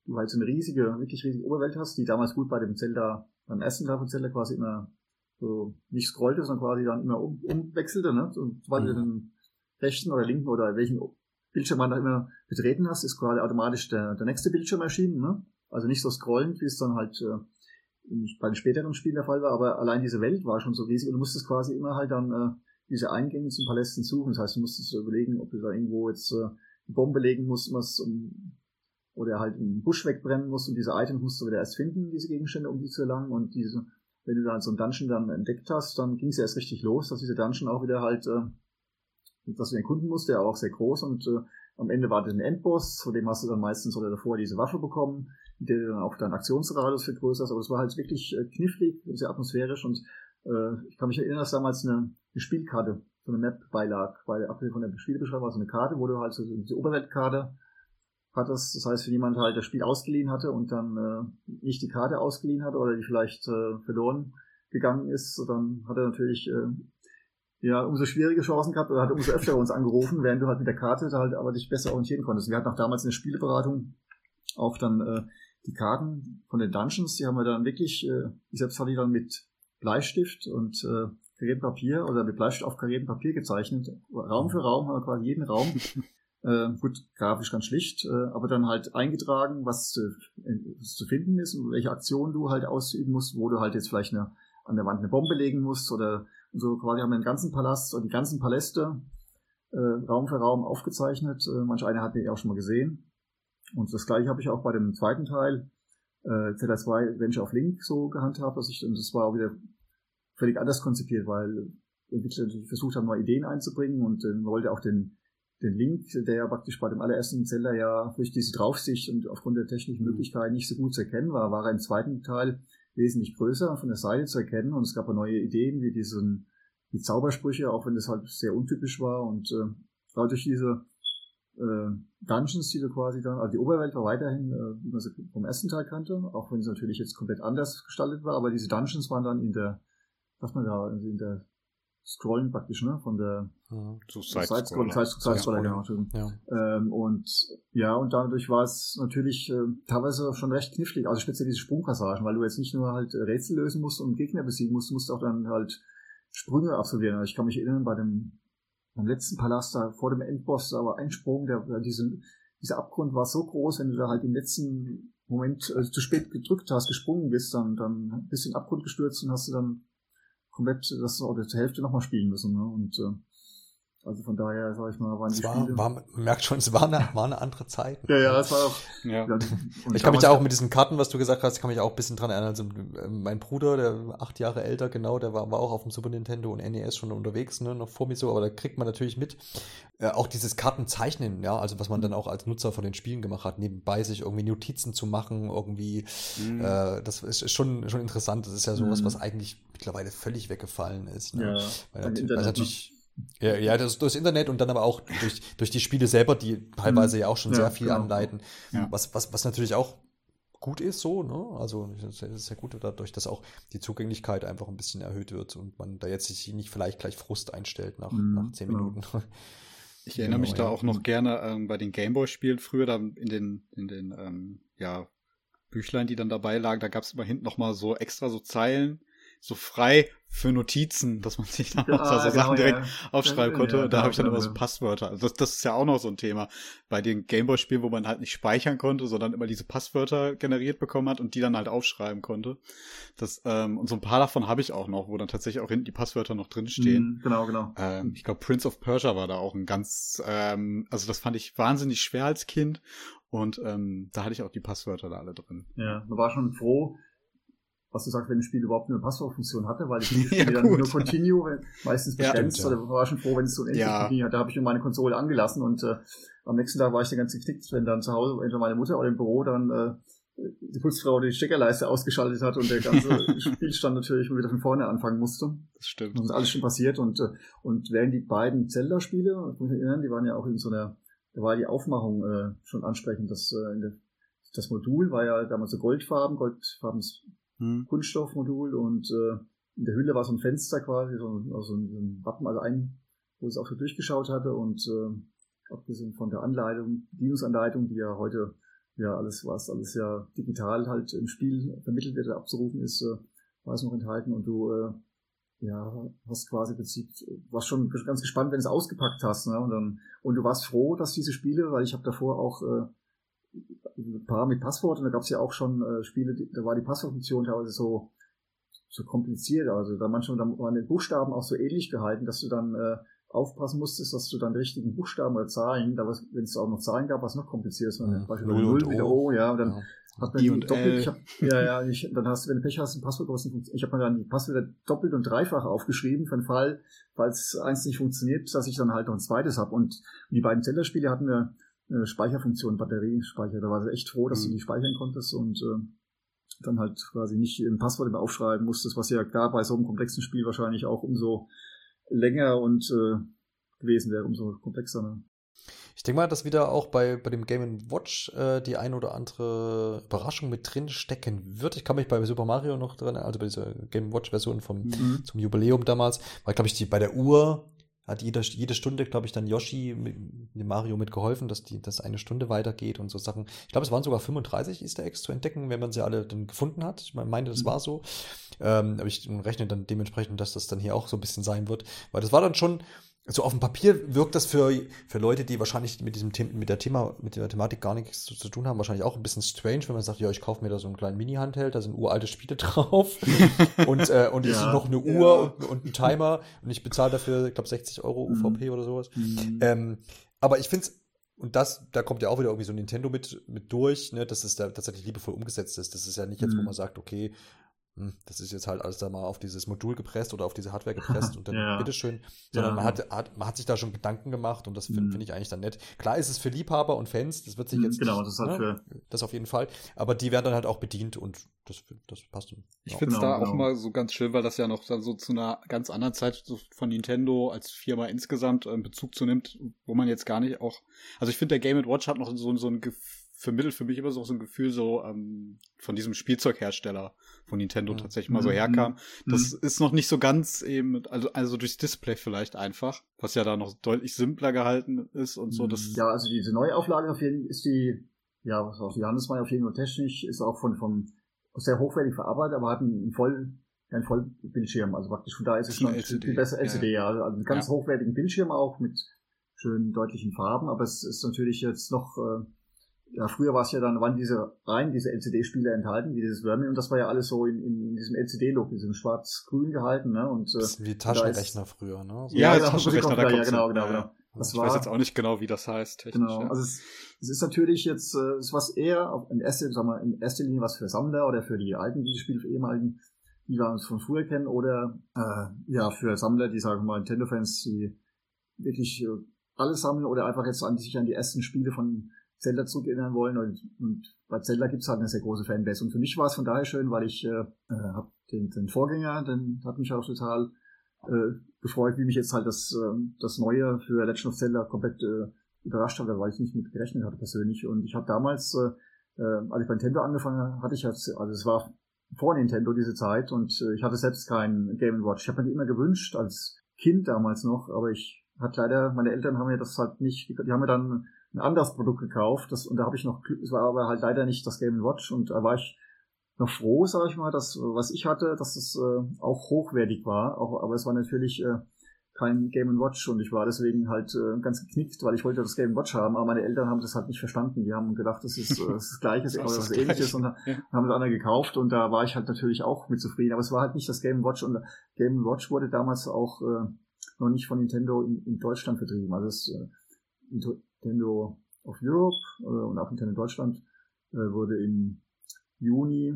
du halt so eine riesige, wirklich riesige Oberwelt hast, die damals gut bei dem Zelda, beim ersten Teil von Zelda quasi immer so nicht scrollte, sondern quasi dann immer um, umwechselte, ne? Und sobald mhm. du den rechten oder linken oder welchen Bildschirm man da immer betreten hast, ist quasi automatisch der, der nächste Bildschirm erschienen, ne? Also nicht so scrollend, wie es dann halt äh, bei den späteren Spielen der Fall war, aber allein diese Welt war schon so riesig und du musstest quasi immer halt dann äh, diese Eingänge zum Palästen suchen. Das heißt, du musstest überlegen, ob du da irgendwo jetzt äh, eine Bombe legen musst, was um, oder halt einen Busch wegbrennen musst und diese Items musst du wieder erst finden, diese Gegenstände, um die zu erlangen. Und diese, wenn du dann so einen Dungeon dann entdeckt hast, dann ging es erst richtig los, dass diese Dungeon auch wieder halt, äh, dass du den Kunden musst, der auch sehr groß und äh, am Ende war das ein Endboss, vor dem hast du dann meistens oder davor diese Waffe bekommen, mit der du dann auch deinen Aktionsradius vergrößerst, aber es war halt wirklich äh, knifflig, sehr atmosphärisch und äh, ich kann mich erinnern, dass damals eine, eine Spielkarte, so eine Map beilag, weil abgesehen von der Spielbeschreibung war so eine Karte, wo du halt so diese Oberweltkarte hattest. Das heißt, wenn jemand halt das Spiel ausgeliehen hatte und dann äh, nicht die Karte ausgeliehen hat oder die vielleicht äh, verloren gegangen ist, dann hat er natürlich äh, ja umso schwierige Chancen gehabt oder hat umso öfter uns angerufen, während du halt mit der Karte halt aber dich besser orientieren konntest. Wir hatten auch damals in der Spieleberatung auch dann äh, die Karten von den Dungeons, die haben wir dann wirklich, äh, ich selbst hatte die dann mit Bleistift und äh, kariertem Papier oder mit Bleistift auf kariertem Papier gezeichnet. Raum für Raum haben wir quasi jeden Raum. äh, gut, grafisch ganz schlicht, äh, aber dann halt eingetragen, was, äh, was zu finden ist und welche Aktion du halt ausüben musst, wo du halt jetzt vielleicht eine, an der Wand eine Bombe legen musst oder so quasi haben wir den ganzen Palast und die ganzen Paläste äh, Raum für Raum aufgezeichnet. Äh, manch eine hat die auch schon mal gesehen. Und das gleiche habe ich auch bei dem zweiten Teil, äh, ZR2 Venture of Link so gehandhabt, dass ich, und das war auch wieder völlig anders konzipiert, weil Entwickler natürlich versucht haben, neue Ideen einzubringen und äh, wollte auch den, den Link, der ja praktisch bei dem allerersten Zelda ja durch diese Draufsicht und aufgrund der technischen mhm. Möglichkeiten nicht so gut zu erkennen war, war er im zweiten Teil wesentlich größer von der Seite zu erkennen und es gab auch neue Ideen wie diesen die Zaubersprüche, auch wenn das halt sehr untypisch war und äh, durch diese Dungeons, die du quasi dann, also die Oberwelt war weiterhin, äh, wie man sie vom ersten Teil kannte, auch wenn sie natürlich jetzt komplett anders gestaltet war, aber diese Dungeons waren dann in der, was man da, in der Scrollen praktisch, ne, von der ja, so Side-Scroller, Side Side Side genau. Ja. Ähm, und ja, und dadurch war es natürlich äh, teilweise schon recht knifflig, also speziell diese Sprungpassagen, weil du jetzt nicht nur halt Rätsel lösen musst und Gegner besiegen musst, du musst auch dann halt Sprünge absolvieren. Also ich kann mich erinnern, bei dem beim letzten Palast da vor dem Endboss, da war ein Sprung, der, der diese, dieser Abgrund war so groß, wenn du da halt im letzten Moment also zu spät gedrückt hast, gesprungen bist, dann, dann bist du in den Abgrund gestürzt und hast du dann komplett das oder zur Hälfte nochmal spielen müssen. Ne? Und äh, also von daher, sag ich mal, waren es die war, Spiele. War, man merkt schon, es war eine, war eine andere Zeit. ja, ja, es war auch. Ja. Ja, Ich kann mich da auch mit diesen Karten, was du gesagt hast, kann mich auch ein bisschen dran erinnern. Also äh, mein Bruder, der acht Jahre älter, genau, der war, war auch auf dem Super Nintendo und NES schon unterwegs, ne, noch vor mir so, aber da kriegt man natürlich mit. Äh, auch dieses Kartenzeichnen, ja, also was man dann auch als Nutzer von den Spielen gemacht hat, nebenbei sich irgendwie Notizen zu machen, irgendwie, Mhm. äh, das ist ist schon, schon interessant. Das ist ja sowas, Mhm. was eigentlich mittlerweile völlig weggefallen ist. Ne? Ja, Weil, weil ne? natürlich ja, ja das, durchs Internet und dann aber auch durch, durch die Spiele selber, die teilweise ja auch schon Ja, sehr viel genau. anleiten. Ja. Was, was, was natürlich auch gut ist, so, ne? Also es ist ja gut dadurch, dass auch die Zugänglichkeit einfach ein bisschen erhöht wird und man da jetzt sich nicht vielleicht gleich Frust einstellt nach, Mhm, nach zehn genau. Minuten. Ich erinnere mich Genau, da ja. auch noch gerne ähm, bei den Gameboy-Spielen früher, da in den, in den ähm, ja, Büchlein, die dann dabei lagen, da gab es immer hinten noch mal so extra so Zeilen, so frei für Notizen, dass man sich dann auch da so genau, Sachen direkt ja. aufschreiben Ja, konnte. ja, und da habe ich dann genau, immer so ja. Passwörter. Also das, das ist ja auch noch so ein Thema. Bei den Gameboy-Spielen, wo man halt nicht speichern konnte, sondern immer diese Passwörter generiert bekommen hat und die dann halt aufschreiben konnte. Das, ähm, und so ein paar davon habe ich auch noch, wo dann tatsächlich auch hinten die Passwörter noch drinstehen. Mhm, Genau, genau. Ähm, ich glaube, Prince of Persia war da auch ein ganz, ähm, also das fand ich wahnsinnig schwer als Kind und ähm, da hatte ich auch die Passwörter da alle drin. Ja, man war schon froh, was du sagst, wenn ein Spiel überhaupt eine Passwortfunktion hatte, weil ich Ja, Spiele dann gut. nur Continue, meistens Ja, begrenzt, stimmt, ja. oder war schon froh, wenn es so ein Ja. Continue hat. Da habe ich mir meine Konsole angelassen und äh, am nächsten Tag war ich dann ganz geknickt, wenn dann zu Hause entweder meine Mutter oder im Büro dann äh, die Putzfrau die Steckerleiste ausgeschaltet hat und der ganze Spielstand natürlich wieder von vorne anfangen musste. Das stimmt. Das ist alles schon passiert und, äh, und während die beiden Zelda-Spiele, ich muss mich erinnern, die waren ja auch in so einer, da war die Aufmachung äh, schon ansprechend. Das, äh, das Modul war ja damals so Goldfarben, goldfarbenes Hm. Kunststoffmodul und äh, in der Hülle war so ein Fenster quasi, so, ein- also ein, Wappen, also ein, wo es auch so durchgeschaut hatte und äh, abgesehen von der Anleitung, Bedienungsanleitung, die ja heute ja alles, was alles ja digital halt im Spiel vermittelt wird, abzurufen ist, äh, war es noch enthalten und du äh, ja, hast quasi bezieht, warst schon ganz gespannt, wenn du es ausgepackt hast, ne? Und dann, und du warst froh, dass diese Spiele, weil ich habe davor auch äh, paar mit Passwort und da gab es ja auch schon äh, Spiele, die, da war die Passwortfunktion teilweise so so kompliziert, also da manchmal da waren die Buchstaben auch so ähnlich gehalten, dass du dann äh, aufpassen musstest, dass du dann die richtigen Buchstaben oder Zahlen, da wenn es auch noch Zahlen gab, was noch komplizierter ist, Ja, Beispiel Null Null und wieder O. Ja, und dann Ja. hat man die doppelt, ich hab, ja, ja, ich, dann hast du, wenn du Pech hast, ein Passwort, was nicht. Ich habe mir dann die Passwörter doppelt und dreifach aufgeschrieben, für den Fall, falls eins nicht funktioniert, dass ich dann halt noch ein zweites habe. Und die beiden Zelda-Spiele hatten eine, eine Speicherfunktion, Batteriespeicher. Da war ich echt froh, dass Mhm. du die speichern konntest und äh, dann halt quasi nicht ein Passwort immer aufschreiben musstest, was ja klar bei so einem komplexen Spiel wahrscheinlich auch umso länger und äh, gewesen wäre, umso komplexer. Ne? Ich denke mal, dass wieder auch bei, bei dem Game Watch äh, die ein oder andere Überraschung mit drin stecken wird. Ich kann mich bei Super Mario noch drin, also bei dieser Game Watch Version vom Mhm. zum Jubiläum damals, war glaube ich die bei der Uhr hat jede, jede Stunde, glaube ich, dann Yoshi mit, mit Mario mitgeholfen, dass die dass eine Stunde weitergeht und so Sachen. Ich glaube, es waren sogar 35 Easter Eggs zu entdecken, wenn man sie alle dann gefunden hat. Ich meine, das Mhm. war so. Ähm, aber ich rechne dann dementsprechend, dass das dann hier auch so ein bisschen sein wird, weil das war dann schon also auf dem Papier wirkt das für, für Leute, die wahrscheinlich mit diesem Thema, mit der Thema, mit der Thematik gar nichts zu, zu, tun haben, wahrscheinlich auch ein bisschen strange, wenn man sagt, ja, ich kaufe mir da so einen kleinen Mini-Handheld, da sind uralte Spiele drauf und, äh, und ja, noch eine Uhr ja. und, und einen Timer und ich bezahle dafür, ich glaube, 60 Euro UVP mhm. oder sowas. Mhm. Ähm, aber ich finde es und das, da kommt ja auch wieder irgendwie so Nintendo mit, mit durch, ne, dass es da tatsächlich liebevoll umgesetzt ist. Das ist ja nicht jetzt, mhm. wo man sagt, okay, das ist jetzt halt alles da mal auf dieses Modul gepresst oder auf diese Hardware gepresst und dann ja. bitteschön, sondern ja. man, hat, hat, man hat sich da schon Gedanken gemacht und das finde mhm. find ich eigentlich dann nett. Klar ist es für Liebhaber und Fans, das wird sich mhm, jetzt. Genau, das ist halt ne, für. Das auf jeden Fall. Aber die werden dann halt auch bedient und das, das passt. Dann. Ich finde es genau, da genau. auch mal so ganz schön, weil das ja noch dann so zu einer ganz anderen Zeit so von Nintendo als Firma insgesamt äh, Bezug zu nimmt, wo man jetzt gar nicht auch. Also ich finde, der Game Watch hat noch so, so ein Gefühl vermittelt für mich immer so, so ein Gefühl so ähm, von diesem Spielzeughersteller von Nintendo mhm. tatsächlich mal so mhm. herkam. Das mhm. ist noch nicht so ganz eben, also, also durchs Display vielleicht einfach, was ja da noch deutlich simpler gehalten ist und so. Das ja, also diese Neuauflage auf jeden ist die, ja, was auch Johannes war auf jeden Fall technisch, ist auch von, vom, sehr hochwertig verarbeitet, aber hat einen voll, einen Vollbildschirm. Also praktisch von da ist es schon LCD, viel besser LCD, ja. Also einen ganz ja. hochwertigen Bildschirm auch mit schönen deutlichen Farben, aber es ist natürlich jetzt noch, äh, ja, früher war es ja dann, waren diese rein diese LCD-Spiele enthalten, wie dieses Vermin, und das war ja alles so in, in diesem LCD-Look, diesem schwarz-grün gehalten, ne? Und, äh, das wie Taschenrechner ist, früher, ne? So ja, ja Taschenrechner, da ja, genau, genau, genau. Das ich war, weiß jetzt auch nicht genau, wie das heißt. Genau, ja. also es, es ist natürlich jetzt, äh, es was eher in erster, sagen wir, in erster Linie was für Sammler oder für die alten Videospiele, für ehemaligen, die wir uns von früher kennen, oder äh, ja, für Sammler, die sagen wir mal Nintendo-Fans, die wirklich äh, alles sammeln oder einfach jetzt an sich an die ersten Spiele von Zelda zurückerinnern wollen. Und, und bei Zelda gibt es halt eine sehr große Fanbase. Und für mich war es von daher schön, weil ich äh, äh habe den, den Vorgänger, den hat mich auch total äh, gefreut, wie mich jetzt halt das, äh, das Neue für Legend of Zelda komplett äh, überrascht hat, weil ich nicht mit gerechnet hatte persönlich. Und ich habe damals, äh, äh, als ich bei Nintendo angefangen hatte ich jetzt, also es war vor Nintendo diese Zeit und äh, ich hatte selbst keinen Game Watch. Ich habe mir die immer gewünscht als Kind damals noch, aber ich hat leider, meine Eltern haben mir das halt nicht, die haben mir dann ein anderes Produkt gekauft. Das, und da habe ich noch, es war aber halt leider nicht das Game Watch und da war ich noch froh, sage ich mal, dass was ich hatte, dass es äh, auch hochwertig war. Auch, aber es war natürlich äh, kein Game Watch und ich war deswegen halt äh, ganz geknickt, weil ich wollte das Game Watch haben, aber meine Eltern haben das halt nicht verstanden. Die haben gedacht, das ist, äh, das, ist das Gleiche oder das, das Ähnliches und ja. haben das andere gekauft und da war ich halt natürlich auch mit zufrieden. Aber es war halt nicht das Game Watch und Game Watch wurde damals auch äh, noch nicht von Nintendo in, in Deutschland vertrieben. Also es, äh, Nintendo of Europe äh, und auch Nintendo Deutschland äh, wurde im Juni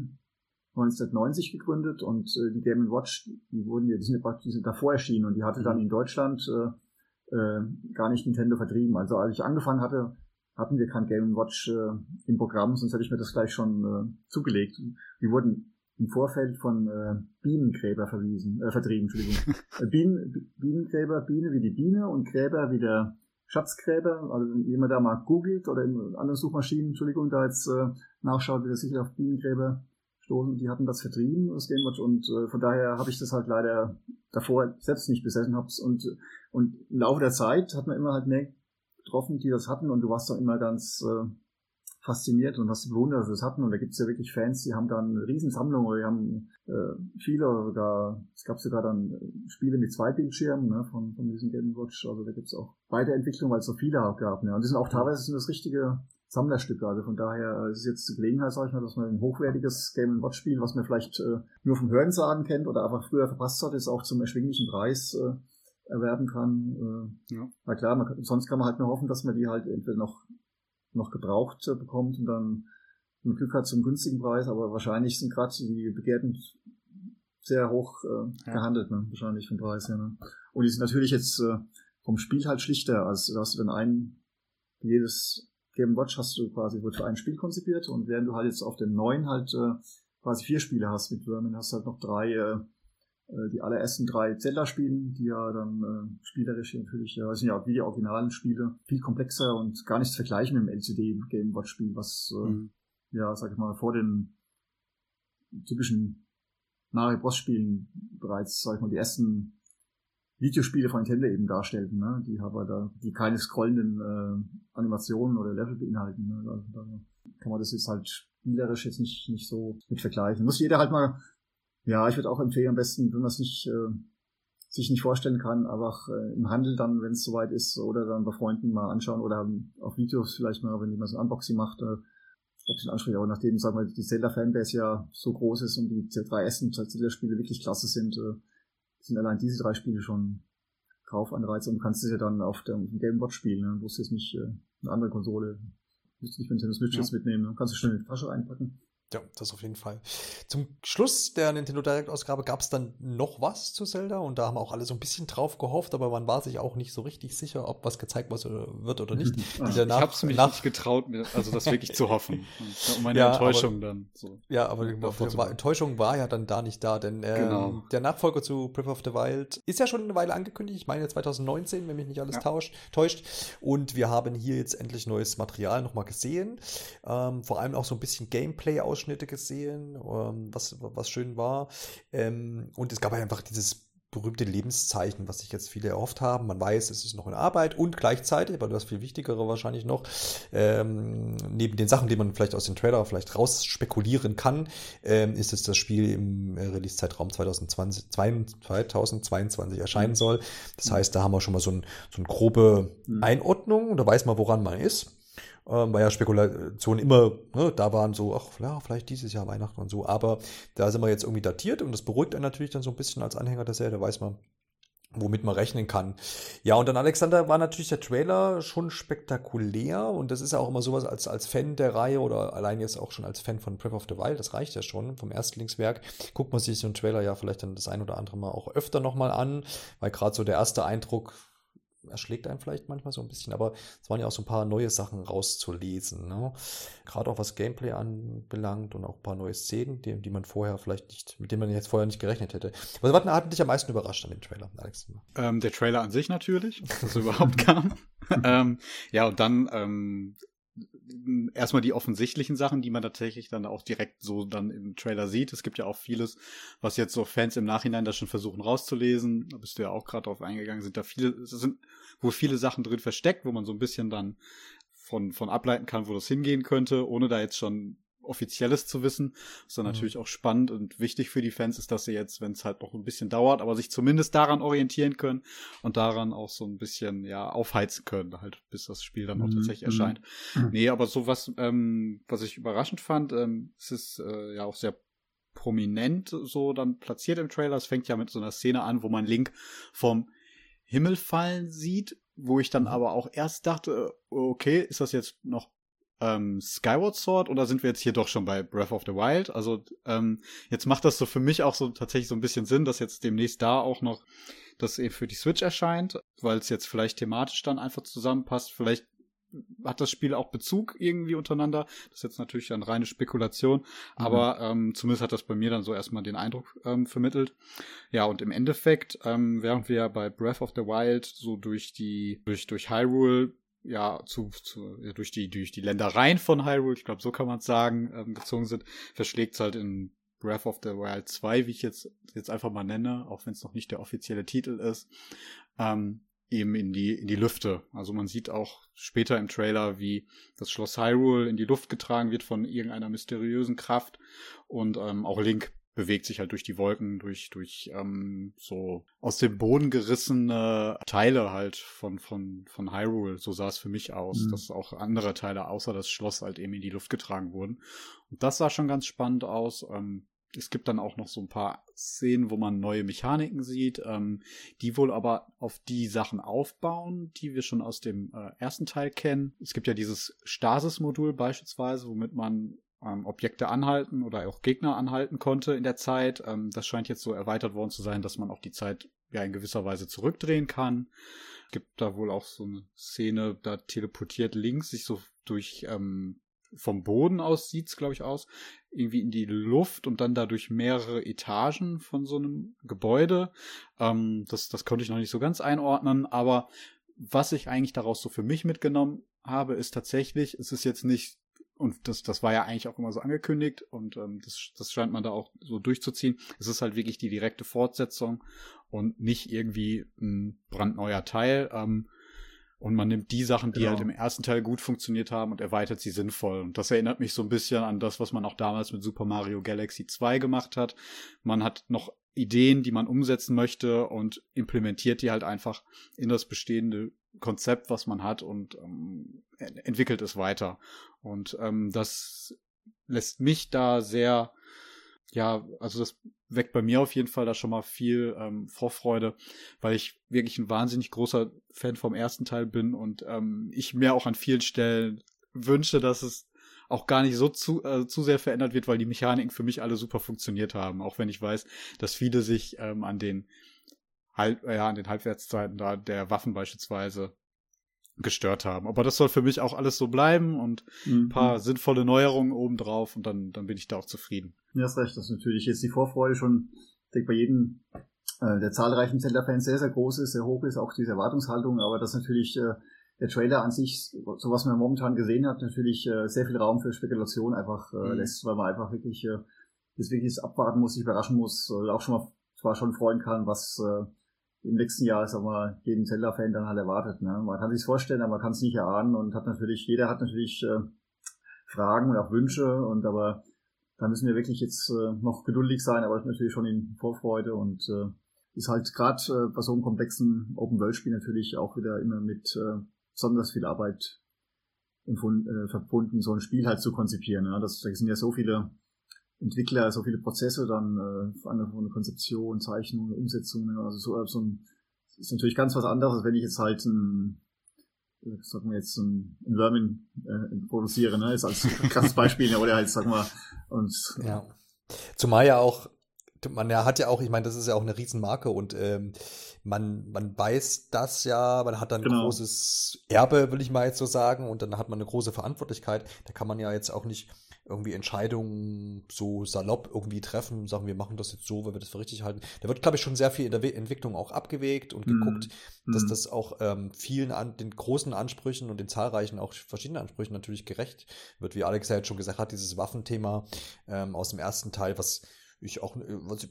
1990 gegründet und äh, die Game Watch, die wurden ja, die sind praktisch sind davor erschienen und die hatte dann mhm. in Deutschland äh, äh, gar nicht Nintendo vertrieben. Also als ich angefangen hatte, hatten wir kein Game Watch äh, im Programm, sonst hätte ich mir das gleich schon äh, zugelegt. Die wurden im Vorfeld von äh, Bienenkräber verwiesen, äh, vertrieben, Entschuldigung. Bienen, Bienenkräber, Biene wie die Biene und Gräber wie der Schatzgräber, also wenn jemand da mal googelt oder in anderen Suchmaschinen, Entschuldigung, da jetzt äh, nachschaut, wird er sicher auf Bienengräber stoßen. Die hatten das vertrieben, das Gamewatch, und äh, von daher habe ich das halt leider davor selbst nicht besessen hab's und und im Laufe der Zeit hat man immer halt mehr getroffen, die das hatten und du warst doch immer ganz äh, fasziniert und hast bewundert, dass wir es hatten. Und da gibt es ja wirklich Fans, die haben dann eine Riesensammlung oder die haben äh, viele oder sogar, es gab sogar dann äh, Spiele mit zwei Bildschirmen ne, von, von diesem Game Watch. Also da gibt es auch Weiterentwicklung, weil es so viele auch gab. Ne. Und die sind auch teilweise sind das richtige Sammlerstücke. Also von daher ist es jetzt die Gelegenheit, sag ich mal, dass man ein hochwertiges Game Watch Spiel, was man vielleicht äh, nur vom Hören sagen kennt oder einfach früher verpasst hat, ist auch zum erschwinglichen Preis äh, erwerben kann. Äh, ja. Na klar, man, sonst kann man halt nur hoffen, dass man die halt entweder noch noch gebraucht äh, bekommt und dann ein Glück hat zum günstigen Preis, aber wahrscheinlich sind gerade die Begehrten sehr hoch äh, gehandelt, ne? wahrscheinlich vom Preis her. Ne? Und die sind natürlich jetzt äh, vom Spiel halt schlichter, als da hast du dann ein, jedes Game Watch hast du quasi, wird für ein Spiel konzipiert und während du halt jetzt auf dem neuen halt äh, quasi vier Spiele hast mit Vermin, hast du halt noch drei äh, die allerersten drei Zelda-Spielen, die ja dann äh, spielerisch natürlich, ja, sind ja auch wie die originalen Spiele, viel komplexer und gar nichts vergleichen mit dem LCD-Game Watch-Spiel, was, äh, mhm. ja, sag ich mal, vor den typischen Mario Bros-Spielen bereits, sag ich mal, die ersten Videospiele von Nintendo eben darstellten, ne? die aber da, die keine scrollenden äh, Animationen oder Level beinhalten. Ne? Also da kann man das jetzt halt spielerisch jetzt nicht, nicht so mit vergleichen. Muss jeder halt mal ja, ich würde auch empfehlen, am besten, wenn man es nicht äh, sich nicht vorstellen kann, aber äh, im Handel dann, wenn es soweit ist, oder dann bei Freunden mal anschauen oder auf Videos vielleicht mal, wenn jemand so ein Unboxing macht, äh, ob es anspricht, aber nachdem, sagen wir, die Zelda-Fanbase ja so groß ist und die Z3S und Zelda-Spiele wirklich klasse sind, äh, sind allein diese drei Spiele schon Kaufanreiz und kannst es ja dann auf dem Game Watch spielen, ne? Du musst jetzt nicht äh, eine andere Konsole, musst nicht Nintendo Switch ja. mitnehmen, ne? kannst du schnell in die Tasche einpacken. Ja, das auf jeden Fall. Zum Schluss der Nintendo Direct-Ausgabe gab es dann noch was zu Zelda und da haben auch alle so ein bisschen drauf gehofft, aber man war sich auch nicht so richtig sicher, ob was gezeigt wird oder nicht. Ach, ich habe es mich nicht getraut, mir, also das wirklich zu hoffen. Um meine ja, Enttäuschung aber, dann. So. Ja, aber war, Enttäuschung war ja dann da nicht da, denn ähm, genau. der Nachfolger zu Breath of the Wild ist ja schon eine Weile angekündigt. Ich meine 2019, wenn mich nicht alles ja. tauscht, täuscht. Und wir haben hier jetzt endlich neues Material nochmal gesehen. Ähm, vor allem auch so ein bisschen Gameplay-Ausschnitte gesehen ähm, was, was schön war. Ähm, und es gab einfach dieses berühmte Lebenszeichen, was sich jetzt viele erhofft haben. Man weiß, es ist noch in Arbeit und gleichzeitig, aber das viel Wichtigere wahrscheinlich noch, ähm, neben den Sachen, die man vielleicht aus dem Trailer vielleicht raus spekulieren kann, ähm, ist es das Spiel im äh, Release-Zeitraum 2020, 2022 erscheinen mhm. soll. Das heißt, da haben wir schon mal so, ein, so eine grobe mhm. Einordnung, da weiß man, woran man ist ähm, weil ja Spekulationen immer ne, da waren, so, ach, ja, vielleicht dieses Jahr Weihnachten und so. Aber da sind wir jetzt irgendwie datiert und das beruhigt einen natürlich dann so ein bisschen als Anhänger der Serie, da weiß man, womit man rechnen kann. Ja, und dann Alexander war natürlich der Trailer schon spektakulär und das ist ja auch immer sowas als, als Fan der Reihe oder allein jetzt auch schon als Fan von Breath of the Wild, das reicht ja schon vom Erstlingswerk. Guckt man sich so einen Trailer ja vielleicht dann das ein oder andere Mal auch öfter nochmal an, weil gerade so der erste Eindruck erschlägt einen vielleicht manchmal so ein bisschen, aber es waren ja auch so ein paar neue Sachen rauszulesen. Ne? Gerade auch was Gameplay anbelangt und auch ein paar neue Szenen, die, die man vorher vielleicht nicht, mit denen man jetzt vorher nicht gerechnet hätte. Was hat, hat dich am meisten überrascht an dem Trailer, Alex? Ähm, der Trailer an sich natürlich, dass er überhaupt kam. ähm, ja, und dann ähm, erstmal die offensichtlichen Sachen, die man tatsächlich dann auch direkt so dann im Trailer sieht. Es gibt ja auch vieles, was jetzt so Fans im Nachhinein da schon versuchen rauszulesen. Da bist du ja auch gerade drauf eingegangen. Sind da viele, es sind wohl viele Sachen drin versteckt, wo man so ein bisschen dann von, von ableiten kann, wo das hingehen könnte, ohne da jetzt schon Offizielles zu wissen. Was dann mhm. natürlich auch spannend und wichtig für die Fans ist, dass sie jetzt, wenn es halt noch ein bisschen dauert, aber sich zumindest daran orientieren können und daran auch so ein bisschen ja aufheizen können, halt bis das Spiel dann auch mhm. tatsächlich mhm. erscheint. Mhm. Nee, aber so was, ähm, was ich überraschend fand, ähm, es ist äh, ja auch sehr prominent so dann platziert im Trailer. Es fängt ja mit so einer Szene an, wo man Link vom Himmel fallen sieht, wo ich dann mhm. aber auch erst dachte, okay, ist das jetzt noch ähm, Skyward Sword oder sind wir jetzt hier doch schon bei Breath of the Wild? Also ähm, jetzt macht das so für mich auch so tatsächlich so ein bisschen Sinn, dass jetzt demnächst da auch noch das eben für die Switch erscheint, weil es jetzt vielleicht thematisch dann einfach zusammenpasst. Vielleicht hat das Spiel auch Bezug irgendwie untereinander. Das ist jetzt natürlich eine reine Spekulation, mhm. aber ähm, zumindest hat das bei mir dann so erstmal den Eindruck ähm, vermittelt. Ja, und im Endeffekt, ähm, während wir bei Breath of the Wild so durch die, durch, durch Hyrule ja, zu, zu ja, durch die durch die Ländereien von Hyrule, ich glaube, so kann man es sagen, ähm, gezogen sind, verschlägt es halt in Breath of the Wild 2, wie ich jetzt jetzt einfach mal nenne, auch wenn es noch nicht der offizielle Titel ist, ähm, eben in die in die Lüfte. Also man sieht auch später im Trailer, wie das Schloss Hyrule in die Luft getragen wird von irgendeiner mysteriösen Kraft und ähm, auch Link bewegt sich halt durch die Wolken, durch, durch ähm, so aus dem Boden gerissene Teile halt von, von, von Hyrule. So sah es für mich aus, mhm. dass auch andere Teile außer das Schloss halt eben in die Luft getragen wurden. Und das sah schon ganz spannend aus. Ähm, es gibt dann auch noch so ein paar Szenen, wo man neue Mechaniken sieht, ähm, die wohl aber auf die Sachen aufbauen, die wir schon aus dem äh, ersten Teil kennen. Es gibt ja dieses Stasis-Modul beispielsweise, womit man ähm, Objekte anhalten oder auch Gegner anhalten konnte in der Zeit. Ähm, das scheint jetzt so erweitert worden zu sein, dass man auch die Zeit ja in gewisser Weise zurückdrehen kann. Es gibt da wohl auch so eine Szene, da teleportiert links sich so durch ähm, vom Boden aus sieht's glaube ich aus irgendwie in die Luft und dann dadurch mehrere Etagen von so einem Gebäude. Ähm, das das konnte ich noch nicht so ganz einordnen, aber was ich eigentlich daraus so für mich mitgenommen habe, ist tatsächlich, es ist jetzt nicht und das, das war ja eigentlich auch immer so angekündigt und ähm, das, das scheint man da auch so durchzuziehen. Es ist halt wirklich die direkte Fortsetzung und nicht irgendwie ein brandneuer Teil. Ähm, und man nimmt die Sachen, die genau. halt im ersten Teil gut funktioniert haben und erweitert sie sinnvoll. Und das erinnert mich so ein bisschen an das, was man auch damals mit Super Mario Galaxy 2 gemacht hat. Man hat noch Ideen, die man umsetzen möchte und implementiert die halt einfach in das bestehende Konzept, was man hat und ähm, entwickelt es weiter. Und ähm, das lässt mich da sehr, ja, also das weckt bei mir auf jeden Fall da schon mal viel ähm, Vorfreude, weil ich wirklich ein wahnsinnig großer Fan vom ersten Teil bin und ähm, ich mir auch an vielen Stellen wünsche, dass es auch gar nicht so zu, äh, zu sehr verändert wird, weil die Mechaniken für mich alle super funktioniert haben, auch wenn ich weiß, dass viele sich ähm, an den Halb, äh, ja, an den Halbwertszeiten da der Waffen beispielsweise gestört haben. Aber das soll für mich auch alles so bleiben und mhm. ein paar sinnvolle Neuerungen obendrauf und dann, dann bin ich da auch zufrieden. Ja, hast recht, das ist natürlich jetzt die Vorfreude schon, ich denke, bei jedem äh, der zahlreichen Zelda-Fans sehr, sehr groß ist, sehr hoch ist, auch diese Erwartungshaltung, aber das natürlich äh, der Trailer an sich, so was man momentan gesehen hat, natürlich äh, sehr viel Raum für Spekulation einfach äh, mhm. lässt, weil man einfach wirklich äh, jetzt wirklich abwarten muss, sich überraschen muss, äh, auch schon mal zwar schon freuen kann, was äh, im nächsten Jahr, sag mal, jeden Zelda-Fan dann halt erwartet. Ne? Man kann sich's vorstellen, aber man kann es nicht erahnen und hat natürlich, jeder hat natürlich äh, Fragen und auch Wünsche und aber da müssen wir wirklich jetzt äh, noch geduldig sein, aber natürlich schon in Vorfreude und äh, ist halt gerade äh, bei so einem komplexen Open-World-Spiel natürlich auch wieder immer mit äh, besonders viel Arbeit äh, verbunden, so ein Spiel halt zu konzipieren. Ne? Das, da sind ja so viele Entwickler, so viele Prozesse dann äh, von einer Konzeption, Zeichnung, Umsetzung. Ne? Also so, so ein, ist natürlich ganz was anderes, wenn ich jetzt halt ein sagen wir jetzt ein, ein Vermin äh, produziere, ne? Ist als krasses Beispiel, ne? oder halt, sagen wir, und ja. Zumal ja auch, man ja hat ja auch, ich meine, das ist ja auch eine Riesenmarke und ähm, man, man weiß das ja, man hat dann genau. ein großes Erbe, will ich mal jetzt so sagen, und dann hat man eine große Verantwortlichkeit. Da kann man ja jetzt auch nicht irgendwie Entscheidungen so salopp irgendwie treffen, sagen wir machen das jetzt so, weil wir das für richtig halten. Da wird, glaube ich, schon sehr viel in der Entwicklung auch abgewegt und geguckt, mm. dass das auch ähm, vielen an den großen Ansprüchen und den zahlreichen auch verschiedenen Ansprüchen natürlich gerecht wird, wie Alex ja jetzt schon gesagt hat, dieses Waffenthema ähm, aus dem ersten Teil, was ich auch,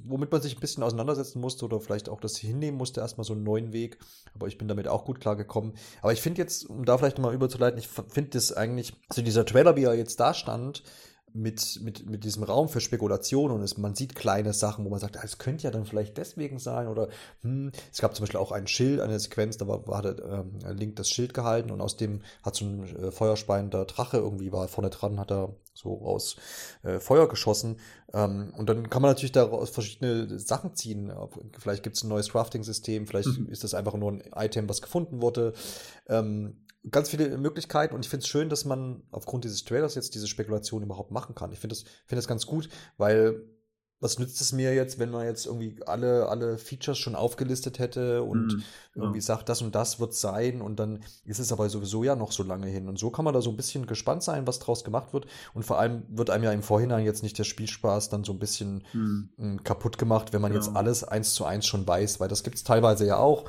womit man sich ein bisschen auseinandersetzen musste oder vielleicht auch das hinnehmen musste, erstmal so einen neuen Weg. Aber ich bin damit auch gut klargekommen. Aber ich finde jetzt, um da vielleicht mal überzuleiten, ich finde das eigentlich, also dieser Trailer, wie er jetzt da stand, mit, mit, mit diesem Raum für Spekulation und es, man sieht kleine Sachen, wo man sagt, ah, es könnte ja dann vielleicht deswegen sein oder hm, es gab zum Beispiel auch ein Schild, eine Sequenz, da war, war der, ähm, Link das Schild gehalten und aus dem hat so ein äh, feuerspeiender Drache irgendwie war vorne dran, hat er so aus äh, Feuer geschossen ähm, und dann kann man natürlich daraus verschiedene Sachen ziehen. Vielleicht gibt es ein neues Crafting-System, vielleicht mhm. ist das einfach nur ein Item, was gefunden wurde. Ähm, ganz viele Möglichkeiten und ich finde es schön, dass man aufgrund dieses Trailers jetzt diese Spekulation überhaupt machen kann. Ich finde das, finde das ganz gut, weil was nützt es mir jetzt, wenn man jetzt irgendwie alle, alle Features schon aufgelistet hätte und mhm, irgendwie sagt, das und das wird sein und dann ist es aber sowieso ja noch so lange hin. Und so kann man da so ein bisschen gespannt sein, was draus gemacht wird. Und vor allem wird einem ja im Vorhinein jetzt nicht der Spielspaß dann so ein bisschen mhm. kaputt gemacht, wenn man ja. jetzt alles eins zu eins schon weiß, weil das gibt es teilweise ja auch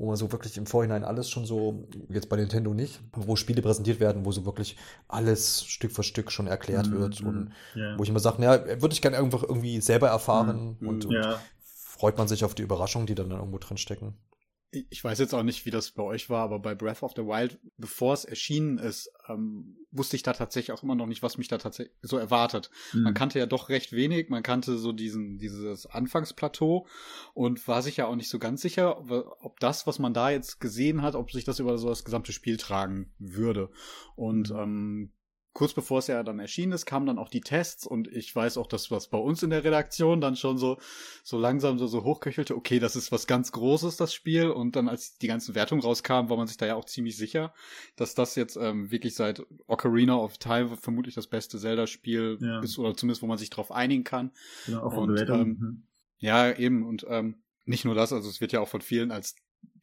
wo man so wirklich im Vorhinein alles schon so, jetzt bei Nintendo nicht, wo Spiele präsentiert werden, wo so wirklich alles Stück für Stück schon erklärt mm, wird und yeah. wo ich immer sage, ja, würde ich gerne einfach irgendwie selber erfahren mm, und, und yeah. freut man sich auf die Überraschungen, die dann irgendwo drin stecken ich weiß jetzt auch nicht, wie das bei euch war, aber bei Breath of the Wild, bevor es erschienen ist, ähm, wusste ich da tatsächlich auch immer noch nicht, was mich da tatsächlich so erwartet. Mhm. Man kannte ja doch recht wenig, man kannte so diesen, dieses Anfangsplateau und war sich ja auch nicht so ganz sicher, ob das, was man da jetzt gesehen hat, ob sich das über so das gesamte Spiel tragen würde. Und mhm. ähm, kurz bevor es ja dann erschienen ist, kamen dann auch die Tests und ich weiß auch, dass was bei uns in der Redaktion dann schon so, so langsam so, so hochköchelte, okay, das ist was ganz Großes, das Spiel. Und dann, als die ganzen Wertungen rauskamen, war man sich da ja auch ziemlich sicher, dass das jetzt ähm, wirklich seit Ocarina of Time vermutlich das beste Zelda-Spiel ja. ist, oder zumindest, wo man sich drauf einigen kann. Ja, auch und, ähm, mhm. Ja, eben. Und ähm, nicht nur das, also es wird ja auch von vielen als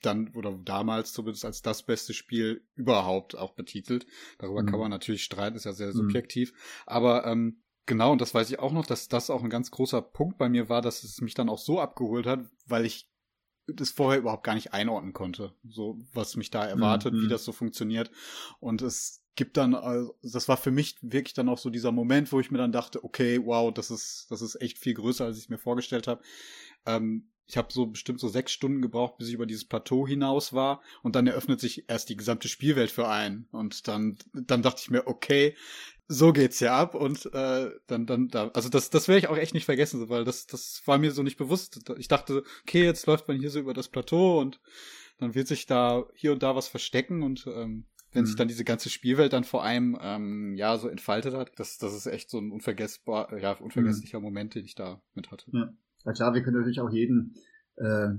dann oder damals zumindest als das beste Spiel überhaupt auch betitelt. Darüber mhm. kann man natürlich streiten, ist ja sehr mhm. subjektiv. Mhm. Aber ähm, genau, und das weiß ich auch noch, dass das auch ein ganz großer Punkt bei mir war, dass es mich dann auch so abgeholt hat, weil ich das vorher überhaupt gar nicht einordnen konnte, so was mich da erwartet, mhm. wie das so funktioniert. Und es gibt dann, also das war für mich wirklich dann auch so dieser Moment, wo ich mir dann dachte, okay, wow, das ist, das ist echt viel größer, als ich es mir vorgestellt habe. Ähm, ich habe so bestimmt so sechs Stunden gebraucht, bis ich über dieses Plateau hinaus war und dann eröffnet sich erst die gesamte Spielwelt für einen und dann dann dachte ich mir, okay, so geht's ja ab und äh, dann dann da also das das werde ich auch echt nicht vergessen, weil das das war mir so nicht bewusst. Ich dachte, okay, jetzt läuft man hier so über das Plateau und dann wird sich da hier und da was verstecken und ähm, wenn mhm. sich dann diese ganze Spielwelt dann vor einem ähm, ja so entfaltet hat, das das ist echt so ein unvergessbar ja unvergesslicher mhm. Moment, den ich da mit hatte. Ja. Ja klar, wir können natürlich auch jeden äh,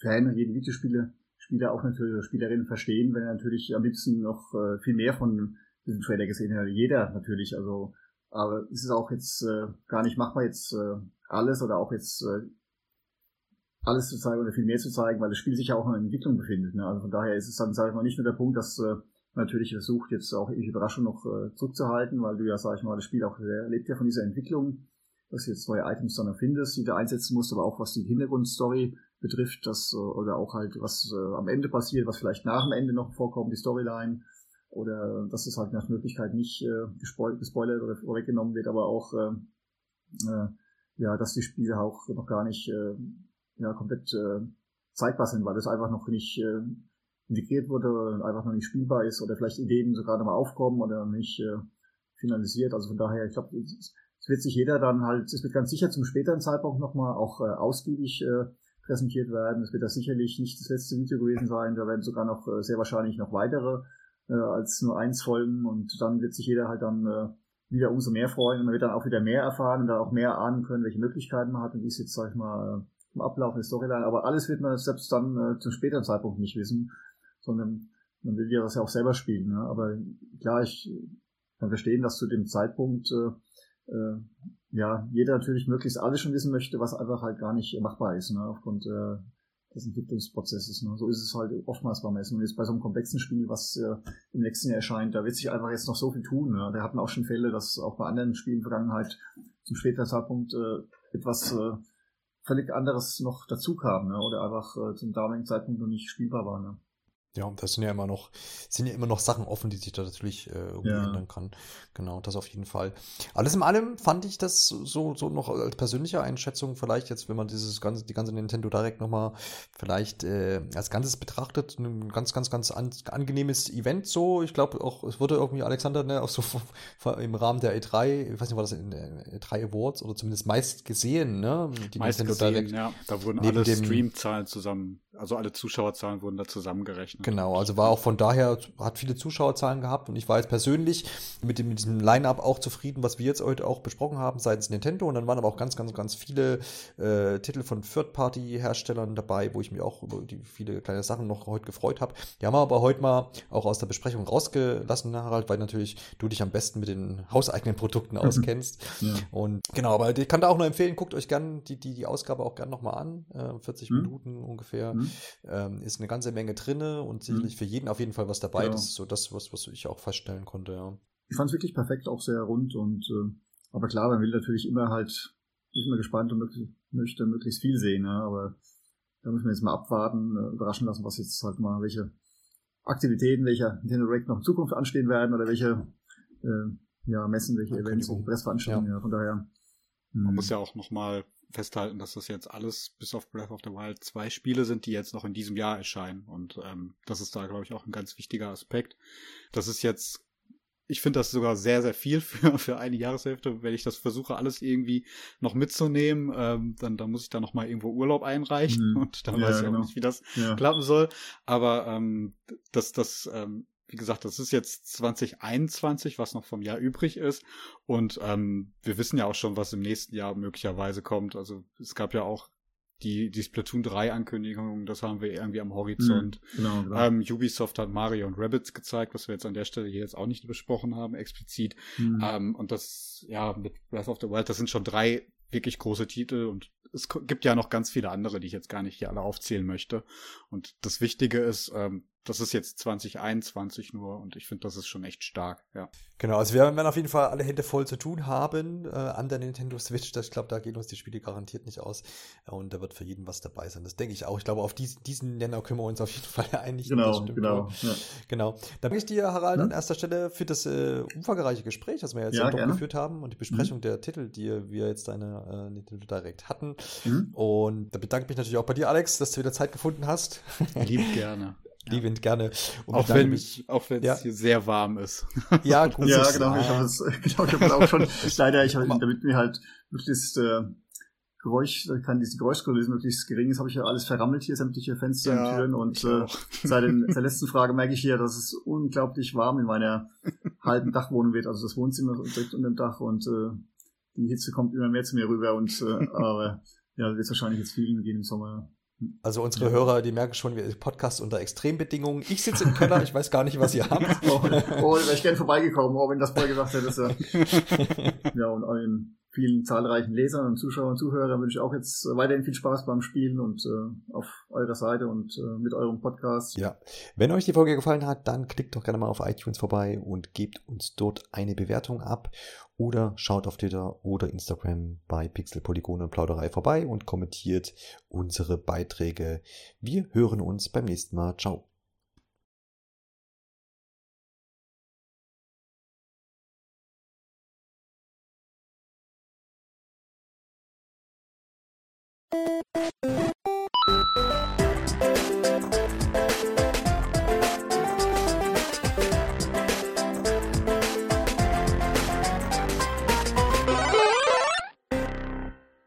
Fan jeden Videospieler Spieler auch natürlich Spielerinnen verstehen, wenn er natürlich am liebsten noch äh, viel mehr von diesen Trailer gesehen hat. Jeder natürlich, also, aber ist auch jetzt äh, gar nicht machbar, jetzt äh, alles oder auch jetzt äh, alles zu zeigen oder viel mehr zu zeigen, weil das Spiel sich ja auch in Entwicklung befindet. Ne? Also von daher ist es dann, sage ich mal, nicht nur der Punkt, dass äh, natürlich versucht, jetzt auch irgendwie Überraschung noch äh, zurückzuhalten, weil du ja, sag ich mal, das Spiel auch sehr, lebt ja von dieser Entwicklung, dass du jetzt neue Items dann erfindest, die du einsetzen musst, aber auch was die Hintergrundstory betrifft, das äh, oder auch halt was äh, am Ende passiert, was vielleicht nach dem Ende noch vorkommt, die Storyline, oder dass es halt nach Möglichkeit nicht äh, gespoil gespoilert oder weggenommen wird, aber auch äh, äh, ja, dass die Spiele auch noch gar nicht äh, ja, komplett zeigbar sind, weil das einfach noch nicht integriert wurde oder einfach noch nicht spielbar ist oder vielleicht Ideen sogar noch mal aufkommen oder nicht finalisiert. Also von daher, ich glaube, wird sich jeder dann halt, es wird ganz sicher zum späteren Zeitpunkt nochmal auch äh, ausgiebig äh, präsentiert werden. Es wird da sicherlich nicht das letzte Video gewesen sein. Da werden sogar noch äh, sehr wahrscheinlich noch weitere äh, als nur eins folgen und dann wird sich jeder halt dann äh, wieder umso mehr freuen und man wird dann auch wieder mehr erfahren und dann auch mehr ahnen können, welche Möglichkeiten man hat und wie es jetzt, sag ich mal, im Ablauf der Storyline. Aber alles wird man selbst dann äh, zum späteren Zeitpunkt nicht wissen, sondern man will ja das ja auch selber spielen. Ne? Aber klar, ich kann verstehen, dass zu dem Zeitpunkt äh, äh, ja jeder natürlich möglichst alles schon wissen möchte, was einfach halt gar nicht machbar ist, ne? aufgrund äh, des Entwicklungsprozesses. Ne? So ist es halt oftmals beim Essen. Und jetzt bei so einem komplexen Spiel, was äh, im nächsten Jahr erscheint, da wird sich einfach jetzt noch so viel tun. Ne? Da hatten auch schon Fälle, dass auch bei anderen Spielen in der Vergangenheit zum späteren Zeitpunkt äh, etwas äh, völlig anderes noch dazu kam, ne? oder einfach äh, zum damaligen Zeitpunkt noch nicht spielbar war. Ne? Ja, das sind ja immer noch, sind ja immer noch Sachen offen, die sich da natürlich äh, irgendwie ja. ändern kann. Genau, das auf jeden Fall. Alles in allem fand ich das so, so noch als persönliche Einschätzung, vielleicht jetzt, wenn man dieses ganze, die ganze Nintendo Direct nochmal vielleicht äh, als Ganzes betrachtet, ein ganz, ganz, ganz an, angenehmes Event so. Ich glaube auch, es wurde irgendwie Alexander, ne, auch so im Rahmen der E3, ich weiß nicht, war das in der E3 Awards oder zumindest meist gesehen, ne? Die meist Nintendo gesehen, Direct. ja. Da wurden alle Streamzahlen zusammen also alle Zuschauerzahlen wurden da zusammengerechnet. Genau, also war auch von daher, hat viele Zuschauerzahlen gehabt und ich war jetzt persönlich mit, dem, mit diesem Line-Up auch zufrieden, was wir jetzt heute auch besprochen haben seitens Nintendo und dann waren aber auch ganz, ganz, ganz viele äh, Titel von Third-Party-Herstellern dabei, wo ich mich auch über die viele kleine Sachen noch heute gefreut habe. Die haben wir aber heute mal auch aus der Besprechung rausgelassen, Harald, weil natürlich du dich am besten mit den hauseigenen Produkten auskennst. ja. Und genau, aber ich kann da auch nur empfehlen, guckt euch gerne die, die, die Ausgabe auch gerne nochmal an. Äh, 40 mhm. Minuten ungefähr. Mhm. Ähm, ist eine ganze Menge drinne und sicherlich mhm. für jeden auf jeden Fall was dabei. Ja. Das ist so das, was, was ich auch feststellen konnte, ja. Ich fand es wirklich perfekt, auch sehr rund und äh, aber klar, man will natürlich immer halt, ist immer gespannt und möglichst, möchte möglichst viel sehen, ja, aber da müssen wir jetzt mal abwarten, äh, überraschen lassen, was jetzt halt mal, welche Aktivitäten, welche Nintendo Direct noch in Zukunft anstehen werden oder welche äh, ja, Messen, welche Events, welche Pressveranstaltungen, ja. ja, von daher. Man muss hm. ja auch nochmal festhalten, dass das jetzt alles bis auf Breath of the Wild zwei Spiele sind, die jetzt noch in diesem Jahr erscheinen. Und ähm, das ist da, glaube ich, auch ein ganz wichtiger Aspekt. Das ist jetzt, ich finde das sogar sehr, sehr viel für, für eine Jahreshälfte. Wenn ich das versuche, alles irgendwie noch mitzunehmen, ähm, dann, dann muss ich da noch mal irgendwo Urlaub einreichen mhm. und dann ja, weiß ich genau. auch nicht, wie das ja. klappen soll. Aber ähm, das, das ähm, wie gesagt, das ist jetzt 2021, was noch vom Jahr übrig ist. Und ähm, wir wissen ja auch schon, was im nächsten Jahr möglicherweise kommt. Also es gab ja auch die, die Splatoon 3 Ankündigung, das haben wir irgendwie am Horizont. Mhm, genau, genau. Ähm, Ubisoft hat Mario und Rabbits gezeigt, was wir jetzt an der Stelle hier jetzt auch nicht besprochen haben, explizit. Mhm. Ähm, und das, ja, mit Breath of the Wild, das sind schon drei wirklich große Titel und es gibt ja noch ganz viele andere, die ich jetzt gar nicht hier alle aufzählen möchte. Und das Wichtige ist, ähm, das ist jetzt 2021 nur und ich finde, das ist schon echt stark, ja. Genau, also wir werden auf jeden Fall alle Hände voll zu tun haben äh, an der Nintendo Switch. Das, ich glaube, da gehen uns die Spiele garantiert nicht aus. Und da wird für jeden was dabei sein. Das denke ich auch. Ich glaube, auf diesen, diesen Nenner können wir uns auf jeden Fall einigen. Genau, genau. Ja. Genau. Da danke ich dir, Harald, hm? an erster Stelle für das äh, umfangreiche Gespräch, das wir jetzt ja, geführt haben und die Besprechung hm. der Titel, die wir jetzt deine äh, Nintendo Direct hatten. Hm. Und da bedanke ich mich natürlich auch bei dir, Alex, dass du wieder Zeit gefunden hast. Lieb gerne. Liebend gerne. Und auch wenn es auch wenn es ja. hier sehr warm ist. Ja, gut. ja, genau. Ich habe es, genau, ich habe auch schon. leider, ich habe, damit mir halt möglichst äh, Geräusch, kann diese Geräuschkulisse möglichst gering ist, habe ich ja alles verrammelt hier, sämtliche Fenster ja, und Türen und äh, seit, den, seit der letzten Frage merke ich hier, dass es unglaublich warm in meiner halben Dachwohnung wird, also das Wohnzimmer direkt unter dem Dach und äh, die Hitze kommt immer mehr zu mir rüber und äh, aber ja, wird es wahrscheinlich jetzt vielen gehen im Sommer. Also unsere Hörer, die merken schon, wir Podcast unter Extrembedingungen. Ich sitze im Keller, ich weiß gar nicht, was ihr habt. oh, oh wäre ich gerne vorbeigekommen, oh, wenn das vorher gesagt hättest. Ja, ja und allen vielen zahlreichen Lesern und Zuschauern und Zuhörern wünsche ich auch jetzt weiterhin viel Spaß beim Spielen und äh, auf eurer Seite und äh, mit eurem Podcast. Ja, wenn euch die Folge gefallen hat, dann klickt doch gerne mal auf iTunes vorbei und gebt uns dort eine Bewertung ab oder schaut auf Twitter oder Instagram bei Pixel, Polygon und Plauderei vorbei und kommentiert unsere Beiträge. Wir hören uns beim nächsten Mal. Ciao.